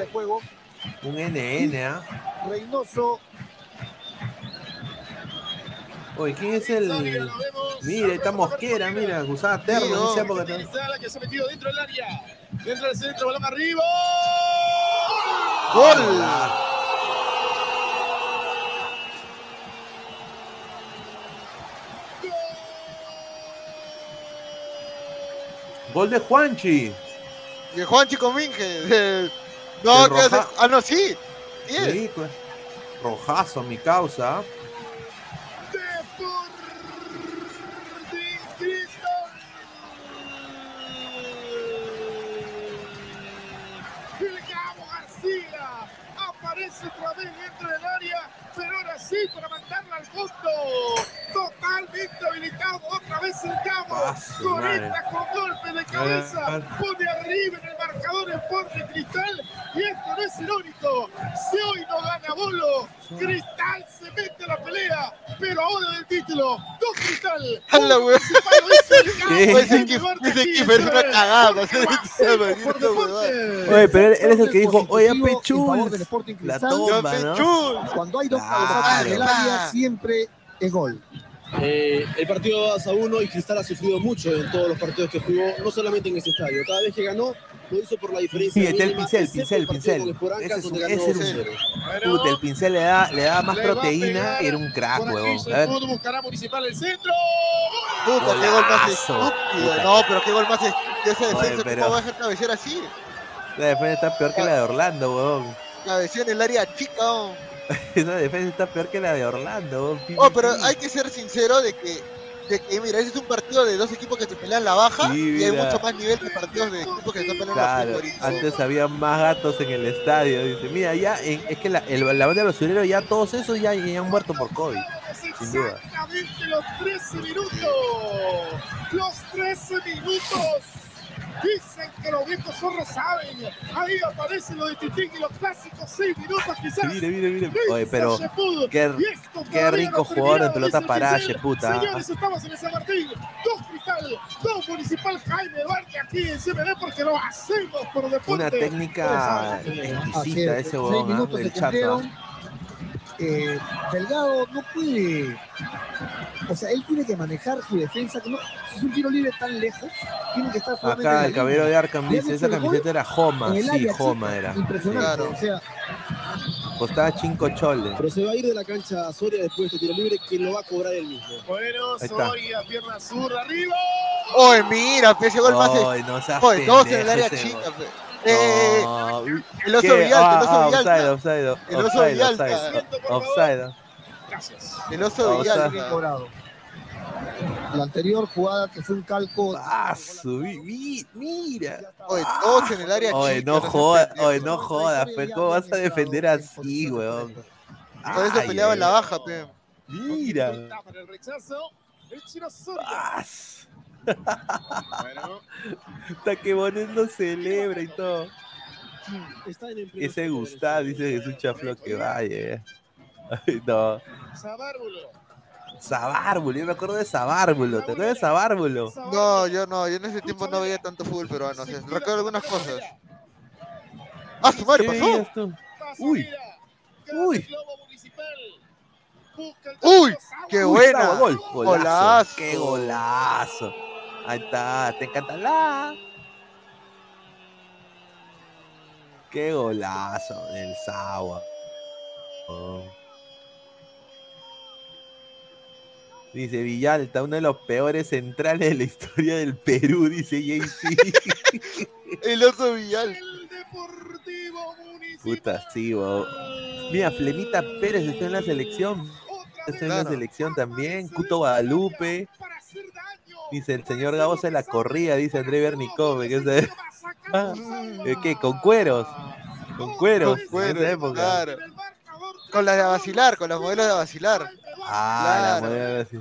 Un NN, ¿ah? Reynoso, Oye, ¿quién es el...? Mira, está Mosquera, mira, usaba terno oh. época. también. Cristal que se ha metido dentro del área. Dentro del centro, balón arriba. ¡Gol! Gol de Juanchi. De Juanchi Comínguez. de- No, De que hace- Roja- Ah, no, sí. Sí es. Sí, pues. Rojazo, mi causa. Sporting Cristal. El Gabo García aparece otra vez dentro del área, pero ahora sí para mandarla al fondo. Totalmente habilitado otra vez el Gabo. Ah, Conecta con golpe de cabeza. Ah. Pone arriba en el marcador Sporting Cristal. Y esto no es irónico. Si hoy no gana Bolo, Cristal se mete a la pelea. Pero ahora del título, dos Cristal. A la un wea. Municipal, lo hizo el Gabo. ¿Qué? Ese Jaime equipo, Duarte ese aquí equipo en es una cagada. Oye, pero él, es el que dijo, oye, Pechul. Sporting La Cristal. toma, ¿no? Cuando hay dos Claro. cabezazos en el área, Ah. siempre es gol. Eh, el partido va 2 a 1 y Cristal ha sufrido mucho en todos los partidos que jugó, no solamente en ese estadio. Cada vez que ganó, lo hizo por la diferencia. Sí, está el pincel, pincel, pincel. Ese es un- ese es un- 2-0. Bueno, Puta, el pincel le da, le da más Le proteína era un crack, huevón. A ver. Sejudo buscará Municipal el centro. Puta, qué gol más estúpido. No, pero qué gol más estúpido. Esa Oye, defensa, pero- ¿cómo va a dejar cabecear así? La defensa está peor que la de Orlando, huevón. Cabeceó en el área chica. oh. Esa defensa está peor que la de Orlando, Oh, pero hay que ser sincero de que, de que, mira, ese es un partido de dos equipos que se pelean la baja Sí, y hay mucho más nivel que partidos de equipos que se están peleando la Claro, ahorita. antes había más gatos en el estadio. Dice, mira, ya, en- es que la, el- la banda de los sureros, ya todos esos ya, ya han muerto por COVID. Sin duda. Exactamente los 13 minutos. Los 13 minutos. Dicen que los viejos zorros saben. Ahí aparece lo de Titín y los clásicos 6 minutos quizás. Mire, mire, mire. Oye, pero qué- qué rico no jugador de pelota el parada. Sheputa. Señores, estamos en el San Martín. Dos Cristal, dos Municipal Jaime Duarte aquí en CBD porque lo hacemos por deporte. Una técnica exquisita es, ese seis huevón, ¿ah? se chato. Eh, Delgado no puede. O sea, él tiene que manejar su defensa. Que no, si es un tiro libre tan lejos, tiene que estar solamente Acá el caballero de Arkham dice, esa el camiseta era Joma, el sí, área Joma era. Impresionante. Claro. O sea, Costaba 5 choles. Pero se va a ir de la cancha Soria después de este tiro libre, que lo va a cobrar él mismo. Bueno. Soria, pierna zurda, arriba. Oye, mira, pe, gol más Ay, no seas Oye, dos en el área chica. pe. Eh, el oso ¿qué? El Ah, oso ah, offside, Villalta. offside, El oso offside, offside, offside. Gracias. El oso bien Villalta. cobrado. La anterior jugada que fue un calco. Ah, su- mi- mi- mira. Oye, dos en el área Oye, chica. no pendejo. oye, no jodas, pues, ¿cómo vas a defender así, weón? Por eso peleaba en la baja, pe. Mira. Para el rechazo, el chino Soria. Ah, Bueno, Hasta que Bonet lo celebra y todo. Está en el pleno Ese Gustavo dice Jesús Chaflo que vaya. Ay, no. Sabárbulo. Sabárbulo, yo me acuerdo de Sabárbulo. ¿Te acuerdas de Sabárbulo? No, yo no, yo en ese tiempo no veía tanto fútbol peruano. O sea, recuerdo algunas cosas. ¡Ah, su madre ¿Qué pasó! Uy. Uy. Uy, qué. Golazo. Golazo. Qué golazo. Ahí está, te encanta la. Qué golazo del Sagua. Oh. Dice Villalta, uno de los peores centrales de la historia del Perú, dice JC. El oso Villal. Puta, sí, bo. Mira, Flemita Pérez está en la selección. Está en la selección también. Cuto Guadalupe. Dice el señor Gabo se la corría, dice André Bernicov. ¿Qué es Ah, ¿eh, ¿Qué? ¿Con cueros? Con cueros. Con cuero, en esa época. claro. Con las de vacilar, con las modelos de vacilar. Ah, la Claro. moneda así.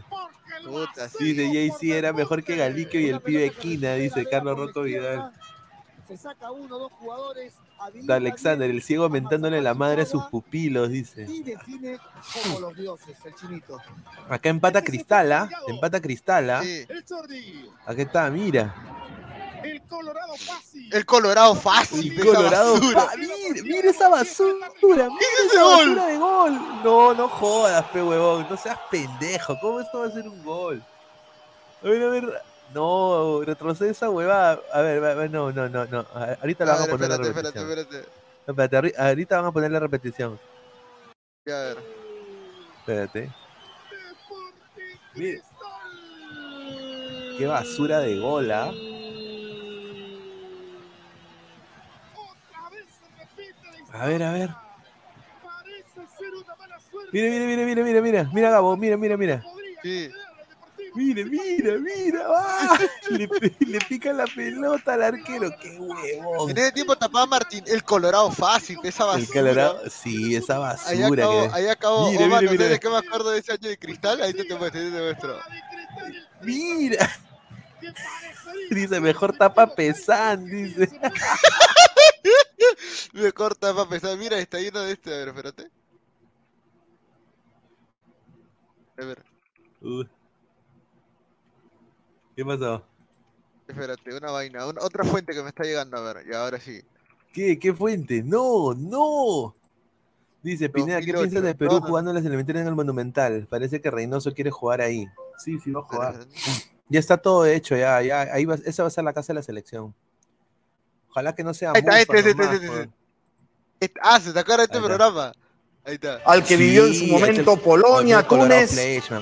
Puta, sí. Dice JC era mejor que Galiquio y el pibe Quina, dice Carlos Rocco Vidal. Se saca uno dos jugadores. De Alexander, el ciego mentándole la madre a sus pupilos, dice. Y define como los dioses, el chinito. Acá empata Cristal, ¿ah? Empata Cristal, ¿ah? Sí. El Jordi. Acá está, mira. El Colorado fácil. El Colorado fácil. El Colorado. mira, mira esa basura, mira esa basura de gol. No, no jodas, pe huevón, no seas pendejo. ¿Cómo esto va a ser un gol? A ver, a ver. No, retrocede esa huevada. A ver, no, no, no, no. Ahorita la vamos a poner la espérate, espérate, repetición. espérate. No, espérate, arri- ahorita van a poner la repetición. A ver. Espérate. Mira. Qué basura de gol, ¿ah? A ver, a ver. Mira, mira, mira, mira, mira, mira. Mira, Gabo, mira, mira, mira. Sí. Mira, mira, mira. ¡Ah! Le, pica la pelota al arquero. Qué huevón. En ese tiempo tapaba Martín. El Colorado fácil, esa basura. El Colorado. Sí, esa Ahí basura. acabó, que- ahí acabó. Mira, oh, mira, mano, mira. ¿sabes qué me acuerdo de ese año de cristal? Ahí te, te muestro, ahí te muestro. Mira. Dice, mejor tapa Pesán, dice. Me corta para pensar, mira, está lleno de este, a ver, espérate. A ver, Uy. ¿Qué pasó? espérate, una vaina, una- otra fuente que me está llegando, a ver, y ahora sí. ¿Qué? ¿Qué fuente? No, no. Dice Pineda, ¿qué 2008, piensas de Perú no, no. jugando en las eliminatorias en el Monumental? Parece que Reynoso quiere jugar ahí. Sí, sí va a jugar. Ya está todo hecho, ya, ya. Ahí va, esa va a ser la casa de la selección. Ojalá que no sea Ahí está, este, este, este, este. Este- Ah, se te acuerda de este programa. Ahí está. al que vivió en su momento este- Polonia, Túnez.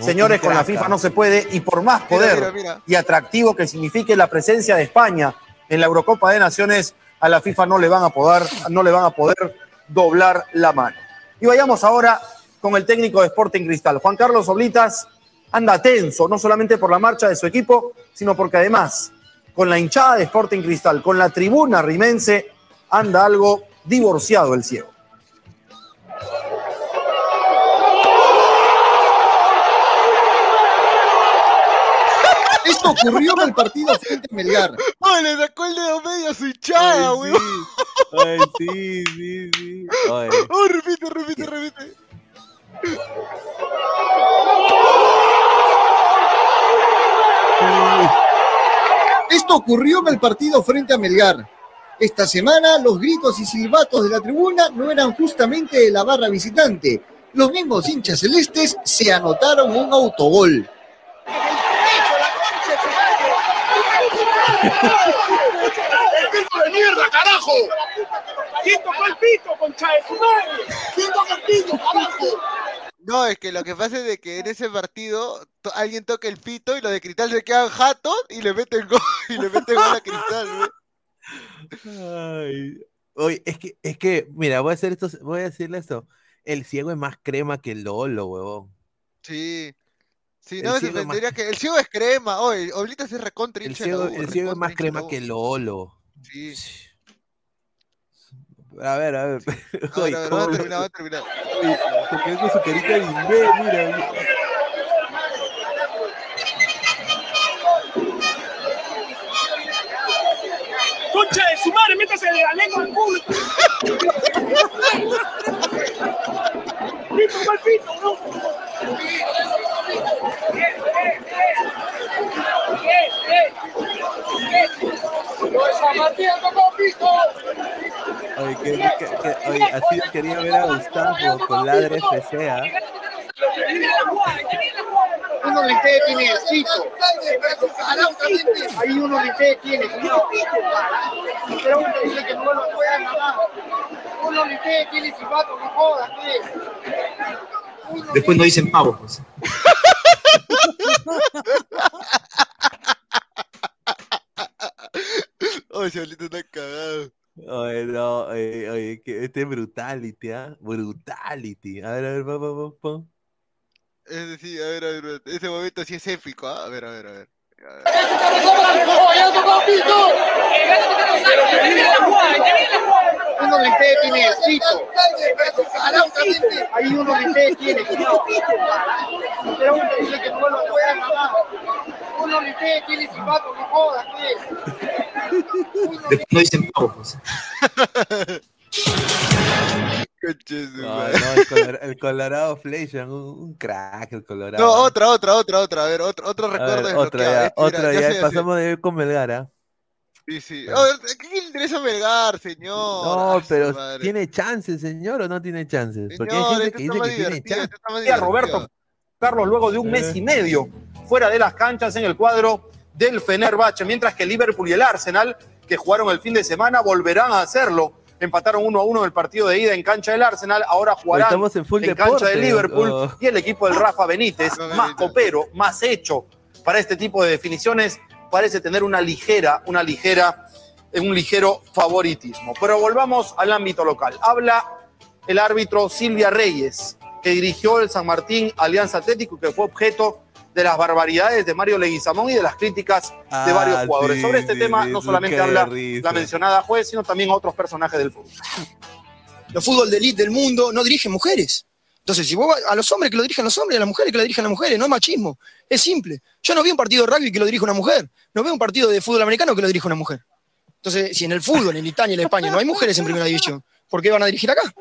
Señores, con la FIFA ah. no se puede y por más Mira, poder mira, mira. y atractivo que signifique la presencia de España en la Eurocopa de Naciones, a la FIFA no le van a poder, no le van a poder doblar la mano. Y vayamos ahora con el técnico de Sporting Cristal, Juan Carlos Oblitas, anda tenso, no solamente por la marcha de su equipo, sino porque además con la hinchada de Sporting Cristal, con la tribuna rimense, anda algo divorciado el ciego. Ocurrió en el partido frente a Melgar. ¡Oh, le sacó el dedo medio a su hinchada, Ay, weón! sí. Ay, sí, sí, sí. Ay. ¡Oh, repite, repite, repite! Esto ocurrió en el partido frente a Melgar. Esta semana los gritos y silbatos de la tribuna no eran justamente de la barra visitante. Los mismos hinchas celestes se anotaron un autogol. ¡Pito de mierda, carajo! ¿Quién tocó el pito, concha de su madre? ¿Quién tocó el pito, carajo? No, es que lo que pasa es de que en ese partido to- alguien toca el pito y los de Cristal se quedan jatos y le meten gol, y le meten gol a Cristal. Ay. Oye, es que, es que, mira, voy a hacer esto, voy a decirle esto. El ciego es más crema que el Lolo, huevón. Sí. Sí, El no me ciego es más- que. El ciego es crema, oye, Oblitas es recontra El ciego, U, el ciego es más crema que el Lolo. Sí. A ver, a ver. A Oye, ver, a ver, ¿cómo va a lo- terminar, va a terminar. Oye, se quedó con su carita de imbé, mira. ¡Concha de su madre, métase de la lengua al culo! ¡Pito, mal pito, no! Oye, que, que- que- oye, así quería ver a Gustavo con ladre FC, ¿ah? Uno de ustedes tiene el cito. Ahí uno de ustedes tiene. Uno dice que no lo puedan. Uno de ustedes tiene silbato, no jodas, pues. Después no dicen pavos, pues. Oye, Cholito está cagado. Oye, no, oye, oye, que este es brutality, ¿ah? Brutality. A ver, a ver, vamos, vamos, vamos. Sí, a ver, a ver, ese momento sí es épico, ¿ah? A ver, a ver, a ver. Uno de ustedes tiene cito. Ahí uno de ustedes tiene cito. Pero uno dice que no lo puede mamá. Uno de ustedes tiene silbato, no jodas, pues. No dicen poco. pues. No, no, el, color- el Colorado Fleishan, un, un crack el Colorado. No, otra, otra, otra, otra. A ver, otro, otro A ver, recuerdo otra ya, Este, mira, otra ya ya, sé, ya sé. pasamos de con Melgar, ¿ah? Sí, sí. Oh, ¿Qué le interesa Melgar, señor? No, pero. ¿tiene chances, señor, o no tiene chances? Porque hay Señor, gente este que dice que tiene chances. este está más Y a Roberto. Carlos luego de un mes y medio fuera de las canchas en el cuadro del Fenerbahce, mientras que el Liverpool y el Arsenal, que jugaron el fin de semana, volverán a hacerlo. Empataron 1 a 1 en el partido de ida en cancha del Arsenal, ahora jugarán Estamos en full en cancha del Liverpool oh. y el equipo del Rafa Benítez, más copero, más hecho para este tipo de definiciones, parece tener una ligera, una ligera, un ligero favoritismo. Pero volvamos al ámbito local. Habla el árbitro Silvia Reyes, que dirigió el San Martín Alianza Atlético, que fue objeto de las barbaridades de Mario Leguizamón y de las críticas de Ah, varios jugadores. sí, Sobre este sí, tema sí, no solamente habla risa. la mencionada juez, sino también otros personajes del fútbol. Los fútbol de elite del mundo no dirigen mujeres. Entonces, si vos a los hombres que lo dirijan los hombres, a las mujeres que lo dirijan las mujeres, no es machismo. Es simple. Yo no vi un partido de rugby que lo dirija una mujer. No veo un partido de fútbol americano que lo dirija una mujer. Entonces, si en el fútbol, en Italia y en España no hay mujeres en primera división, ¿por qué van a dirigir acá?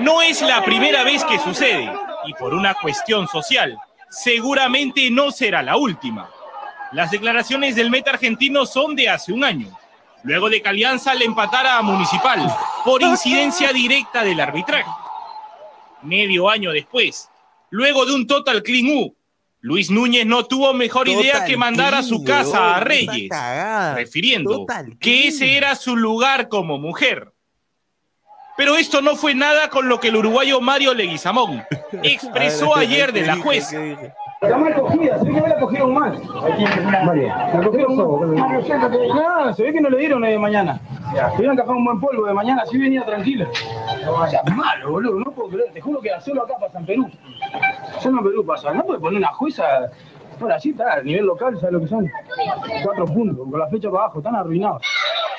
No es la primera vez que sucede, y por una cuestión social, seguramente no será la última. Las declaraciones del meta argentino son de hace un año, luego de que Alianza le empatara a Municipal por incidencia directa del arbitraje. Medio año después, luego de un total clean U, Luis Núñez no tuvo mejor idea que mandar a su casa a Reyes, refiriendo que ese era su lugar como mujer. Pero esto no fue nada con lo que el uruguayo Mario Leguizamón expresó ver, ayer ¿qué de la jueza. La mal cogida, se ve que me la cogieron mal. La cogieron mal. Nada, se ve que no le dieron eh, mañana. Tuvieron que hacer un buen polvo de mañana, así venía tranquilo. O sea, malo, boludo, no puedo creer. Te juro que solo acá pasa en Perú. Solo en Perú pasa. No puede poner una jueza. Bueno, así está, a nivel local, ¿sabes lo que son? Cuatro puntos, con la flecha para abajo, están arruinados.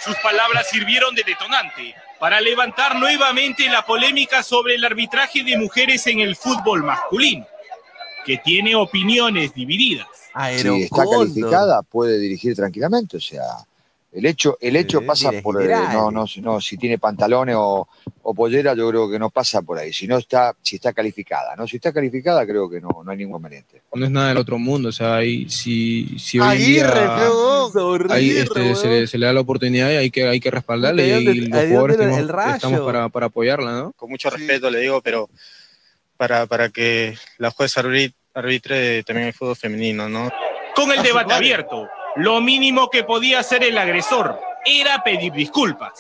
Sus palabras sirvieron de detonante para levantar nuevamente la polémica sobre el arbitraje de mujeres en el fútbol masculino, que tiene opiniones divididas. si está calificada, puede dirigir tranquilamente. O sea, el hecho, el hecho Sí, pasa por. eh, no, no, no, si tiene pantalones o, o pollera, yo creo que no pasa por ahí. Si no está, si está calificada, ¿no? Si está calificada, creo que no, no hay ningún inconveniente. no es nada del otro mundo, o sea, hay, si, si hoy en día Aguirre, este, se, le, se le da la oportunidad y hay que, hay que respaldarle ¿y y los ahí jugadores tenemos- el rayo? estamos para, para apoyarla, ¿no? Con mucho respeto le digo, pero para, para que la jueza arbit- arbitre también el fútbol femenino, ¿no? Con el debate abierto, lo mínimo que podía hacer el agresor era pedir disculpas.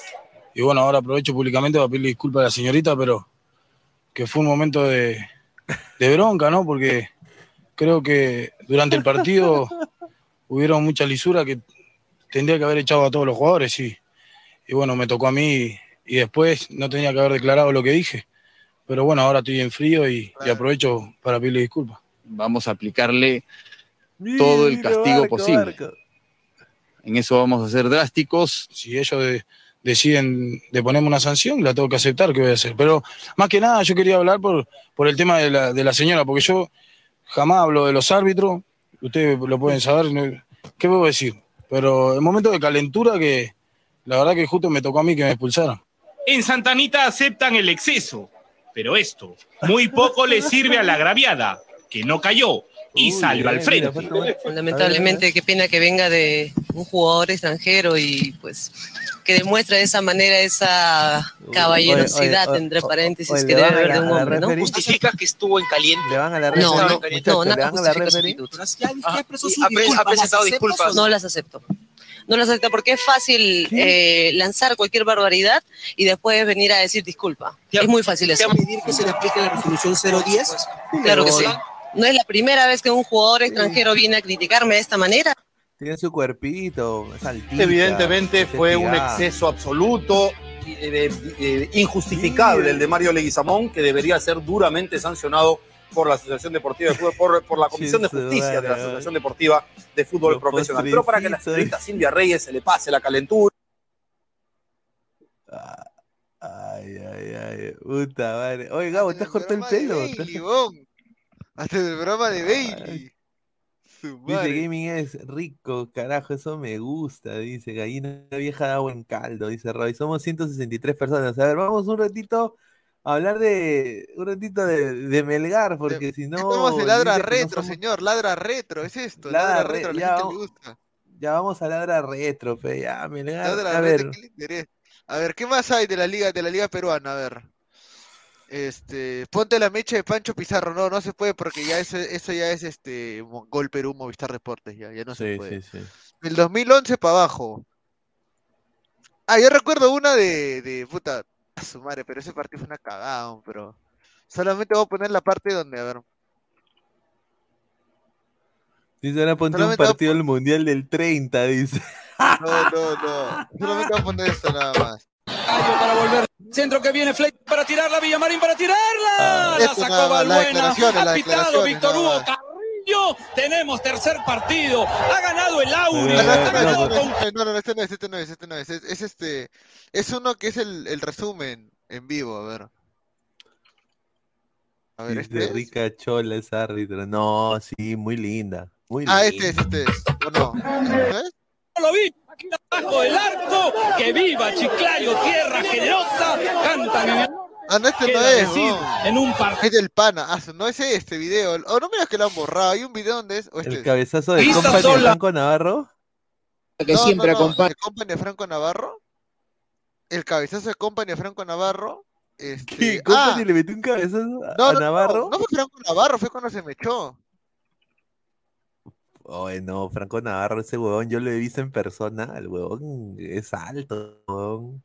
Y bueno, ahora aprovecho públicamente para pedirle disculpas a la señorita, pero que fue un momento de, de bronca, ¿no? Porque creo que durante el partido hubieron mucha lisura que tendría que haber echado a todos los jugadores. Y bueno, me tocó a mí y después no tenía que haber declarado lo que dije. Pero bueno, ahora estoy en frío y, y aprovecho para pedirle disculpas. Vamos a aplicarle todo el Mira, castigo Barco, posible. Barco. En eso vamos a ser drásticos. Si ellos de- deciden de ponerme una sanción, la tengo que aceptar, ¿qué voy a hacer? Pero más que nada yo quería hablar por, por el tema de la, de la señora, porque yo jamás hablo de los árbitros, ustedes lo pueden saber. ¿qué puedo decir? Pero el momento de calentura que la verdad que justo me tocó a mí que me expulsaran. En Santanita aceptan el exceso, pero esto muy poco le sirve a la agraviada, que no cayó y salió al frente. Fundamentalmente, qué pena que venga de un jugador extranjero y pues que demuestra de esa manera esa caballerosidad, oye, entre oye, paréntesis, oye, que ¿le debe haber de un hombre, ¿no? Justifica que estuvo en caliente. ¿Le van a la No, no, no, ¿le nada. Ah, ¿las presentado disculpas. no? No las acepto. No las acepto porque es fácil eh, lanzar cualquier barbaridad y después venir a decir disculpa. Es muy fácil eso. pedir que se le aplique la resolución 010? Claro que sí. No es la primera vez que un jugador extranjero viene a criticarme de esta manera. Tiene su cuerpito, es altita, Evidentemente fue un exceso absoluto, eh, eh, injustificable el de Mario Leguizamón, que debería ser duramente sancionado por la Asociación Deportiva de Fútbol, por, por la Comisión de Justicia de la. Asociación Deportiva de Fútbol Los Profesional. Pero para que la señorita Silvia Reyes se le pase la calentura. Ay, ay, ay. Puta madre. Oye, Gabo, ¿te has cortado el pelo? ¿Te has- Bailey, bon. Hasta el programa de Bailey. Dice gaming es rico, carajo, eso me gusta, dice gallina vieja de agua en caldo, dice Roy. Somos 163 personas. A ver, vamos un ratito a hablar de un ratito de, de Melgar, porque si no. Estamos de ladra no retro, somos- señor. Ladra retro, es esto. Ladra Ladra, re- retro, a la ya gente le vamos- gusta. Ya vamos a ladra retro, fe, ya, Melgar. Ladra a retro, ver, ¿qué le? A ver, ¿qué más hay de la liga, de la liga peruana? A ver. Este, ponte la mecha de Pancho Pizarro, no, no se puede porque ya eso, eso ya es este Gol Perú, Movistar Deportes, ya, ya no se puede. sí, sí. Del 2011 para abajo. Ah, yo recuerdo una de, de puta, a su madre, pero ese partido fue una cagada, pero solamente voy a poner la parte donde, a ver, Dice, ahora ponte un Solamente a partido del Mundial del 30, dice. no, no, no, solamente voy a poner esto nada más. Para volver. Centro que viene Flake para tirarla, Villamarín para tirarla. la Esto sacó Balbuena. Ha pitado Víctor Hugo. Carrillo. Tenemos tercer partido. Ha ganado el Auri. Ah, Ah, no, este no, este con no, este no, este es, este no es, este no es, es, es este, es uno que es el, el resumen en vivo, a ver. A ver, este es. rica chola es árbitro. No, sí, muy linda. Muy Ah, linda. este es, este es, ¿o no? ¿Este no es? lo vi. Aquí abajo del arco. Que viva Chiclayo, tierra generosa. Canta Vivian. Ah, no, este no es, decir, no. en un partido. Es del pana, ah, no es este video, o no miras que lo han borrado, hay un video donde es, o este El cabezazo de Company sola. Franco Navarro. Que No, siempre no, no, acompaña. de Company de Franco Navarro, el cabezazo de Company de Franco Navarro, este, ¿Qué? ah, Company le metió un cabezazo a, no, a no, Navarro. no, no fue Franco Navarro, fue cuando se me echó. Oye, no, Franco Navarro, ese huevón, yo lo he visto en persona. El huevón es alto, huevón.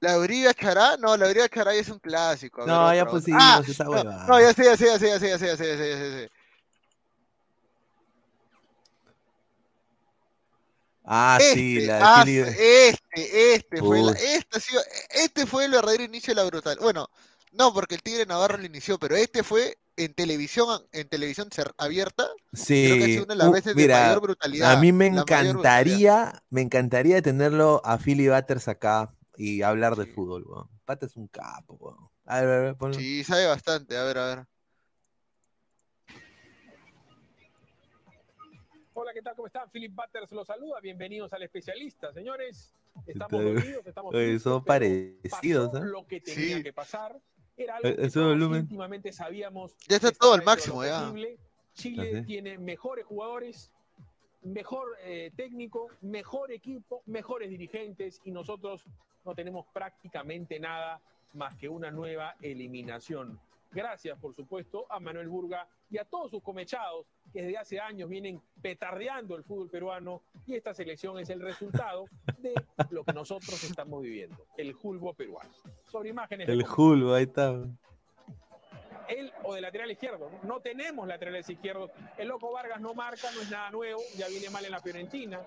La Uribe Chará, no, la Uribe Chará es un clásico. ver, No, ya pusimos Ah, esa no, huevada. no, ya sé, ya sé, ya sé, ya sé, ya sé, ya sé, ya sé, ya. Ah, sí, Este, la ah, este, este fue la, este, este fue el verdadero inicio de la brutal. Bueno, no, porque el Tigre Navarro lo inició, pero este fue en televisión, en televisión abierta. Creo que Sí, sido una de las uh, veces de mira, mayor brutalidad. a mí me encantaría, me encantaría tenerlo a Philly Butters acá y hablar de fútbol, weón. Pata es un capo, weón. A ver, a ver, ponlo. Sí, sabe bastante. A ver, a ver. Hola, ¿qué tal? ¿Cómo están? Philip Butters los saluda. Bienvenidos al especialista. Señores, estamos dolidos, estamos Oye, son parecidos, pasó ¿ah? lo que tenía Sí. que pasar. Era algo Eh, que ese todos volumen. íntimamente sabíamos. Ya está que todo al máximo, ya. posible. Chile Así. tiene mejores jugadores, mejor eh, técnico, mejor equipo, mejores dirigentes y nosotros no tenemos prácticamente nada más que una nueva eliminación. Gracias, por supuesto, a Manuel Burga y a todos sus comechados que desde hace años vienen petardeando el fútbol peruano y esta selección es el resultado de lo que nosotros estamos viviendo, el fulbo peruano. Sobre imágenes El Julio, ahí está. él o de lateral izquierdo. No, tenemos laterales izquierdos. El loco Vargas no marca, no es nada nuevo, ya viene mal en la Fiorentina.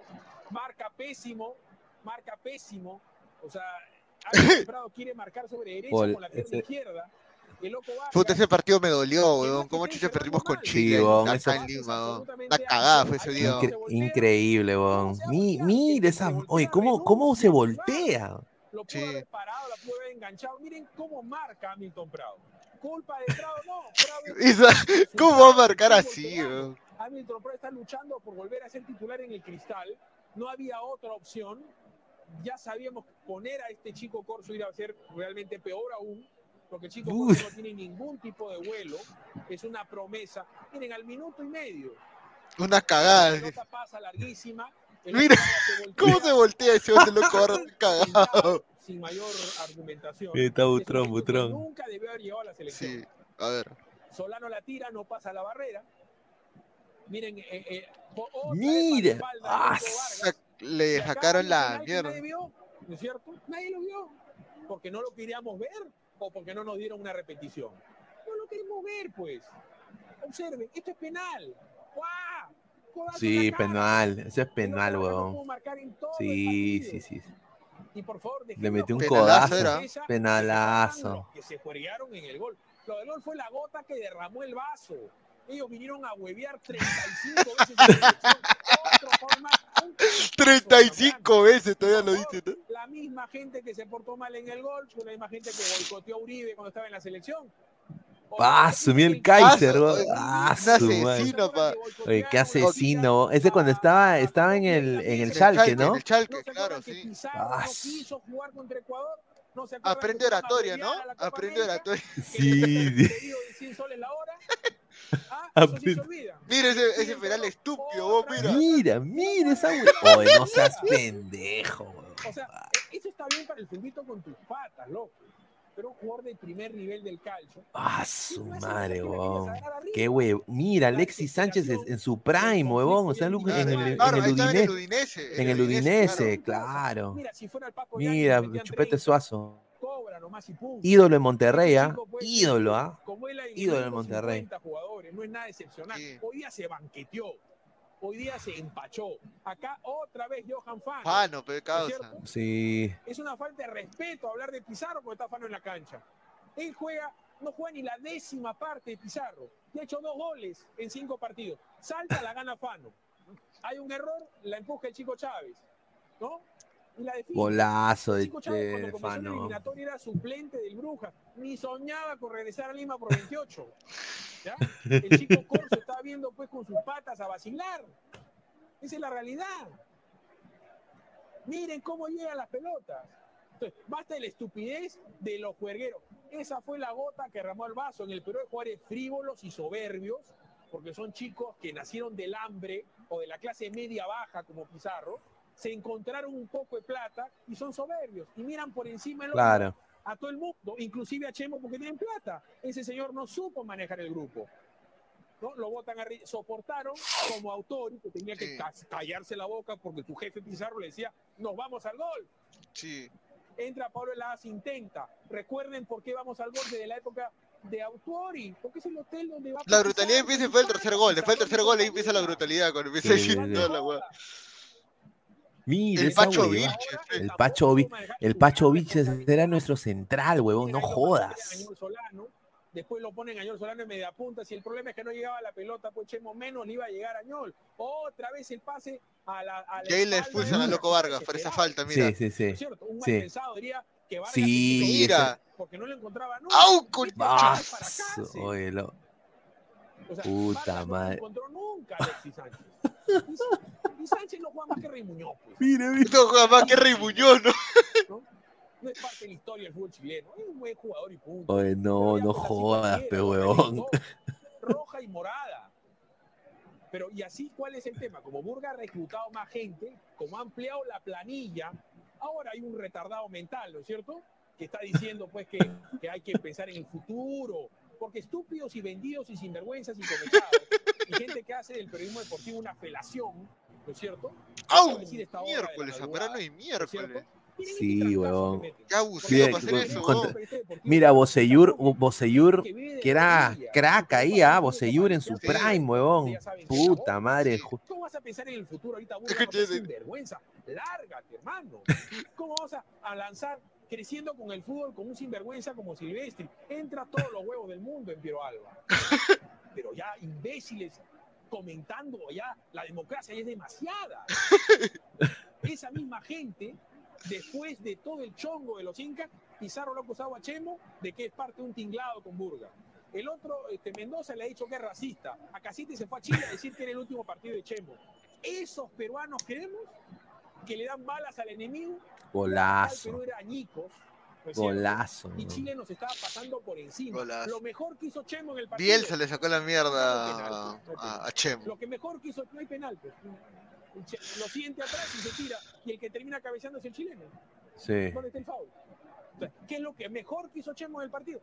Marca pésimo, marca pésimo. O sea, Alex Prado quiere marcar sobre derecha con la pierna ese- izquierda. Puta, ese partido me dolió, weón. ¿Cómo chucha perdimos con Chile? Una cagada fue ese día. Incre- increíble, weón. Mi- mira esa. Oye, ¿cómo, cómo se voltea? lo pudo haber parado, la pudo haber enganchado. Miren cómo marca Hamilton Prado. Culpa de Prado, no. ¿Cómo va a marcar así, weón? Hamilton Prado está luchando por volver a ser titular en el cristal. No había otra opción. Ya sabíamos que poner a este chico Corso iba a ser realmente peor aún, porque el chico no tiene ningún tipo de vuelo. Es una promesa. Miren, al minuto y medio. Una cagada. La pelota pasa larguísima. Mira, otro se voltea, ¿cómo se voltea ese hombre loco ahora cagado? Sin mayor argumentación. Está Butrón, Butrón. Nunca debió haber llegado a la selección. Sí, a ver. Solano la tira, no pasa la barrera. Miren, eh, eh, Mira. Ah. Le sacaron la mierda. Nadie vio, ¿no es cierto? Nadie lo vio. Porque no lo queríamos ver o porque no nos dieron una repetición. No lo queremos ver, pues. Observen, esto es penal. ¡Guau! Sí, penal. Ese es penal, weón. Sí, sí, sí. Y por favor, Le metió un codazo. Penalazo. Que se juegaron en el gol. Lo del gol fue la gota que derramó el vaso. Ellos vinieron a huevear 35 veces 35 veces todavía lo dice, ¿no? la misma gente que se portó mal en el gol, fue la misma gente que boicoteó a Uribe cuando estaba en la selección. Ah, sumió el Kaiser, Ah, asesino, pa. Oye, qué asesino. Ese cuando estaba, estaba en el, en el Schalke, ¿no? En el Chalque, claro, sí. Ah, Aprende oratoria, ¿no? Aprende oratoria. Sí, sí. Pedido de 100 soles la hora. Ah, eso sí se olvida. Mira ese, ese penal estúpido, vos, mira. Mira, mira esa weón. Oye, no seas pendejo, weón. O sea, e- eso está bien para el fulbito con tus patas, loco. Pero un jugador de primer nivel del calcio. Ah, su madre, weón. Qué wey. Mira, Alexis Sánchez es- en su prime, weón. O sea, en el, en el, Claro, en ahí el estaba en el Udinese. En el Udinese, claro. Mira, si fuera el Paco Mira, Chupete 30, Suazo. Cobra nomás y punto. Ídolo en Monterrey, ¿ah? Ídolo, ¿ah? Como él hay Ídolo en 150 Monterrey. jugadores, no es nada excepcional. Hoy día se banqueteó. Hoy día se empachó. Acá otra vez Johan Fano. Fano, pero ¿no es? Sí. Es una falta de respeto hablar de Pizarro porque está Fano en la cancha. Él juega, no juega ni la décima parte de Pizarro. Y ha hecho dos goles en cinco partidos. Salta, la gana Fano. Hay un error, la empuja el chico Chávez. ¿No? Golazo de, Chico Chávez, cuando de comenzó la Fano. eliminatoria era suplente del Bruja. Ni soñaba con regresar a Lima por 28. ¿ya? El chico Corso estaba viendo pues con sus patas a vacilar. Esa es la realidad. Miren cómo llegan las pelotas. Entonces, basta de la estupidez de los juergueros. Esa fue la gota que derramó el vaso. En el Perú hay jugadores frívolos y soberbios, porque son chicos que nacieron del hambre o de la clase media baja como Pizarro, se encontraron un poco de plata y son soberbios y miran por encima del Claro. a todo el mundo, inclusive a Chemo porque tienen plata. Ese señor no supo manejar el grupo. ¿no? Lo botan arriba, soportaron como autor que tenía que ca- callarse la boca porque su jefe Pizarro le decía, nos vamos al gol. Sí. Entra Pablo Eladas, intenta. Recuerden por qué vamos al gol desde la época de Autori, porque es el hotel donde va La brutalidad empieza después del tercer gol. Después del tercer gol ahí empieza la brutalidad cuando empieza a Sí, decir sí. toda la weá. Mira, El esa Pacho. Vilches, El Pacho, el Pacho Vilches era nuestro central, huevón, no jodas. Después lo ponen a Añol Solano en media punta. Si el problema es que no llegaba la pelota, pues Chemo menos le iba a llegar a Añol. Otra vez el pase a la. A la Y ahí le expulsan a Loco Vargas por esa falta, mira. Sí, sí, sí. ¿No es cierto? Un mal Sí. pensado diría que Vargas Sí, Mira. porque no lo encontraba nunca. ¡Au, con- Ah, oye, lo- O sea, Puta Vargas no lo madre. encontró nunca Alexis Sánchez. Y, Sánchez no juega más que Rey Muñoz. Pues. Mira, No juega más que Rey Muñoz, ¿no? No es parte de la historia del fútbol chileno. Es un buen jugador y punto. Oye, no, no jodas, pe huevón. roja y morada. Pero, ¿y así cuál es el tema? Como Burga ha reclutado más gente, como ha ampliado la planilla, ahora hay un retardado mental, ¿no es cierto? Que está diciendo, pues, que, que hay que pensar en el futuro. Porque estúpidos y vendidos y sinvergüenzas y comechados, y gente que hace del periodismo deportivo una felación, ¿no es cierto? ¡Au! A decir esta hora de la Miércoles, Zambrano y miércoles. Sí, huevón. Qué abusivo Mira, para hacer eso, contra- huevón. Mira, Boseyur, Boseyur, que era crack ahí, ¿ah? Boseyur en su prime, huevón. Puta madre. ¿Cómo vas a pensar en el futuro ahorita? Seas sinvergüenza. Lárgate, hermano. ¿Cómo vas a, a lanzar creciendo con el fútbol con un sinvergüenza como Silvestri? Entra todos los huevos del mundo en Piero Alba. Pero ya imbéciles comentando ya la democracia ya es demasiada. Esa misma gente, después de todo el chongo de los incas, Pizarro lo ha acusado a Chemo de que es parte de un tinglado con Burga. El otro, este, Mendoza, le ha dicho que es racista. A Casite se fue a Chile a decir que era el último partido de Chemo. ¿Esos peruanos creemos que le dan balas al enemigo? Golazo. Era añicos. Golazo. Y ¿no? Chile nos estaba pasando por encima. Golazo. Lo mejor que hizo Chemo en el partido. Bielsa le sacó la mierda a, a, a Chemo. Lo que mejor que hizo, no hay penal, pues. Lo siente atrás y se tira. Y el que termina cabeceando es el chileno. Sí. ¿Dónde está el foul? ¿Qué es lo que mejor que hizo Chemo en el partido?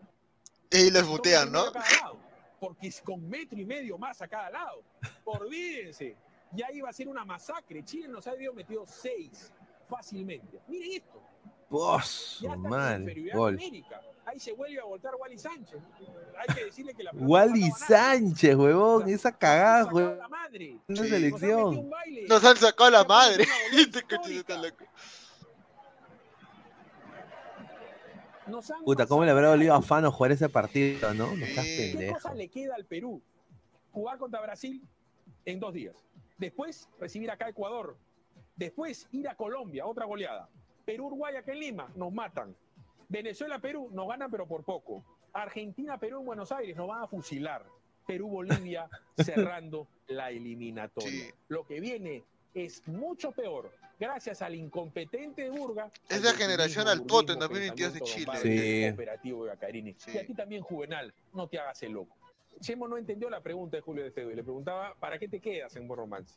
Y los mutean, ¿no? Lado, porque es con metro y medio más a cada lado. Olvídense. Ya iba a ser una masacre. Chile nos ha metido seis fácilmente. Miren esto. Vos, Ya está con mal. Gol. ahí se vuelve a voltar Wally Sánchez. Hay que decirle que la Wally Sánchez, huevón, esa cagada, huevón. la madre. Una Sí. selección. Nos han sacado la madre. Este Puta, ¿cómo le habrá dolido a Fano jugar ese partido, no? No estás ¿Qué pendejo. cosa le queda al Perú? Jugar contra Brasil en dos días. Después recibir acá a Ecuador. Después ir a Colombia, otra goleada. Perú-Uruguay acá en Lima, nos matan. Venezuela-Perú, nos ganan pero por poco. Argentina-Perú en Buenos Aires, nos van a fusilar. Perú-Bolivia cerrando la eliminatoria. Lo que viene es mucho peor. Gracias al incompetente de Burga. Es la generación al en 2022 de Chile. Sí. Operativo de Bacarini. Y aquí también Juvenal, no te hagas el loco. Chemo no entendió la pregunta de Julio de Feo y le preguntaba, ¿para qué te quedas en Buen Romance?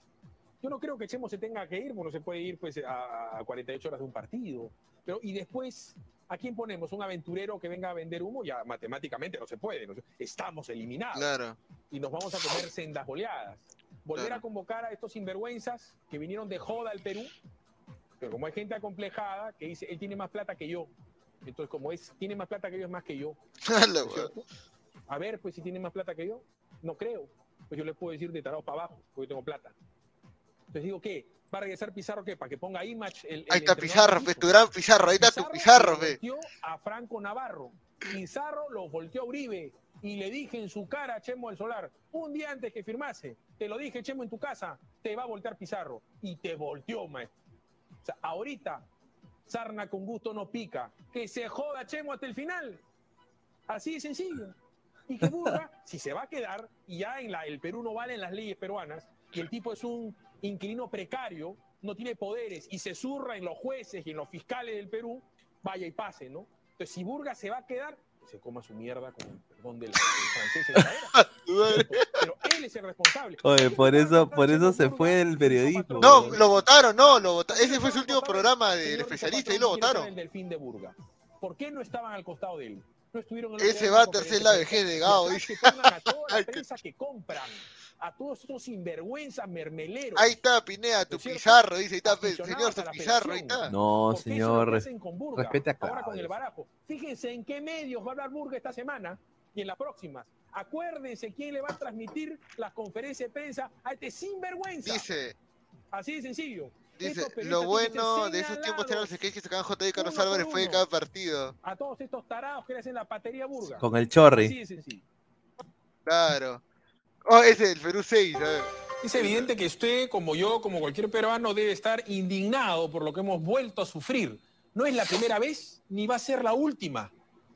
Yo no creo que Chemo se tenga que ir, porque no se puede ir pues, a, a 48 horas de un partido. Pero, y después, ¿a quién ponemos? ¿Un aventurero que venga a vender humo? Ya matemáticamente no se puede. no se- estamos eliminados. Claro. Y nos vamos a comer sendas goleadas. Volver Claro. a convocar a estos sinvergüenzas que vinieron de joda al Perú. Pero como hay gente acomplejada que dice, él tiene más plata que yo. Entonces, como es, tiene más plata que yo, es más que yo. A ver, pues si tiene más plata que yo, no creo. Pues yo le puedo decir de tarado para abajo, porque yo tengo plata. Entonces digo, ¿qué? ¿Va a regresar Pizarro qué? Para que ponga Image el, el Ahí está Pizarro, fe, tu gran Pizarro. Ahí está tu Pizarro, lo fe. volteó a Franco Navarro. Pizarro lo volteó a Uribe. Y le dije en su cara a Chemo del Solar, un día antes que firmase, te lo dije, Chemo, en tu casa, te va a voltear Pizarro. Y te volteó, maestro. O sea, ahorita, sarna con gusto no pica. Que se joda Chemo hasta el final. Así de sencillo. Y que Burga, si se va a quedar, y ya en la, el Perú no vale en las leyes peruanas, y el tipo es un inquilino precario, no tiene poderes, y se zurra en los jueces y en los fiscales del Perú, vaya y pase, ¿no? Entonces, si Burga se va a quedar, que se coma su mierda con el perdón del, del francés en la cadera. Pero él es el responsable. Oye, por eso, por eso se fue el periodismo. No, lo votaron, no, lo votaron. Ese fue su último programa del especialista y lo votaron. El delfín de Burga. ¿Por qué no estaban al costado de él? No estuvieron en Ese va a tercer la de vejez de. Gao, dice. que a toda la prensa que compran, a todos estos sinvergüenzas mermeleros. Ahí está, Pineda, tu. Pizarro, dice, ahí está, señor, la Pizarro, ahí está. No, ¿Por qué eso es señor, lo que res- hacen con Burga? respete a Ahora con el barajo. Fíjense en qué medios va a hablar Burga esta semana y en las próximas. Acuérdense quién le va a transmitir las conferencias de prensa a este sinvergüenza. Dice, Así de sencillo. dice, lo bueno de esos tiempos eran los sketches que sacaban J. y Carlos Álvarez fue de cada partido. A todos estos tarados que le hacen la patería Burga. Con el chorri. Así de sencillo. Claro. Oh, ese el Perú 6, a ver. Es evidente que usted, como yo, como cualquier peruano, debe estar indignado por lo que hemos vuelto a sufrir. No es la primera vez ni va a ser la última.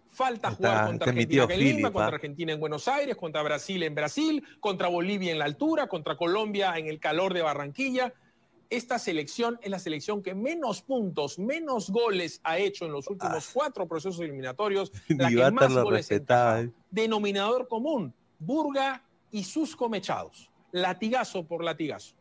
Falta jugar contra este Argentina en Lima, contra ¿ah? Argentina en Buenos Aires, contra Brasil en Brasil, contra Bolivia en la altura, contra Colombia en el calor de Barranquilla. Esta selección es la selección que menos puntos, menos goles ha hecho en los últimos cuatro procesos eliminatorios. La que más goles eh. denominador común, Burga y sus comechados. Latigazo por latigazo.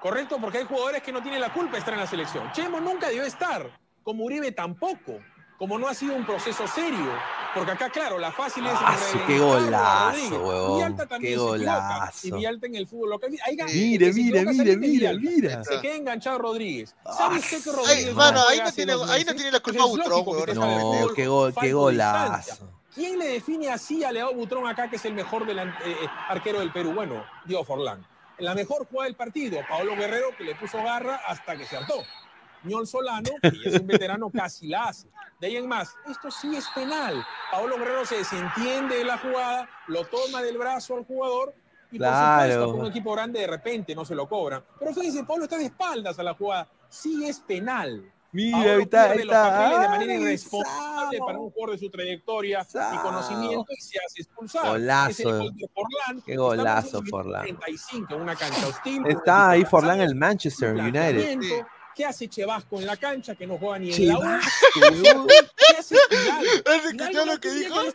Correcto, porque hay jugadores que no tienen la culpa de estar en la selección. Chemo nunca debió estar, como Uribe tampoco, como no ha sido un proceso serio. Porque acá, claro, la fácil es. Ah, qué golazo, huevón, también qué se golazo. Y Villalta en el fútbol local. Ahí, Mire, mire, mire, mire, mira. Se queda enganchado Rodríguez. ¿Sabe usted que Rodríguez Ay, no mano, ahí no tiene, ahí no tiene la culpa Pues usted sabe No, qué, gol, qué golazo. ¿Quién le define así a Leao Butrón acá, que es el mejor delan- eh, eh, arquero del Perú? Bueno, Diego Forlán. La mejor jugada del partido, Paolo Guerrero, que le puso garra hasta que se hartó. Ñol Solano, que es un veterano, casi la hace. De ahí en más, esto sí es penal. Paolo Guerrero se desentiende de la jugada, lo toma del brazo al jugador y por supuesto, con un equipo grande de repente no se lo cobran. Pero fíjense, Paolo está de espaldas a la jugada. Sí es penal. Mira, ahí está, pierde ahí los papeles de está. manera Ay, irresponsable para un jugador de su trayectoria y conocimiento y se hace expulsar. Golazo. Es el gol de Forlán. Qué golazo, Forlán. 35 en una cancha hostil. Está ahí Forlán en el Manchester un United. planteamiento. ¿Qué hace Chevasco en la cancha que no juega ni en la U? Chevasco. ¿Qué hace? ¿Has escuchado no lo que dijo? ¿Has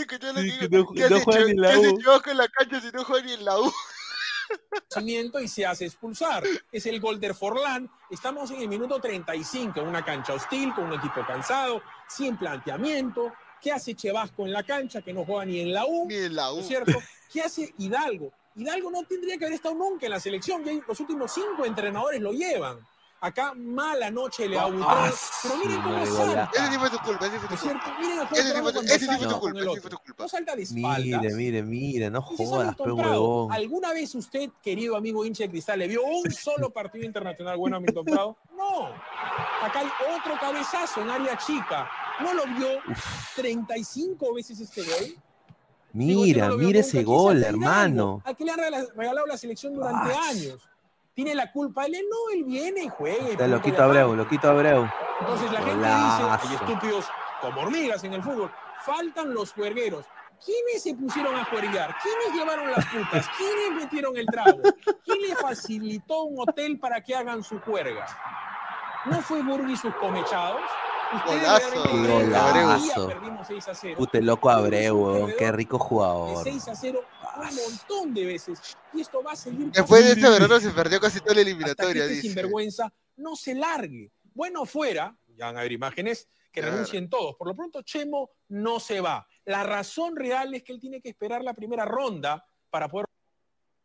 escuchado lo Sí, que dijo? no- ¿Qué hace juega Che- ni en la qué hace U? Chivasco en la cancha si no juega ni en la U? Y se hace expulsar. Es el gol de Forlán. Estamos en el minuto 35, en una cancha hostil, con un equipo cansado, sin planteamiento. ¿Qué hace Chevasco en la cancha que no juega ni en la U? Ni en la U. ¿No es cierto? ¿Qué hace Hidalgo? Hidalgo no tendría que haber estado nunca en la selección. Ya los últimos cinco entrenadores lo llevan. Acá mala noche le Ah, abutró. Pero miren cómo salta. Ese sí fue tu culpa, ese sí fue ¿No tu culpa. Miren a Ese sí fue tu- ese fue culpa, ese fue tu culpa. No salta de Mire, espaldas. mire, mire, no Dice jodas, Hamilton pe Prado, huevón. ¿Alguna vez usted, querido amigo hincha de cristal, le vio un solo partido internacional bueno a Hamilton Prado? No. Acá hay otro cabezazo en área chica. ¿No lo vio 35 veces este gol? Digo, Mira, no lo vio mira ese ¿Quién gol, hermano. Al que le han regala- regalado la selección durante Ah. años. Tiene la culpa él, no, él viene y juega. Te lo quito Abreu, lo quito Abreu. Entonces la gente Golazo. dice, hay estúpidos como hormigas en el fútbol, faltan los juergueros. ¿Quiénes se pusieron a juerguear? ¿Quiénes llevaron las putas? ¿Quiénes metieron el trago? ¿Quién le facilitó un hotel para que hagan su juerga? ¿No fue Burgui y sus comechados? Golazo, Qué golazo. perdimos 6 a 0. Puta, el loco Abreu, huevón. Qué rico De jugador. 6 a 0 un montón de veces. Y esto va a seguir Después de ese verano se perdió casi toda la hasta que eliminatoria, este sinvergüenza no se largue. Bueno fuera, ya van a ver imágenes, que Claro. renuncien todos. Por lo pronto, Chemo no se va. La razón real es que él tiene que esperar la primera ronda para poder...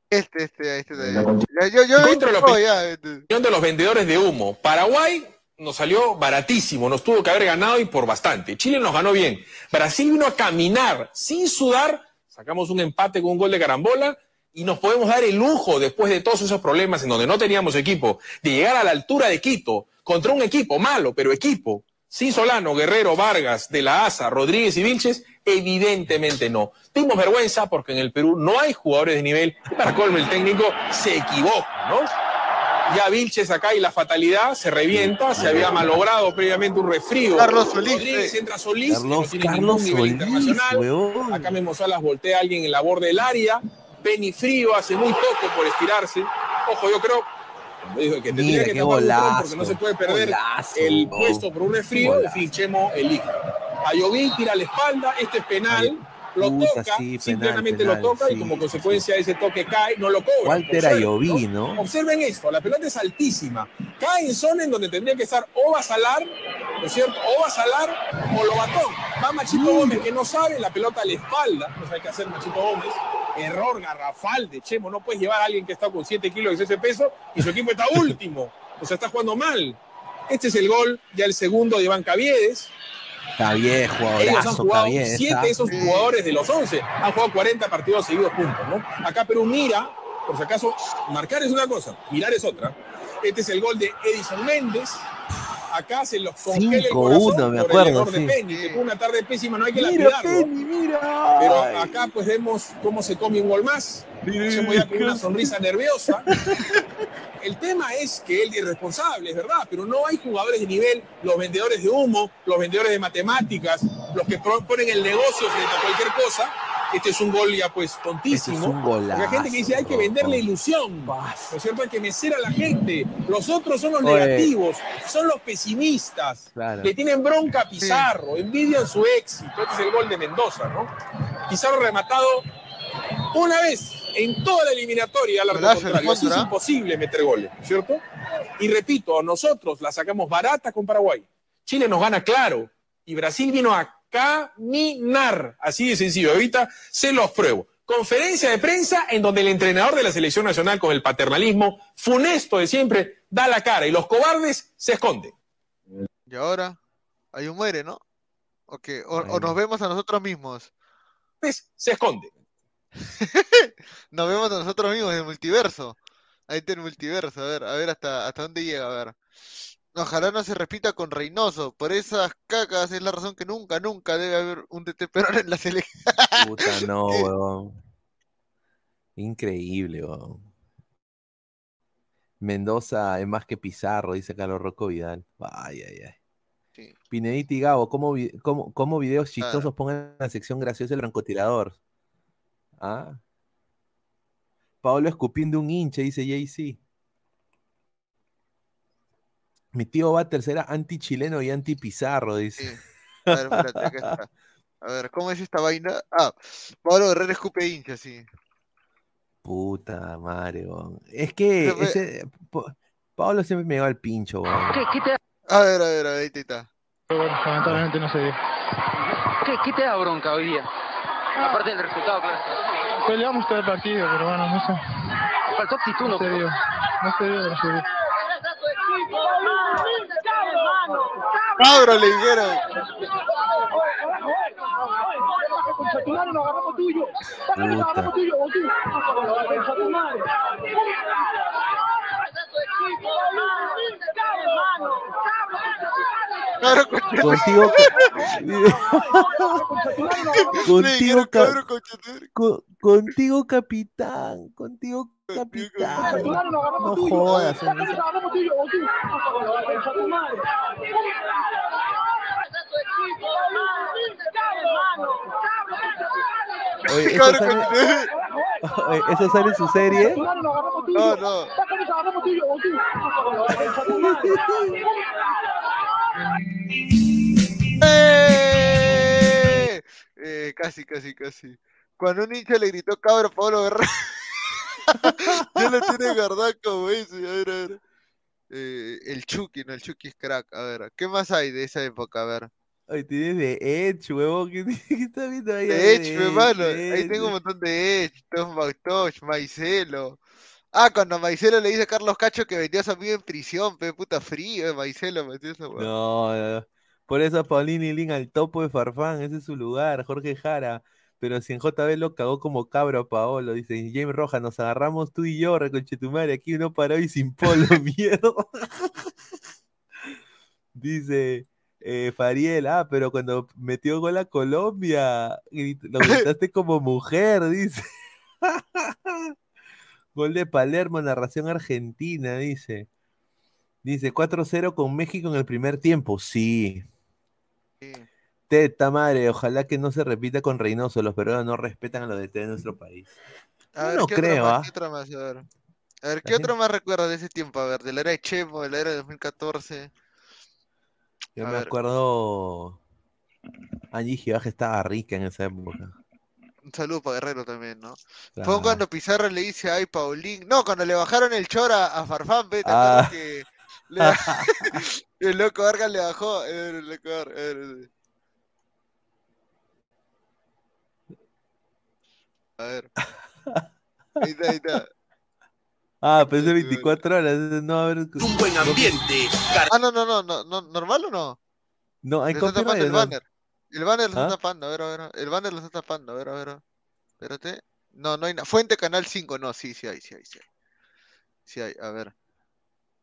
Este, este, este. de- Ya, Yo, yo he Contra la opinión ya. este. de los vendedores de humo. Paraguay nos salió baratísimo, nos tuvo que haber ganado y por bastante. Chile nos ganó bien. Brasil vino a caminar sin sudar, sacamos un empate con un gol de carambola y nos podemos dar el lujo, después de todos esos problemas en donde no teníamos equipo, de llegar a la altura de Quito contra un equipo malo, pero equipo. Sin Solano, Guerrero, Vargas, De la Asa, Rodríguez y Vilches, evidentemente no. Dimos vergüenza porque en el Perú no hay jugadores de nivel para colmo el técnico se equivoca, ¿no? Ya Vilches acá y la fatalidad se revienta, se había malogrado previamente un resfrío. Carlos Solís, Rodríguez eh. entra Solís, que no Carlos, tiene Carlos nivel Solís, internacional. Acá Memo Salas voltea a alguien en la borde del área. Penny Frío hace muy poco por estirarse. Ojo, yo creo dijo que tendría Mira, que tapar porque no se puede perder Golazo, el puesto por un resfrío. En Golazo. fin, Chemo elige. Ayoví tira la espalda, este es penal. Lo Puta, toca, sí, penal, simplemente penal, lo toca y como consecuencia de ese toque cae, no lo cobra. Walter Ayoví, ¿no? Observen esto, la pelota es altísima. Cae en zona en donde tendría que estar o Basalar, ¿no es cierto? O Basalar o Lobatón. Va Machito Gómez que no sabe, la pelota a la espalda, no sabe qué hacer Machito Gómez. Error garrafal de Chemo, no puedes llevar a alguien que está con 7 kilos de ese peso y su equipo está último. O sea, está jugando mal. Este es el gol, ya el segundo de Iván Caviedes. Está bien, Ellos han jugado está bien. 7 está- de esos jugadores de los 11. Han jugado 40 partidos seguidos juntos, ¿no? Acá Perú mira, por si acaso, marcar es una cosa, mirar es otra. Este es el gol de Edison Méndez. Acá se los congela el 5-1, corazón me por acuerdo, el error sí. de Penny, que fue una tarde pésima, no hay que Mira, lapidarlo. Penny, mira. Pero acá pues vemos cómo se come un gol más. Hacemos ya con una sonrisa nerviosa. El tema es que él es irresponsable, es verdad, pero no hay jugadores de nivel, los vendedores de humo, los vendedores de matemáticas, los que pro- ponen el negocio frente a cualquier cosa. Este es un gol ya pues tontísimo. Este es un Porque hay gente que dice hay que vender la ilusión. ¿No es cierto? Hay que mecer a la gente. Los otros son los Oye. negativos, son los pesimistas. Claro. Le tienen bronca a Pizarro, envidian su éxito. Este es el gol de Mendoza, ¿no? Pizarro rematado una vez en toda la eliminatoria al arco Golazo, contrario. Así es imposible meter goles, ¿cierto? Y repito, nosotros la sacamos barata con Paraguay. Chile nos gana claro. Y Brasil vino a caminar. Así de sencillo. Ahorita se los pruebo. Conferencia de prensa en donde el entrenador de la selección nacional con el paternalismo funesto de siempre da la cara y los cobardes se esconden. Y ahora, hay un muere, ¿no? ¿O qué? O, o nos vemos a nosotros mismos. Pues, se esconde. Nos vemos a nosotros mismos en el multiverso. Ahí está el multiverso, a ver, a ver hasta, hasta dónde llega, a ver. Ojalá no se repita con Reynoso. Por esas cacas es la razón que nunca, nunca debe haber un DT peruano en la selección. Puta, no, huevón. Increíble, weón. Mendoza es más que Pizarro, dice Carlos Rocco Vidal. Ay, ay, ay. Sí. Pinedita y Gabo, ¿cómo, cómo, cómo videos chistosos Claro. pongan en la sección graciosa del francotirador? ¿Ah? Pablo escupiendo un hincha, dice JC. Mi tío va a tercera anti-chileno y anti-pizarro, dice. A ver, espérate, acá está. A ver, ¿cómo es esta vaina? Ah, Pablo Guerrero escupe hincha, sí. Puta madre, weón. Es que fue- ese, Pa- Pablo siempre me lleva al pincho, weón. A ver, a ver, a ver, ahí está. Pero bueno, lamentablemente no se dio. ¿Qué, qué te da bronca hoy día? Aparte del resultado, claro. Peleamos todo el partido, pero bueno, no sé. Faltó actitud, No ¿no? se dio. No se dio, no se dio. Cabro le dijeron. Puta. Cabro, Contigo, contigo, ca- co- contigo, capitán, contigo, capitán. No jodas. Oye, ¿eso sale, oye, ¿eso sale en su serie? No, no. ¡Eh! Eh, casi, casi, casi. Cuando un hincha le gritó cabro a Pablo Guerrero, ya lo tiene guardado como ese. A ver, a ver. Eh, el Chucky, no, el Chucky es crack. A ver, ¿qué más hay de esa época? A ver. Ay, tienes de Edge, huevón. ¿Qué, qué estás viendo ahí? De Edge, mi hermano. Ahí tengo un montón de Edge, Tom McTosh, Maicelo. Ah, cuando Maicelo le dice a Carlos Cacho que vendió a su amigo en prisión, pe puta frío, eh, Maicelo metió esa. No, no, no. Por eso a Paulini Lin al topo de Farfán, ese es su lugar, Jorge Jara. Pero si en JB lo cagó como cabro a Paolo, dice James Rojas, nos agarramos tú y yo, reconchetumare, aquí uno paró y sin polo, miedo. Dice eh, Fariel, ah, pero cuando metió gol a Colombia, lo gritaste como mujer, dice. Gol de Palermo, narración argentina, dice. Dice 4-0 con México en el primer tiempo. Sí. Teta madre, ojalá que no se repita con Reynoso. Los peruanos no respetan a los DT de nuestro país. A ver, no ¿qué otra creo, más? ¿Qué otra más? A ver, a ver, ¿qué otro más recuerdas de ese tiempo? A ver, de la era de Chemo, de la era de 2014. Yo A me ver. acuerdo. Angie Gibaja estaba rica en esa época. Un saludo para Guerrero también, ¿no? Fue Claro. cuando Pizarro le dice, ay, Paulín. No, cuando le bajaron el chor a, a Farfán, ve, ¿te Ah. que le- el loco Vargas le bajó? Eh, El loco Vargas, eh, A ver. Ahí está, ahí está. Ah, pero es de 24 horas. No, a ver. Un buen ambiente. Ah, no, no, no, no, no, ¿normal o no? No, hay Le está tapando copyright. el banner. El banner lo ¿Ah? está tapando, a ver, a ver. El banner lo está tapando, a ver, a ver. Espérate. No, no hay nada. Fuente Canal 5, no, sí, sí hay, sí hay, sí hay. Sí hay, a ver.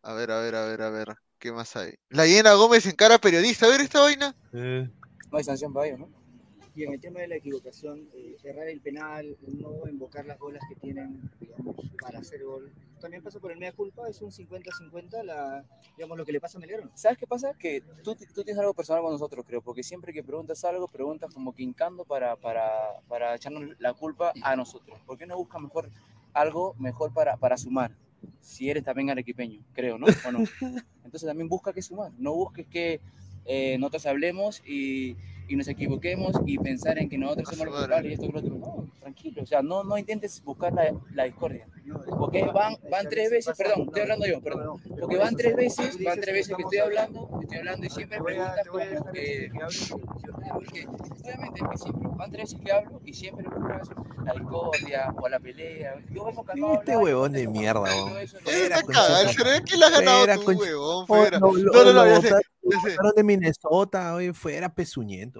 A ver, a ver, a ver, a ver. ¿Qué más hay? La llena Gómez en cara periodista. A ver esta vaina. Eh, No hay sanción para ello, ¿no? Y en el tema de la equivocación, eh, errar el penal, no invocar las bolas que tienen, digamos, para hacer gol. También pasa por el media culpa, es un 50-50, la, digamos, lo que le pasa a Melgar. ¿o no? ¿Sabes qué pasa? Que tú, tú tienes algo personal con nosotros, creo, porque siempre que preguntas algo, preguntas como que hincando para, para, para echarnos la culpa a nosotros. ¿Por qué no buscas mejor algo mejor para, para sumar? Si eres también arequipeño, creo, ¿no? ¿O no? Entonces también busca que sumar, no busques que eh, nosotros hablemos y, y nos equivoquemos y pensar en que nosotros somos los culpables y esto y lo otro. No, tranquilo, o sea, no, no intentes buscar la, la discordia. Porque van, van tres veces, perdón, estoy hablando yo, perdón. Porque van tres veces, van tres veces que estoy hablando, estoy hablando y siempre preguntas como que... Porque, obviamente, que siempre, van tres veces que hablo y siempre buscas la discordia o la pelea. Yo hemos cagado Este huevón de mierda, weón. Está cagado. ¿Crees que le has ganado Fuera, tú, huevón? Oh, No, no, no, ya sé, de Minnesota, oye, fuera pezuñento.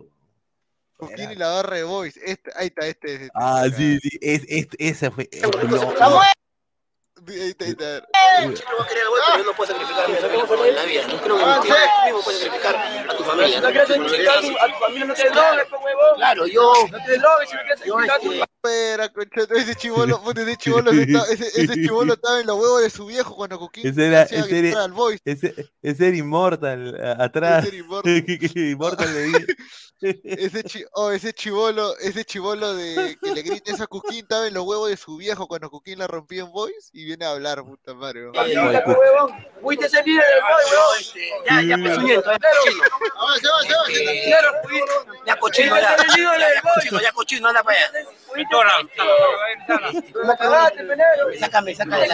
Coquín y la barra de Boys. Este, ahí está, este. este, Ah, este, sí, sí, es, es- ese fue. el ¡Está lo- bueno! Ahí está, ahí está. Yo no voy a querer gol, pero yo no puedo sacrificar a mi familia en la vida. No creo que Ah, tú sí. mismo puedes sacrificar a tu familia. No quieres sacrificar a tu- a tu familia, no te drogues, pues, huevón. Claro, yo. No te drogues si no quieres sacrificar a tu Espera, concha, ese chivolo, ese chivolo, ese, ese chivolo estaba en los huevos de su viejo cuando Coquín Ese era, ese era, al Boys. ese, ese era Immortal, a- atrás. Ese era le di- Ese, chi oh, ese chivolo, ese chivolo de que le grita esa Cuquín estaba en los huevos de su viejo cuando Cuquín la rompía en voice y viene a hablar, puta madre. pues. Fuiste líder del gol, huevón. Ya, ya, pezuñento, ya, cochino. Claro, fuiste. Ya, cochino, ya. Ya, cochino, anda para allá. La cagaste, penero. Sácame, sácame.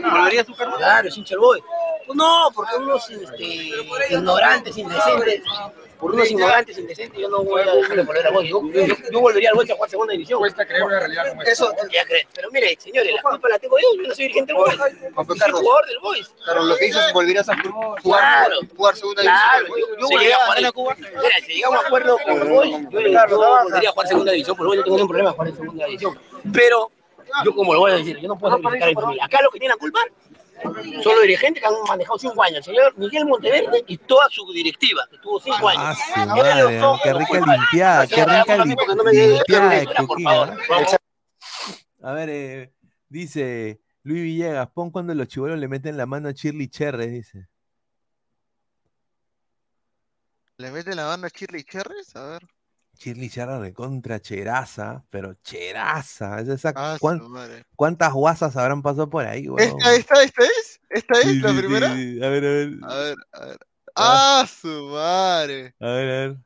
¿Volvería a tu carro? Claro, es hincha el boy. No, porque unos este, ignorantes, indecentes, por unos ignorantes, indecentes, yo no voy a dejar de volver a Boys. Yo, yo, yo volvería al Boys a jugar segunda división. Cuesta creer una realidad como Eso creer. Pero mire, señores, la culpa la tengo yo, yo no soy dirigente del Boys. Yo soy jugador del Boys. Claro, lo que dices es volverías a jugar, Claro, jugar segunda claro. división. Yo, yo volvería a jugar en Cuba. Mira, si llegamos a acuerdo con el Boys, yo, yo volvería a jugar segunda división, porque yo no tengo ningún problema jugar en segunda división. Pero yo como lo voy a decir, yo no puedo sacrificar a mi familia. Acá lo que tiene la culpa son los dirigentes que han manejado cinco años. El señor Miguel Monteverde y toda su directiva, que tuvo cinco años. Ah, madre, qué rica limpiada, qué rica li- limpiada. A ver, eh, dice Luis Villegas, pon cuando los chibolos le meten la mano a Shirley Cherry, dice. ¿Le mete la mano a Shirley Cherries? A ver. Shirley Cherry recontra cheraza, pero cheraza. Es esa, Ah, su ¿cuán- madre. ¿Cuántas guasas habrán pasado por ahí, weón? ¿Esta, esta, esta es? ¿Esta es Sí, la sí, primera? sí. A ver, a ver. A ver, a ver. ¡Ah, su madre! A ver, a ver.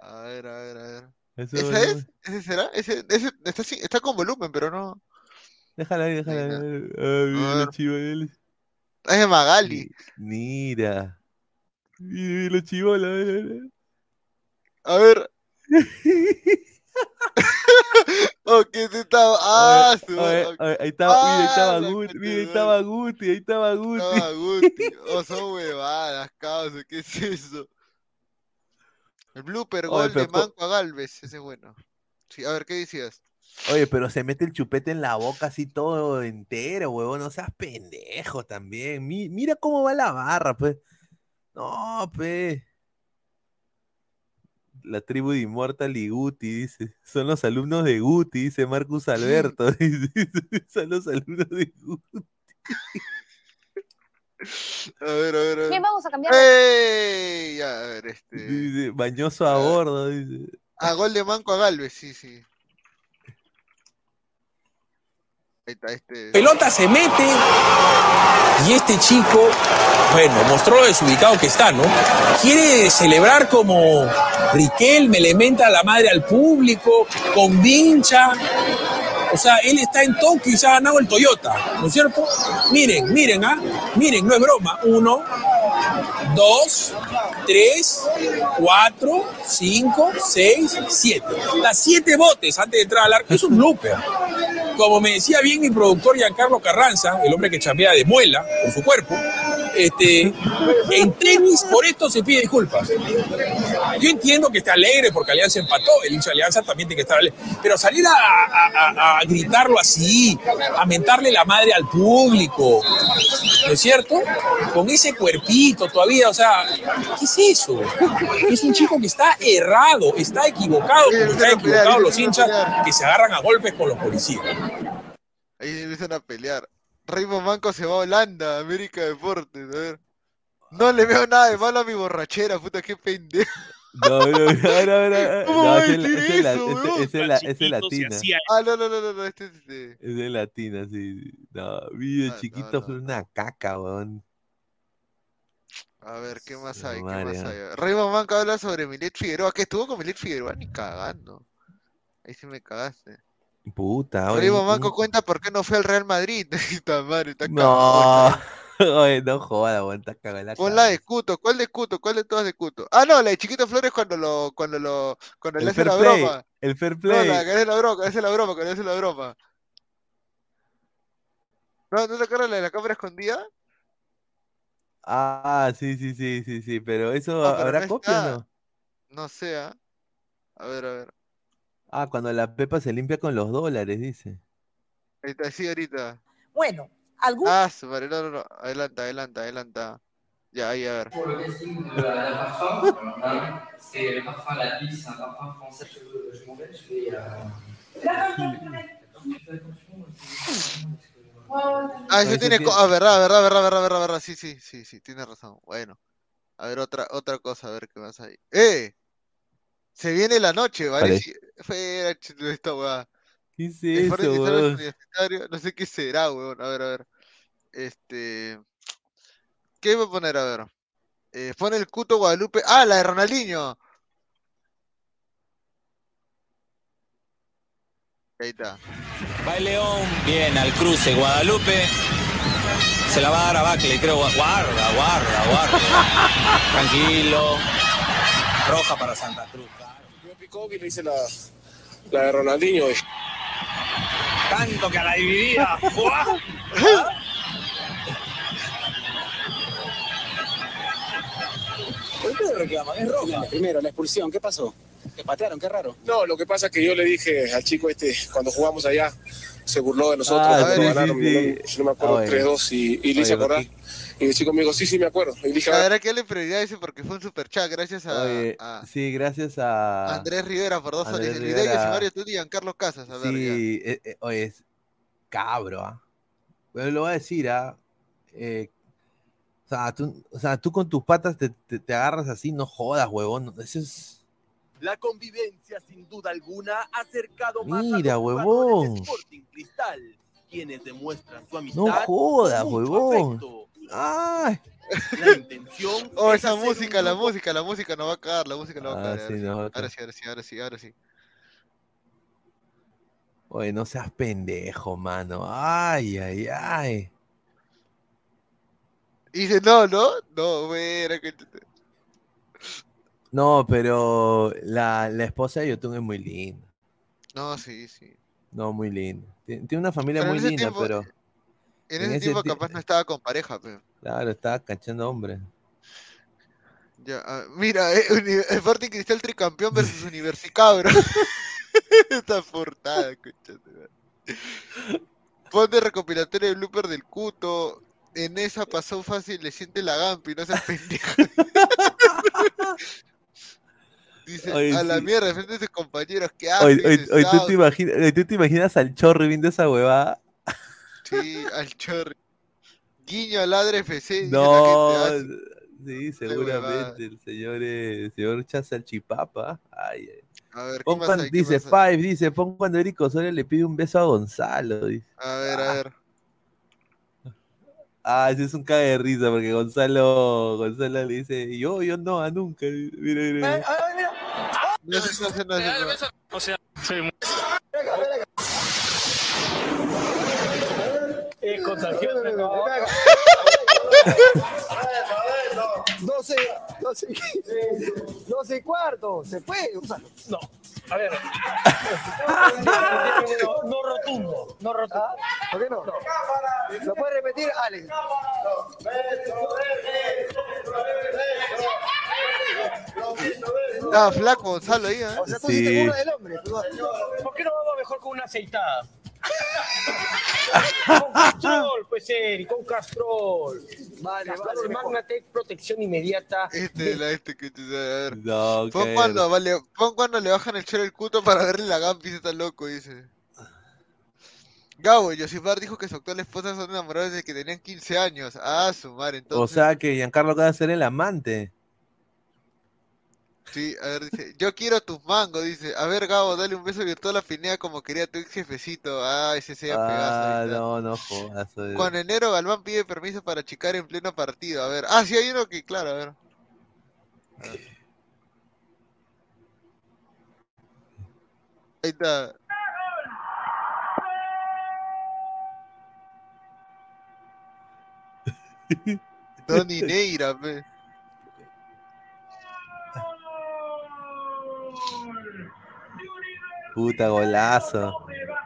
A ver, a ver, a ver. Eso, ¿Esa bueno. es? ¿Ese será? Ese, ese está, con volumen, pero no. Déjala ahí, déjala ahí. A ver. Ah, mira A ver. Es de Magali. Mira. Mira los chibolos. a ver, a ver. A ver. se estaba. ¡Ah, su ahí estaba, mira, ahí estaba ¡Ah, Guti, mira, ahí estaba Guti, ahí estaba Guti. Estaba Guti. Oh, son huevadas, causa. ¿Qué es eso? El blooper gol de Manco a Galvez. Ese es bueno. Sí, a ver, ¿qué decías? Oye, pero se mete el chupete en la boca así todo entero, huevón. No seas pendejo también. Mi- mira cómo va la barra, pues. No, pues. La tribu de Immortal y Guti, dice. Son los alumnos de Guti, dice Marcus Alberto. dice, Son los alumnos de Guti. A ver, a ver, a ver. Bien, vamos a cambiar. ¡Ey! A ver, este. Dice, bañoso a bordo, dice. A gol de Manco a Galvez, sí, sí. Ahí está, este. Pelota se mete y este chico, bueno, mostró lo desubicado que está, ¿no? Quiere celebrar como Riquelme, le menta la madre al público, con vincha. O sea, él está en Tokio y se ha ganado el Toyota, ¿no es cierto? Miren, miren, ¿ah? Miren, no es broma. Uno, dos, tres, cuatro, cinco, seis, siete. Las siete botes antes de entrar al arco. Es un blooper. Como me decía bien mi productor Giancarlo Carranza, el hombre que chambea de muela con su cuerpo, este, en tenis por esto se pide disculpas. Yo entiendo que está alegre porque Alianza empató, el hincha de Alianza también tiene que estar alegre, pero salir a, a- a- a gritarlo así, a mentarle la madre al público, ¿no es cierto? Con ese cuerpito todavía, o sea, ¿qué es eso? Es un chico que está errado, está equivocado, como están equivocados los hinchas que se agarran a golpes con los policías. Ahí se empiezan a pelear. Raymond Manco se va a Holanda, América Deportes, a ver. No le veo nada de malo a mi borrachera, puta, qué pendejo. No, no, no, no, no, no, ¿Cómo no, es decir la- eso, es la- es latina. Ah, no, no, no, no, no, este es este. Es de latina, sí. No, video Ah, chiquito fue una caca, weón. A ver, ¿qué más hay? ¿Qué madre, más ah. hay? Raymond Manco habla sobre Milet Figueroa. ¿Qué estuvo con Milet Figueroa? Ni cagando. Ahí sí me cagaste. Puta, oye, un- Manco cuenta por qué no fue al Real Madrid. Está madre, está No, oye, no joda, weón, está cagada Pon la de Cuto, ¿cuál de Cuto? ¿Cuál de todas de Cuto? Ah, no, la de Chiquito Flores cuando lo, cuando lo, cuando El le hace la play, broma. el fair No, play. la que hace la broma, que hace la broma, que hace la broma. ¿No, ¿no te acuerdas la de la cámara escondida? Ah, sí, sí, sí, sí, sí, pero eso No, pero ¿habrá no copia o no? No sé, ¿ah? A ver, a ver. Ah, cuando la Pepa se limpia con los dólares, dice. Ahí está, sí, ahorita. Bueno, algún... Ah, su madre, no, no, no. Adelanta, adelanta, adelanta. Ya, ahí, a ver. Pour le casting de la, la parfum, alors là, c'est le parfum La Vie, c'est un parfum français. Je, je m'en vais, je vais. Euh... Ah, No, eso eso tiene. Ah, verdad, verdad, verdad, verdad, verdad, verdad. Sí, sí, sí, sí, tiene razón. Bueno. A ver, otra, otra cosa, a ver qué más hay. ¡Eh! Se viene la noche, ¿vale? Vale. Ch- esta weá. ¿Qué es eso, weón? No sé qué será, weón. A ver, a ver. Este. ¿Qué voy a poner? A ver. Eh, pone el Cuto Guadalupe. ¡Ah, la de Ronaldinho! Ahí está. Va el León, bien al cruce, Guadalupe. Se la va a dar a Bacle, creo. Guarda, guarda, guarda. Tranquilo. Roja para Santa Cruz. Que le hice la, la de Ronaldinho. Tanto que a la dividida. ¿Por qué reclaman? Es roja. Primero, la expulsión, ¿qué pasó? ¿Te patearon? Qué raro. No, lo que pasa es que yo le dije al chico este, cuando jugamos allá, se burló de nosotros, Ah, ganaron, sí, sí. no, si no me acuerdo, Ah, bueno. 3-2 y, y le hice acordar. Y el chico me dijo, sí, sí, me acuerdo. Y le dije, La "Ah, verdad que le prioridad ese porque fue un super chat, gracias a, Oye, a sí, gracias a Andrés Rivera por dos Andrés soles. El video. Mario Tuti y Giancarlo Casas. A ver. Sí, eh, eh, oye, es cabro, ¿ah? Pero lo voy a decir, ¿ah? Eh, o, sea, tú, o sea, tú con tus patas te, te- te agarras así, no jodas, huevón. Eso es. La convivencia, sin duda alguna, ha acercado más a Mira, los huevón. Sporting Cristal, quienes demuestran su amistad. No jodas, huevón. afecto. ¡Ay! La intención Oh, es esa música, la música, la música nos va a cagar, la música nos va a Ah, cagar. sí, nos va a ahora sí, ahora sí, ahora sí, ahora sí. Oye, no seas pendejo, mano. Ay, ay, ay. Y dice, no, no, no, güey, que... No, pero la, la esposa de Yotun es muy linda. No, sí, sí. No, muy linda. Tiene, tiene una familia Pero muy linda, tiempo- pero. En, ese ese tiempo ti- capaz no estaba con pareja, pero. Claro, estaba cachando hombre. Ya, ah, mira, eh, Sporting Cristal tricampeón versus Universicabro. Esta portada, concha. Pon de recopilatorio de blooper del cuto. En esa pasó fácil, le siente la gampi, no seas pendejo. Dice, a la sí. mierda, frente a sus compañeros, ¿qué haces? oye, ¿tú, Scout?" te imaginas, oye, ¿tú te imaginas al chorro viendo esa huevada? Sí, al chorri. Guiño al ladre FC, No, ah, sí, seguramente. El señor, eh, el señor Chazalchipapa. Ay, ay. A ver, ¿qué Pon cuando- dice? Five, dice, pon cuando Eric Osorio le pide un beso a Gonzalo. dice. A ver, a ver. Ah, ese es un caga de risa porque Gonzalo, Gonzalo le dice, yo, yo no, a nunca. Mira, mira, mira. No, ese no, no, ese no. O sea, soy muy... Es contagioso. 12, 12, 12 y cuarto, se puede usarlo. No, a ver. No, no rotundo, no rotundo. ¿Por qué no? ¿Lo puede repetir, Alex? Estaba flaco Gonzalo ahí, ¿eh? O sea, tú Sí. te burlas del hombre. ¿Por qué no vamos mejor con una aceitada? Con Castrol, pues Eri, con Castrol. Vale, Castrol vale. Magnatec, protección inmediata. Este, la este que te a ver. No, Pon qué- cuando, vale, pon cuando le bajan el chero el cuto para verle la gampi, está loco, dice. Gabo, Josipar dijo que su actual esposa son enamorados desde que tenían 15 años. Ah, su madre, O entonces. sea que Giancarlo acaba de ser el amante. Sí, a ver, dice, yo quiero tus mangos, dice. A ver, Gabo, dale un beso virtual a Pinea como quería tu ex jefecito. Ah, ese sea Ah, no, no jodas. Con enero Galván pide permiso para chicar en pleno partido. A ver. Ah, sí, hay uno que, claro, a ver. Ahí está. Donny Neira, pe. Puta golazo. River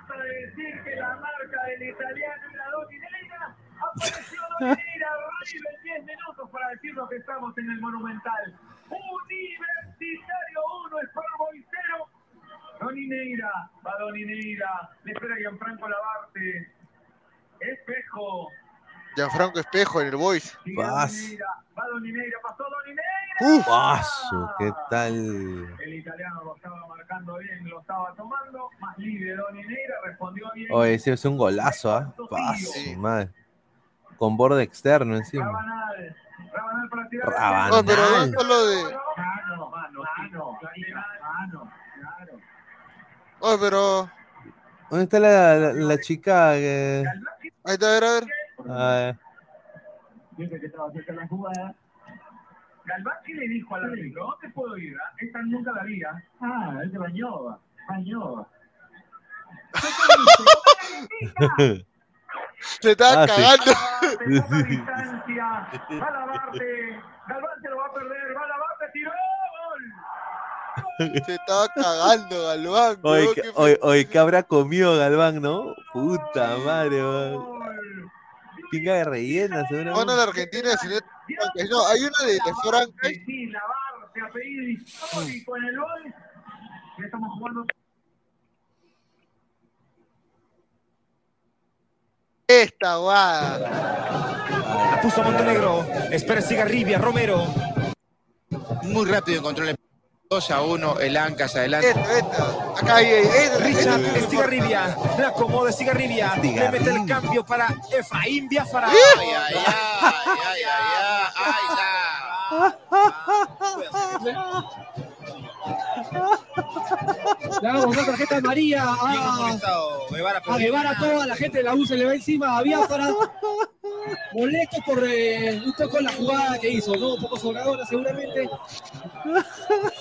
10 minutos para decirnos que estamos en el Monumental. Universitario 1, Sport Boys 0. Doni Neira, va Doni Neira, le espera Gianfranco Labarte. Espejo, Gianfranco Espejo en el Boys. Pas. va Doni Neira, pasó Doni Neira. Uf. Paso, ¿qué tal? El italiano lo estaba marcando bien, lo estaba tomando. Más libre Doni Neira, respondió bien. Oye, ese es un golazo, ¿ah? Paso, madre. Con borde externo encima. Rabanal, Rabanal para tirar. Rabanal. No, pero no solo de. Mano, mano, mano, mano, claro. Oh, pero. ¿Dónde está la, la, la chica que... Ahí está, a ver, a ver. Ah, Dice que estaba cerca de la jugada. Galván, ¿qué le dijo al árbitro? ¿Dónde puedo ir? ah? Esta nunca la haría. Ah, él se bañó, bañó. Se estaba Ah, sí. cagando. Labarte, poca distancia. Va Labarte. Galván se lo va a perder. Va Labarte, tiró. Gol. Se estaba cagando Galván. Que- qué oye, oye, ¿qué habrá comido Galván, no? Puta madre, weón. Pinga de rellena, seguramente. Bueno, la Argentina No, hay una de, de. Sí, apellido histórico en el estamos jugando. Esta guada. La puso Montenegro. Espera Cigarribia, Romero. Muy rápido encontró el 2 a 1, el Ancas adelante. Esta, esta. Acá hay, hay, hay- Richard Estigarribia. La acomoda Estigarribia. Le mete el cambio para Efraín Biafara. Ay, ay, ay, ay, ay, ay, ay, Le damos una tarjeta amarilla a, a Guevara, a toda la gente de la U se le va encima a Biafara. Molesto por eh, un poco la jugada que hizo, ¿no? Un poco sobradora seguramente.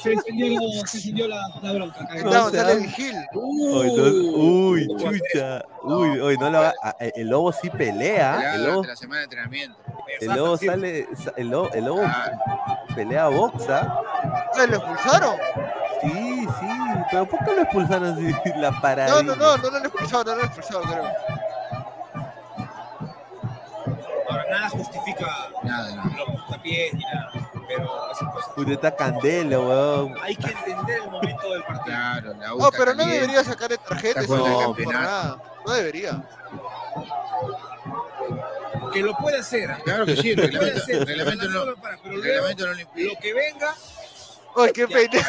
Se encendió, se encendió la, la bronca. No haga- Vigil. Uy, no- uy, chucha. Uy, uy, no haga- ah, El lobo sí pelea. El lobo, durante la semana de entrenamiento. el lobo sale. sa- El lobo, el lobo pelea boxa. ¿Se lo expulsaron? Sí, sí. Pero ¿por qué lo expulsaron así? La parada. No, no, no, no lo han expulsado, no lo han expulsado, creo. Ahora, nada justifica Nada, no. los puntapiés ni nada. Pero esas cosas. Está candela, weón. Hay que entender el momento del partido. Claro, la No, pero no debería sacar de tarjeta eso el no, por campeonato. nada. No debería. Que lo puede hacer. Claro que sí, el Lo puede el reglamento no, el reglamento lo impide. Lo que venga. Oye, qué pena.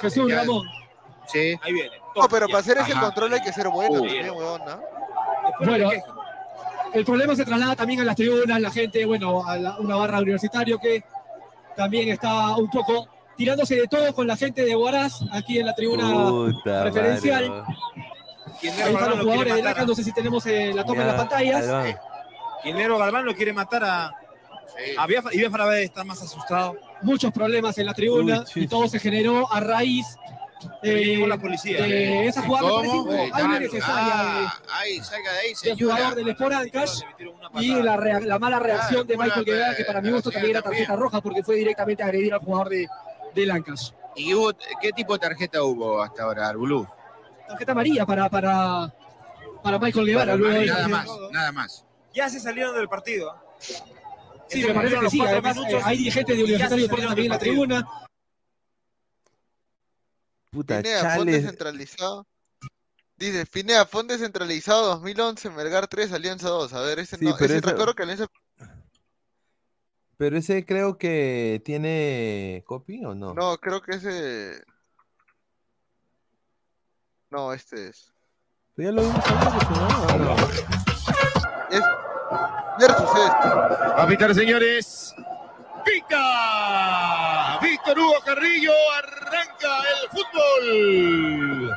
Jesús Ramón. Sí. Ahí viene. No, pero para hacer ese control hay que ser bueno también, weón, ¿no? Bueno, el problema se traslada también a las tribunas, la gente, bueno, a la- una barra universitario que también está un poco tirándose de todo con la gente de Huaraz aquí en la tribuna Puta preferencial. Ahí están los jugadores de Laca, no sé si tenemos eh, la toma en las pantallas. Guillermo Galván lo quiere matar a, a Biafra y Biafra está más asustado. Muchos problemas en la tribuna y todo se generó a raíz eh, la policía. de esa jugada me Ah, ahí, salga de ahí, del señora. jugador del Sport Cash y la, rea- la mala reacción de ¿cómo la- Michael Guevara, que para mi gusto también era tarjeta roja porque fue directamente a agredir al jugador de, de Lancas. ¿Y hubo, qué tipo de tarjeta hubo hasta ahora, Arbulú? Tarjeta amarilla para, para, para Michael Guevara. luego Nada más, nada más. Ya se salieron del partido. Sí, me parece que sí. Además, eh, hay dirigentes de Universitario de Deportes también en la tribuna. Puta, Pinea, fond chales. descentralizado. Dice, Pinea, fond descentralizado 2011, Melgar 3, Alianza 2. A ver, ese Sí, no, pero ese recuerdo que Alianza... Pero ese creo que tiene copy o no? No, creo que ese... No, este es. Pero ya lo vimos hablar, ¿no? ¿O no? Es... Versus este. A pitar, señores. ¡Pica! Víctor Hugo Carrillo arranca el fútbol.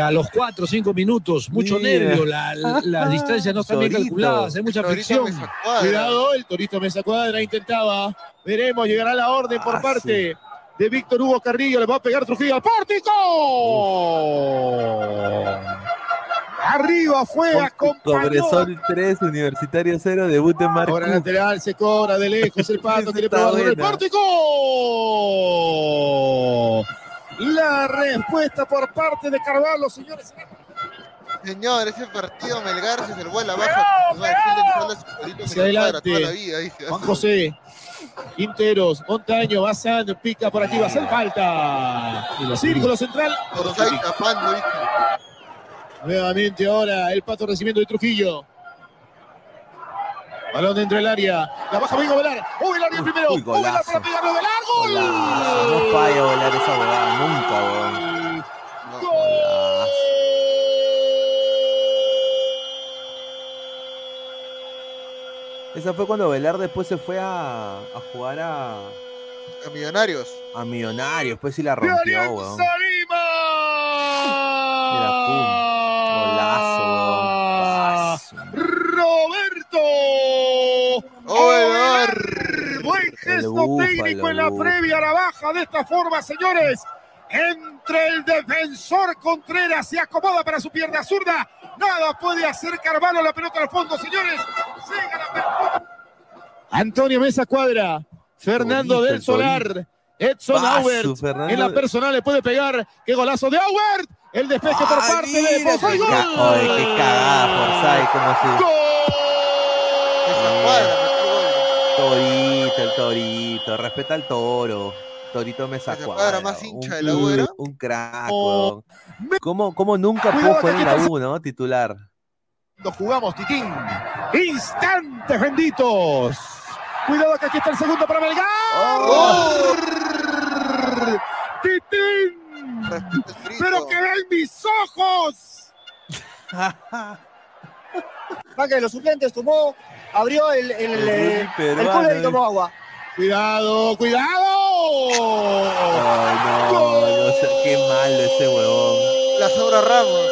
A los 4 o 5 minutos, mucho Mira. nervio, la- la- las distancias no están bien calculadas, hay mucha fricción. Cuidado, el Torito Mesa Cuadra intentaba. Veremos, llegará la orden por parte de Víctor Hugo Carrillo, le va a pegar Trujillo al pórtico. Arriba fue. Cobresol 3, Universitario 0, debut en Marco. Ahora lateral, se cobra de lejos el pato, quiere Está probar el pórtico. La respuesta por parte de Carvalho, señores. Señor, ese partido Melgar se salvó a la baja. Hacia adelante. Juan José, Quinteros, Montaño, Bazán, pica por aquí, va a hacer falta. Círculo central. Orsay tapando, dice. Nuevamente ahora el pato recibiendo de Trujillo. Balón dentro del área. La baja Vigo Velar. ¡Uy, el área primero! uy, ¡Uy, Velar para pegarlo de largo! Golazo, No falla volar esa huevada, nunca, weón. Esa fue cuando Velar después se fue a, a jugar a, A Millonarios. a Millonarios, pues sí la rompió, weón. Lima! Mira, pum. Golazo, weón. Roberto. Ovelar. Buen gesto técnico en la previa a la baja de esta forma, señores. En Entre el defensor Contreras se acomoda para su pierna zurda. Nada puede hacer Carvalho la pelota al fondo, señores. Llega la. Antonio Mesa Cuadra. Fernando del el Solar. Edson Aubert. En la personal le puede pegar. ¡Qué golazo de Aubert! El despeje por parte de qué ¡Gol! qué cagada, como si. Torito, el torito, respeta al toro. Torito me sacó. cuadra más hincha de la un, U era. un crack, weón. ¿Cómo, cómo nunca pudo jugar en la U, no? Titular. Cuando jugamos, Titín. Instantes benditos. Cuidado que aquí está el segundo para Melgar. Oh. Titín. Pero que ven mis ojos. Banca de los suplentes tomó, abrió el, el, El eh, el cooler y tomó agua. Cuidado, cuidado. Ay, no, no sé, qué malo ese huevón. La sobra Ramos.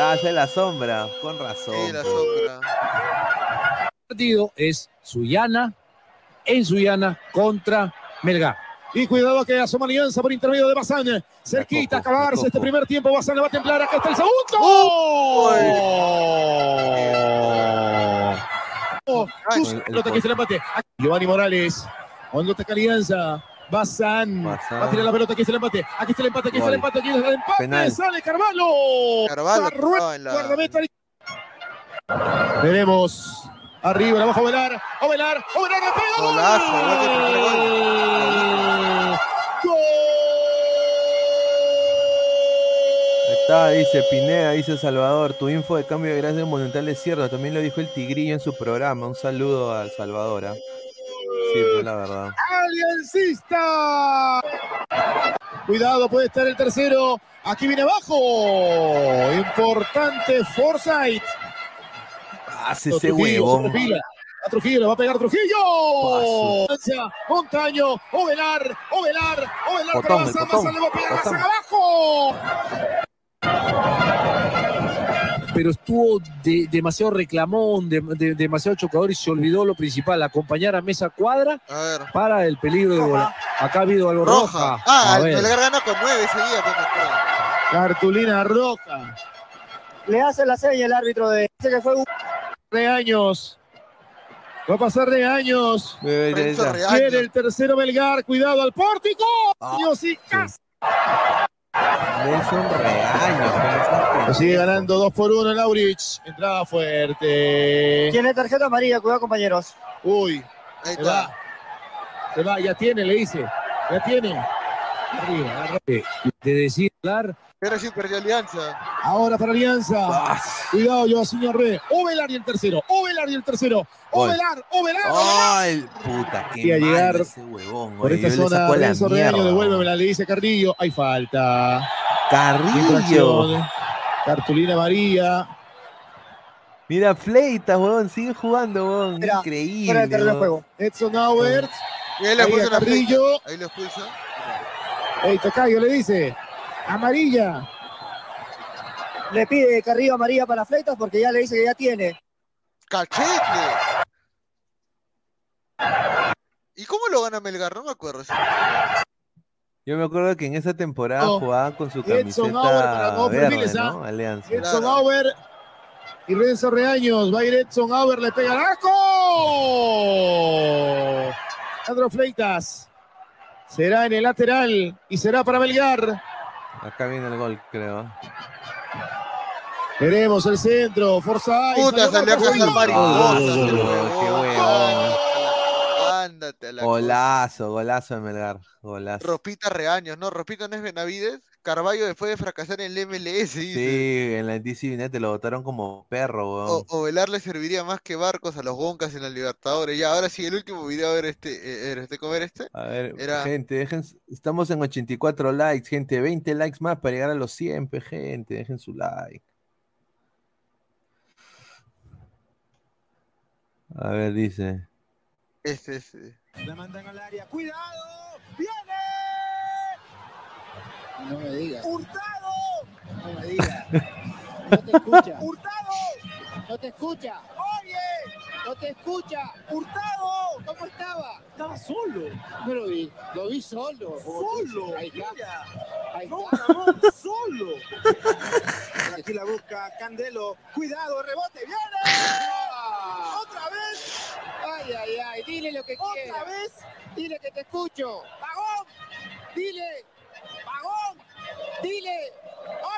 Ah, hace la sombra, con razón. Sí, la pues. sombra. partido es Suyana en Suyana contra Melgar. Y cuidado que asoma Alianza por intermedio de Bazán. Cerquita acabarse este primer tiempo. Bazán le va a templar. Acá está el segundo. Oh, la empate. Giovanni Morales. Cuando ataca Alianza. Bazán. Va a tirar la pelota. Aquí está el empate. Aquí está el empate. Aquí está el empate. Aquí está el empate. Penal. Sale Carvalho. Carvalho en la- guardameta. Veremos. Arriba, la baja Ovelar. Ovelar. Ovelar. le pega. ¡Gol! Golazo, gol del gol. Ahí Está, dice Pineda, dice Salvador, tu info de cambio de gracia monumental es cierto, también lo dijo el Tigrillo en su programa, un saludo al Salvador. ¿ah? Sí, pues la verdad. Aliancista. Cuidado, puede estar el tercero. Aquí viene abajo. Importante Forsyth. Hace ese perfila. A Trujillo le va a pegar Trujillo. Montaño, Ovelar, Ovelar, Ovelar para Botón, el Bazán, botón, le va a pegar hacia abajo. Pero estuvo de- demasiado reclamón, de- de- demasiado chocador y se olvidó lo principal, acompañar a Mesa Cuadra A ver. para el peligro de bola. Acá ha habido algo roja. Roja. Ah, A el ver. Melgar gana con nueve ese día. Cartulina roja. Le hace la seña el árbitro de dice que fue un De años. Va a pasar de años. Quiere el tercero Melgar. Cuidado al pórtico. Ah. Nelson Reaño. Lo sigue ganando 2 por 1 Laurich. Entrada fuerte. Tiene tarjeta amarilla, cuidado compañeros. Uy. Ahí Se está. va. Se va, ya tiene, le dice. Ya tiene. Arriba, arriba. Eh, De decir, hablar, Pero sí perdió Alianza. Ahora para Alianza. Cuidado, Joaquín Arre. Ovelar y el tercero. Ovelar y el tercero. Ovelar, Ovelar. Ay, puta, qué a llegar ese huevón. Por esta yo le zona, Renzo Reaño, devuélvemela, le dice Carrillo. Hay falta. Carrillo. Cartulina María. Mira, Fleitas, huevón, sigue jugando, huevón. Mira, Increíble. fuera del terreno de juego. Edson Aubert. Y ahí le Ahí puso a una Carrillo. Ahí lo expulsa. Ey, Tocayo le dice. Amarilla. Le pide Carrillo amarilla para Fleitas porque ya le dice que ya tiene. ¡Cachete! ¿Y cómo lo gana Melgar? No me acuerdo. Yo me acuerdo que en esa temporada No. jugaban con su Edson Auer para camiseta nuevos verde, perfiles, ¿ah? ¿no? Alianza. Edson Claro. Auer y Renzo Reaños. Va a ir Edson Auer, le pega al arco. Sandro Fleitas. Será en el lateral y será para Melgar. Acá viene el gol, creo. Veremos el centro. Forza. Puta, salió a cazar mariposas. Qué el Ándate a la Golazo, golazo de Melgar. Golazo. Ropita Reaños, ¿no? Ropita no es Benavides. Carballo después de fracasar en el MLS, dice. Sí, en la DC United lo votaron como perro, O, weón. Ovelar le serviría más que Barcos a los Goncas en la Libertadores. Ya, ahora sí, el último video, a ver este, eh, era este comer este. A ver, Era- gente, dejen, estamos en 84 likes, gente, 20 likes más para llegar a los 100, pe, gente, dejen su like. A ver, dice. Este, este. La mandan al área. ¡Cuidado! ¡Viene! No me digas. ¡Hurtado! No me digas. No te escucha. ¡Hurtado! No te escucha. ¡Oye! No te escucha. ¡Hurtado! ¿Cómo estaba? Estaba solo. No lo vi. Lo vi solo. Solo. Ahí está. Mira. Ahí está, solo. Aquí la busca Candelo. Cuidado, rebote, viene. Otra vez. Ay, ay, ay, dile lo que Otra quiera. vez. Dile que te escucho. Pagón. Dile. Pagón. Dile.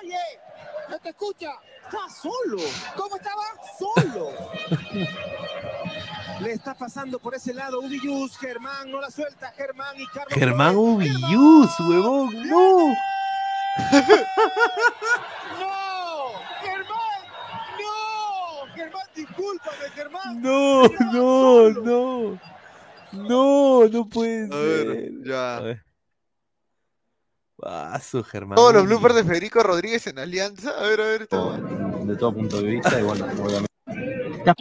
Oye, no te escucha. Está solo. ¿Cómo estaba? Solo. Le está pasando por ese lado Ubiyus. Germán no la suelta. Germán y Carlos. Germán. Ubiyus, huevón, no. ¡No! ¡Germán! ¡No! Germán, discúlpame, Germán. No, no, no. No, no puede A ver, ser. ya. A ver. Germán. Todos los bloopers de Federico Rodríguez en Alianza. A ver, a ver. Está, de todo punto de vista y bueno, obviamente. está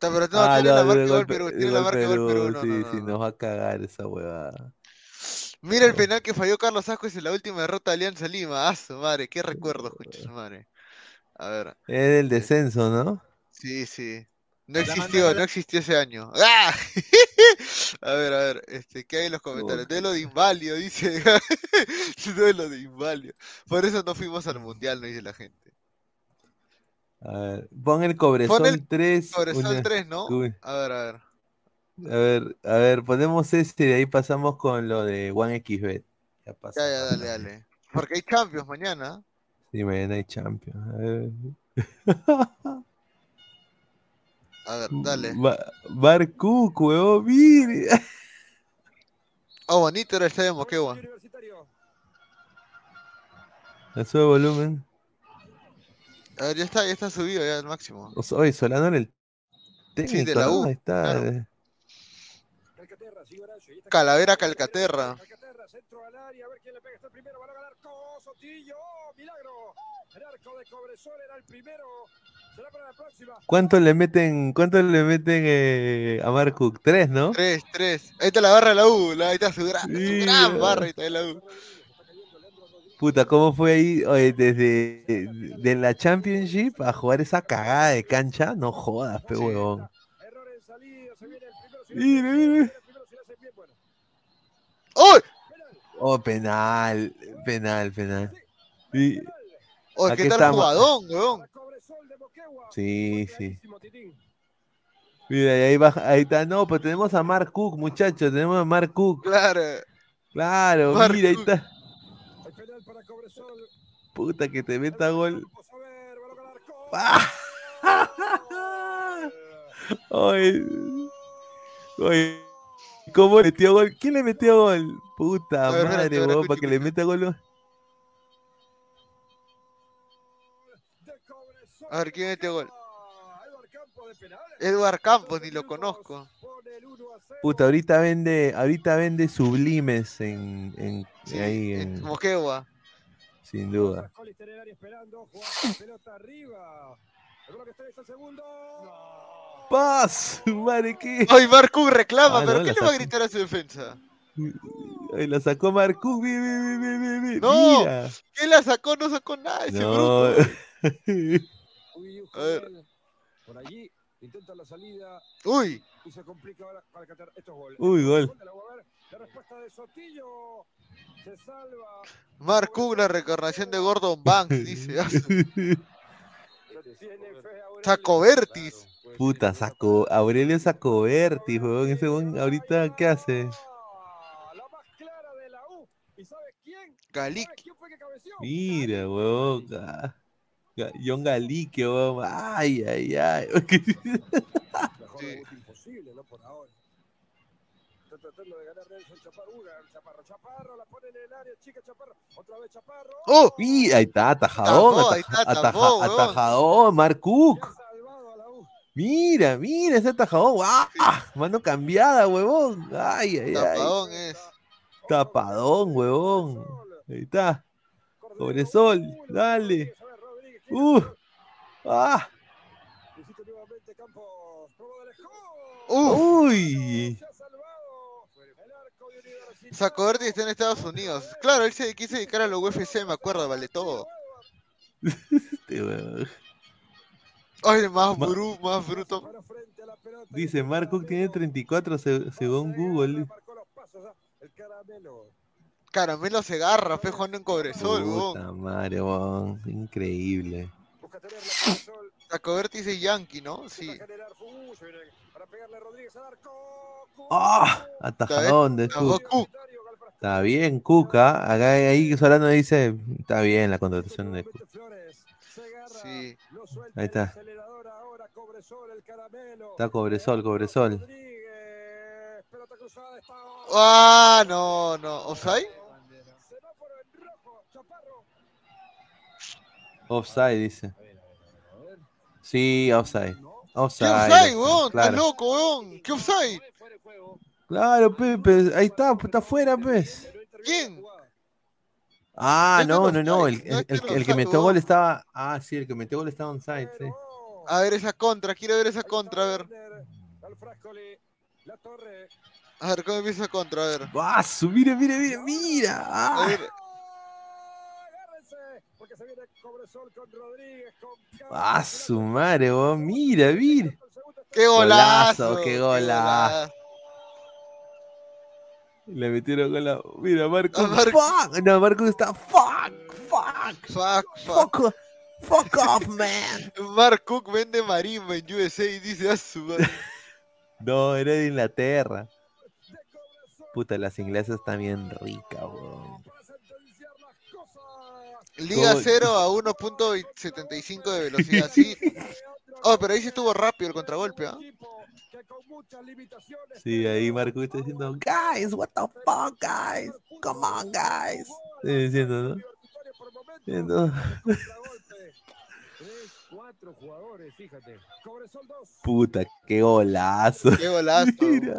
pero no, Ah, tiene no, la marca Perú. Tiene la marca gol Perú. No, sí, no, no. sí, nos va a cagar esa huevada. Mira el penal que falló Carlos Ascuez en la última derrota de Alianza Lima. Ah, su madre, qué recuerdo, su madre. A ver. Es del descenso, ¿no? Sí, sí. No existió, no existió ese año. ¡Ah! A ver, a ver, este, ¿qué hay en los comentarios? Duelo de inválido, dice. Duelo de inválido. Por eso no fuimos al mundial, dice la gente. A ver, pon el Cobresol Pon el 3. Cobresol una- 3, ¿no? Uy, A ver, a ver. A ver, a ver, ponemos este y de ahí pasamos con lo de OneXBet. Ya pasa. Ya, ya, dale, dale. Porque hay Champions mañana. Sí, mañana hay Champions. A ver. A ver, dale. Ba- Bar Cook, huevón, mire. Oh, bonito era el estadio Moquegua. Le sube volumen. A ver, ya está, ya está subido ya al máximo. Oye, Solano era el técnico, de la ¿no? U, Ahí está. claro. eh. Calavera Calcaterra. Al área, a ver quién le pega. Está el primero, van a ganar Sotillo. Milagro. El arco de Cobresol era el primero. Será para la próxima. ¿Cuánto le meten, cuánto le meten eh, a Mark Cook? Tres, ¿no? Tres, tres. Ahí está la barra de la U, la- ahí está su gran, su Sí, gran ya. barra ahí está de la U. Puta, ¿cómo fue ahí? Oye, desde de la Championship a jugar esa cagada de cancha, no jodas, pe huevón. Mire, mire. ¡Oh! Oh, penal, penal, penal. Y- Oh, ¿qué tal jugadón, weón? Sí, sí. Mira, y ahí baja, ahí está. No, pues tenemos a Mark Cook, muchachos, tenemos a Mark Cook. Claro. Claro, Mark mira, ahí Cook. está. Puta que te meta gol. Oye, oye, ¿cómo metió gol? ¿Quién le metió gol? Puta ver, madre, weón, para que le meta gol. A ver, ¿quién metió gol? Eduard Campos, ni lo conozco. Puta, ahorita vende, ahorita vende sublimes en, en ahí en, Moquegua. sin duda. ¡Paz! Madre que. Ay, Marco reclama, Ah, pero no, ¿qué le va a gritar a su defensa? Ay, la sacó Marcú, vi, vi, vi, vi, vi, vi, No, mira. ¿qué la sacó? No sacó nada ese No. bruto. A ver. Por allí intenta la salida Uy. y se complica ahora para Qatar. Esto es gol. Uy, gol. La respuesta de Sotillo se salva. Marco, la reencarnación de Gordon Banks, dice. Su- Sacobertis. Puta, sacó. Aurelio Sacoberti, weón. Ese weón, ahorita, ¿qué hace? Galic. Mira, weón. Ga- John Galique, weón. Ay, ay, ay. Imposible, ¿no? Por ahora. Está tratando de ganar Nelson Chaparro. Una, Chaparro, Chaparro, la pone en el área, chica Chaparro. Otra vez Chaparro. ¡Oh! Y ahí está, atajadón. Tapó, ahí ataja- está, ataja- tapó, weón. atajadón, Mark Cook. Mira, mira ese atajadón. ¡Ah! Mano cambiada, huevón. Ay, ay, ay. Tapadón es. Tapadón, huevón. Ahí está. Cobresol, dale. Uh. Ah. Uy. Sacobertis está en Estados Unidos. Claro, él se quiso dedicar a lo UFC, me acuerdo, vale todo. Este huevón. Ay, más, bru, más bruto. Dice, Mark Cook tiene 34 se- según Google. El caramelo. Caramelo Segarra, fue jugando en Cobresol. Puta madre, weón. Increíble. La coberta dice Yankee, ¿no? Sí. ¡Ah! Atajadón de Cook. Está bien, Cuca. Acá ahí Solano dice, está bien la contratación de Cook. Sí. Ahí está. Está Cobresol, Cobresol. Ah, no, no. ¿Offside? Offside, dice. Sí, offside. ¿Qué Offside. offside, offside, weón? ¿Estás claro. loco, weón? ¿Qué offside? Claro, Pepe, ahí está, está afuera, pues. ¿Quién? Ah, no, no no, el, el- el- que metió gol estaba. Ah, sí, el que metió gol estaba onside, sí. A ver esa contra, quiero ver esa contra, a ver. A ver, ¿cómo empieza esa contra? A ver. ¡Vaso! Mire, mire, mire, mira. A Ah. ver. ¡Ah, su madre, weón! Mira, mira. ¡Qué golazo! ¡Qué golazo! Le metieron con la. Mira, Marco. ¡Fuck! No, Marco está. ¡Fuck! ¡Fuck! Fuck, fuck. Fuck off, man. Mark Cook vende marimba en USA y dice a su madre. No, era de Inglaterra. Puta, las inglesas están bien ricas, weón. Liga Gol. 0 a 1.75 de velocidad, sí. Oh, pero ahí sí estuvo rápido el contragolpe, ¿ah? Sí, ahí Marco está diciendo, guys, what the fuck, guys, come on, guys. Sí, diciendo, ¿no? Diciendo, Cuatro jugadores, fíjate. Cobresol 2. Puta, qué golazo. ¡Qué golazo! Mira.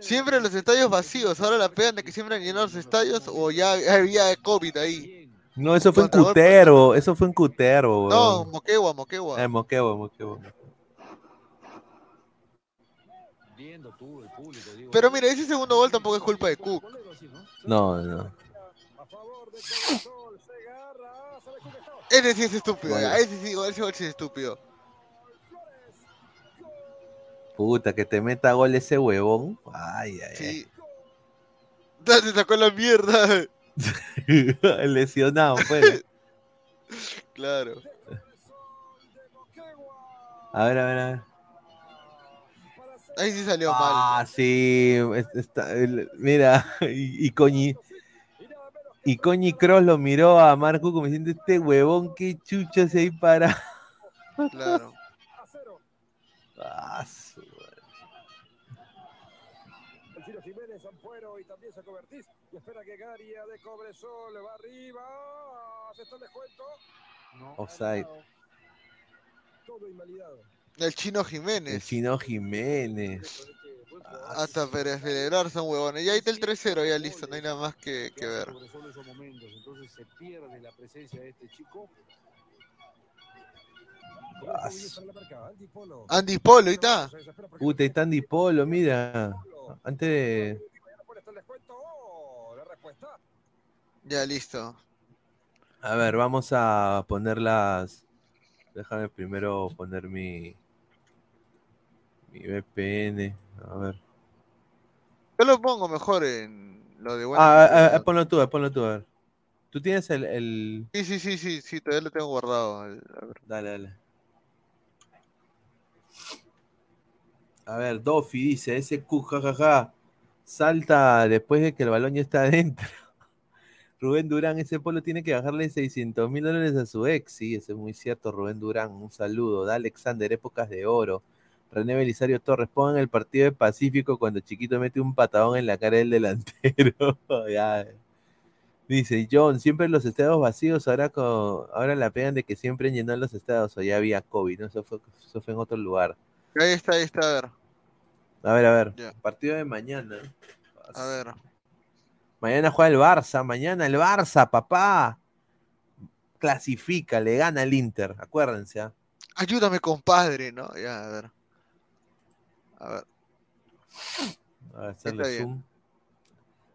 Siempre los estadios vacíos, ahora la pegan de que siempre han llenado los estadios o ya había COVID ahí. No, eso fue en. Cutervo, eso fue en Cutervo, No, weón. Moquegua, Moquegua. Eh, Moquegua, Moquegua. Pero mira, ese segundo gol tampoco es culpa de Cook. No, no. Ese sí es estúpido, ese sí, ese gol sí es estúpido. Puta, que te meta gol ese huevón. Ay, ay, Sí. Se sacó la mierda. Lesionado, pues. Claro. A ver, a ver, a ver. Ahí sí salió mal. Ah, sí. está- mira, y, y Coñi. Y Coñi Cross lo miró a Marco como diciendo: Este huevón, qué chucha se ahí para. Claro. Ah, su madre. El Chino Jiménez, Ampuero y también Saco Vertiz. Y espera que Garia de Cobresol va arriba. Se está el descuento. Offside. Todo invalidado. El chino El Jiménez. chino Jiménez. Hasta para celebrar son huevones. Ya ahí está el 3-0, ya listo, no hay nada más que, que ver. Momentos. Entonces se pierde la presencia de este chico. Ah, Andy Polo, ahí está. Puta, está Andy Polo, mira. Antes de. Ya listo. A ver, vamos a poner las. Déjame primero poner mi. Mi VPN. A ver. Yo lo pongo mejor en lo de buena Ah, ah, necesidad. ah, ponlo tú, ver, ponlo tú, a ver. Tú tienes el. el... Sí, sí, sí, sí, sí, todavía lo tengo guardado. el- a ver. Dale, dale. A ver, Dofi dice, ese Q, jajaja, salta después de que el balón ya está adentro. Rubén Durán, ese polo tiene que bajarle 600 mil dólares a su ex. Sí, eso es muy cierto, Rubén Durán. Un saludo. Da Alexander, épocas de oro. René Belisario Torres, pongan el partido de Pacífico cuando Chiquito mete un patadón en la cara del delantero. Dice John, siempre los estadios vacíos, ahora con, ahora la pegan de que siempre llenan los estadios, o ya había COVID, ¿no? Eso fue, eso fue en otro lugar. Ahí está, ahí está, a ver. A ver, a ver. Partido de mañana. A ver. Mañana juega el Barça, mañana el Barça, papá. Clasifica, le gana el Inter, acuérdense. ¿ah? Ayúdame, compadre, ¿no? Ya, a ver. A ver. A ver, hacerle zoom.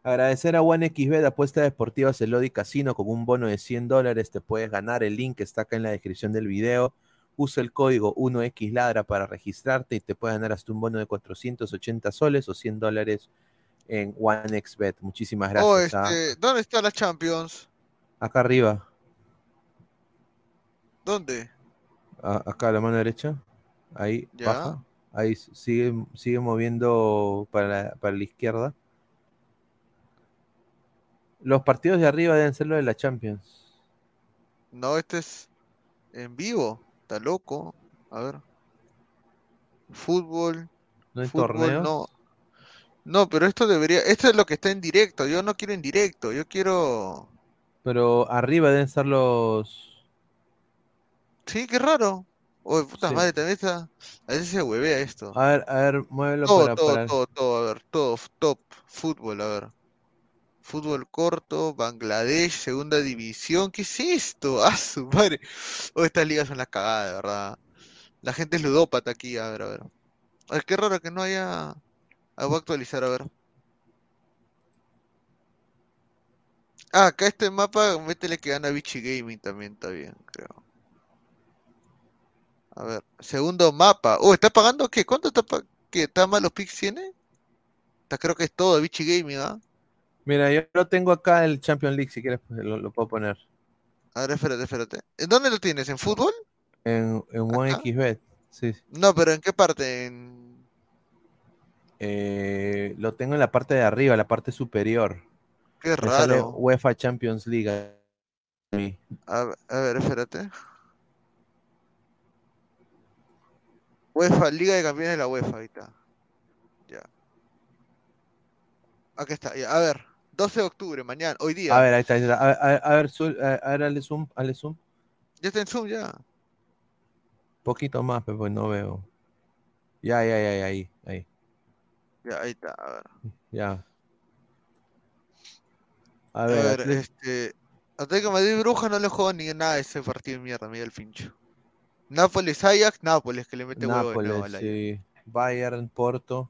Agradecer a OneXBet, apuesta deportiva Celodi Casino con un bono de 100 dólares. Te puedes ganar. El link está acá en la descripción del video. Usa el código 1XLadra para registrarte y te puedes ganar hasta un bono de 480 soles o 100 dólares en OneXBet. Muchísimas Oh, gracias. ¿ah? este, ¿Dónde está la Champions? Acá arriba, ¿Dónde? a- acá a la mano derecha, ahí Ya. baja, ahí sigue, sigue moviendo para la, para la izquierda. Los partidos de arriba deben ser los de la Champions. No, este es en vivo. Está loco. A ver. Fútbol. ¿No hay fútbol, torneos? no. No, pero esto debería. Esto es lo que está en directo. Yo no quiero en directo. Yo quiero. Pero arriba deben ser los. Sí, qué raro. Oye, puta Sí. madre, también está. A veces se huevea esto. A ver, a ver, muévelo Todo, para, todo, para- todo, todo. A ver, todo. Top. Fútbol, a ver. Fútbol corto, Bangladesh, segunda división. ¿Qué es esto? ¡Ah, su madre! Oh, estas ligas son la cagada, de verdad. La gente es ludópata aquí, a ver, a ver. Ay, qué raro que no haya. Ah, voy a actualizar, a ver. Ah, acá este mapa, métele que gana Vichy Gaming también, está bien, creo. A ver, segundo mapa. Oh, ¿está pagando qué? ¿Cuánto está pagando? ¿Qué? ¿Está mal los pics tiene? Está, creo que es todo, Vichy Gaming, ¿ah? Mira, yo lo tengo acá el Champions League, si quieres pues, lo, lo puedo poner. A ver, espérate, espérate. ¿En dónde lo tienes? ¿En fútbol? En, en OneXBet, sí. No, pero ¿en qué parte? En... Eh, lo tengo en la parte de arriba, la parte superior. Qué Me sale raro. UEFA Champions League. a ver- a ver, espérate. UEFA, Liga de Campeones de la UEFA, ahí está. Ya. Aquí está, ya. A ver, 12 de octubre, mañana, hoy día. A ver, ahí está. ahí está. A ver, a ver, a ver, su- a- a ver, hazle zoom, hazle zoom. Ya está en Zoom, ya. Poquito más, pero pues no veo. Ya, ya, ya, ya, ahí, ahí. Ya, ahí está, a ver. Ya. A A ver, ver, Atlet- este. Atlético Madrid Bruja no le juego ni nada a ese partido de mierda, Miguel Fincho. Nápoles Ajax, Nápoles que le mete huevo de nuevo Nápoles, al sí. Bayern, Porto.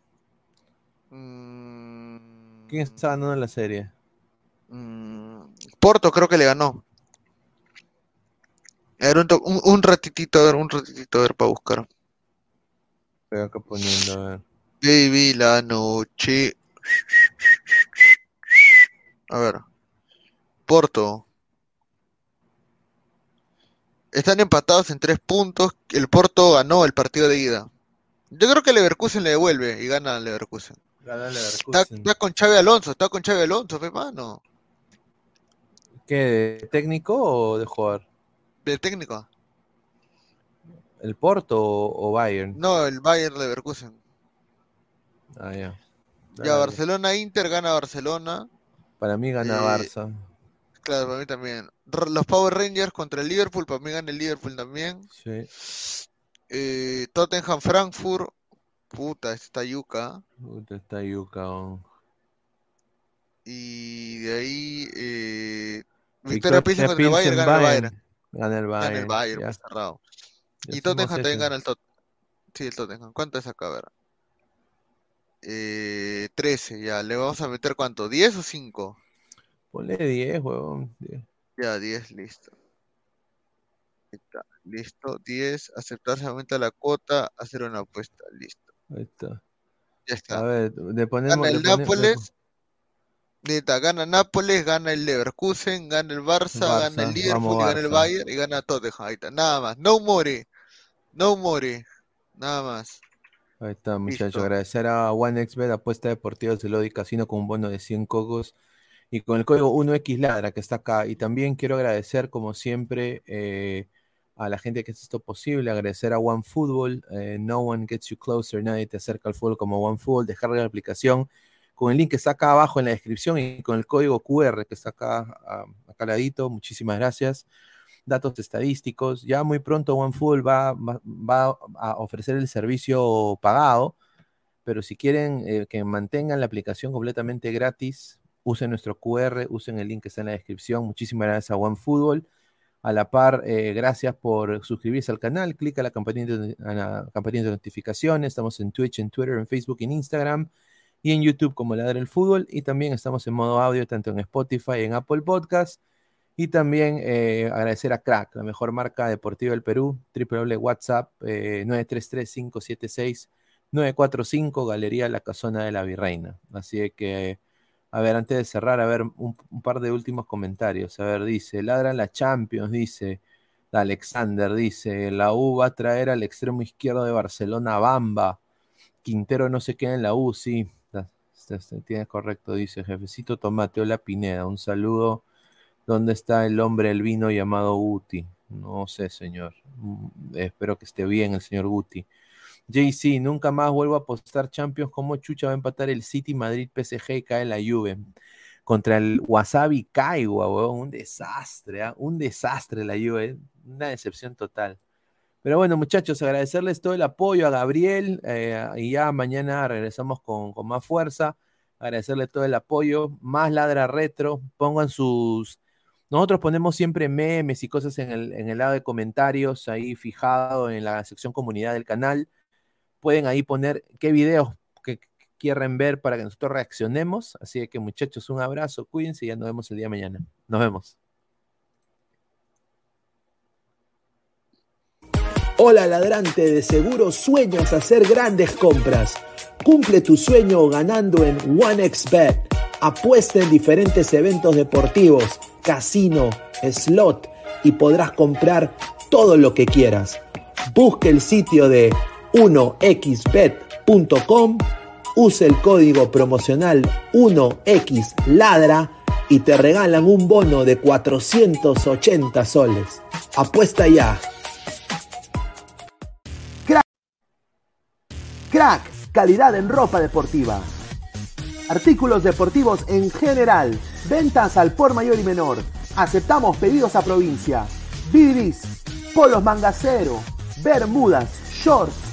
Mm, ¿Quién está ganando la serie? mm, Porto creo que le ganó. A ver, un, un, un ratitito, a ver, un ratitito, a ver, para buscar. Estoy acá poniendo, a ver. Baby, la noche. A ver. Porto. Están empatados en tres puntos. El Porto ganó el partido de ida. Yo creo que Leverkusen le devuelve y gana Leverkusen. Está, Leverkusen. está con Xavi Alonso, está con Xavi Alonso, pe mano. ¿Qué? ¿De técnico o de jugador? De técnico. ¿El Porto o, o Bayern? No, el Bayern Leverkusen. Ah, ya. Ya. Barcelona Inter gana Barcelona. Para mí gana Eh, Barça. Claro, para mí también. Los Power Rangers contra el Liverpool, para mí gana el Liverpool también. Sí. Eh, Tottenham Frankfurt. Puta, esta está yuca. Puta, está Yuka. oh. Y de ahí. Eh, Victoria Pilsen contra el Bayern, gana el Bayern. Gana el Gana el Bayern. Bayern, ya. pues, cerrado. Ya Y Tottenham también gana el Tottenham. Sí, el Tottenham. ¿Cuánto es acá? A ver. Eh, 13, ya. ¿Le vamos a meter cuánto? ¿10 o 5? Ponle 10, huevón. 10. Ya, 10, listo. Ahí está, listo. 10, aceptar se aumenta la cuota, hacer una apuesta, listo. Ahí está. Ya está. A ver, le ponemos. Gana le el le Nápoles. Neta, gana Nápoles, gana el Leverkusen, gana el Barça, gana el Liverpool, y gana el. Bayern y gana Tottenham. Ahí está, nada más. No more. No more. Nada más. Ahí está, muchachos. Agradecer a OneXBet, apuesta deportiva del Lodi Casino con un bono de 100 cocos y con el código 1XLadra que está acá. Y también quiero agradecer, como siempre, eh, a la gente que hace esto posible. Agradecer a OneFootball. eh, no one gets you closer. Nadie te acerca al fútbol como OneFootball. Descarga la aplicación con el link que está acá abajo en la descripción y con el código QR que está acá, acá ladito. Muchísimas gracias datos estadísticos. Ya muy pronto OneFootball va, va, va a ofrecer el servicio pagado, pero si quieren eh, que mantengan la aplicación completamente gratis, usen nuestro QR, usen el link que está en la descripción. Muchísimas gracias a OneFootball. A la par, eh, gracias por suscribirse al canal. Clica a la campanita de, notificaciones. Estamos en Twitch, en Twitter, en Facebook, en Instagram y en YouTube como Ladra el Fútbol. Y también estamos en modo audio, tanto en Spotify en Apple Podcast. Y también eh, agradecer a Crack, la mejor marca deportiva del Perú, www.whatsapp eh, 945 Galería La Casona de la Virreina. Así que, a ver, antes de cerrar, a ver, un, par de últimos comentarios. A ver, dice, ladran la Champions, dice Alexander, dice, la U va a traer al extremo izquierdo de Barcelona Bamba. Quintero no se queda en la U, sí. Tienes correcto, dice Jefecito Tomate, hola Pineda, un saludo. ¿Dónde está el hombre el vino llamado Guti? No sé, señor. Mm, Espero que esté bien el señor Guti. JC, nunca más vuelvo a apostar Champions. ¿Cómo Chucha va a empatar el City, Madrid, PSG y cae la Juve? Contra el Wasabi Caigua, weón. Un desastre, ¿ah? Un desastre la Juve. Una decepción total. Pero bueno, muchachos, agradecerles todo el apoyo a Gabriel eh, y ya mañana regresamos con, con más fuerza. Agradecerle todo el apoyo. Más ladra retro. Pongan sus. Nosotros ponemos siempre memes y cosas en el, en el lado de comentarios, ahí fijado en la sección comunidad del canal. Pueden ahí poner qué videos que quieren ver para que nosotros reaccionemos. Así que muchachos, un abrazo, cuídense y ya nos vemos el día de mañana. Nos vemos. Hola ladrante, de seguro sueñas hacer grandes compras. Cumple tu sueño ganando en OneXBet. Apuesta en diferentes eventos deportivos, casino, slot y podrás comprar todo lo que quieras. Busque el sitio de 1xbet.com, use el código promocional 1xladra y te regalan un bono de 480 soles. Apuesta ya. Crack, calidad en ropa deportiva. Artículos deportivos en general. Ventas al por mayor y menor. Aceptamos pedidos a provincia. Bidris, polos mangacero, bermudas, shorts,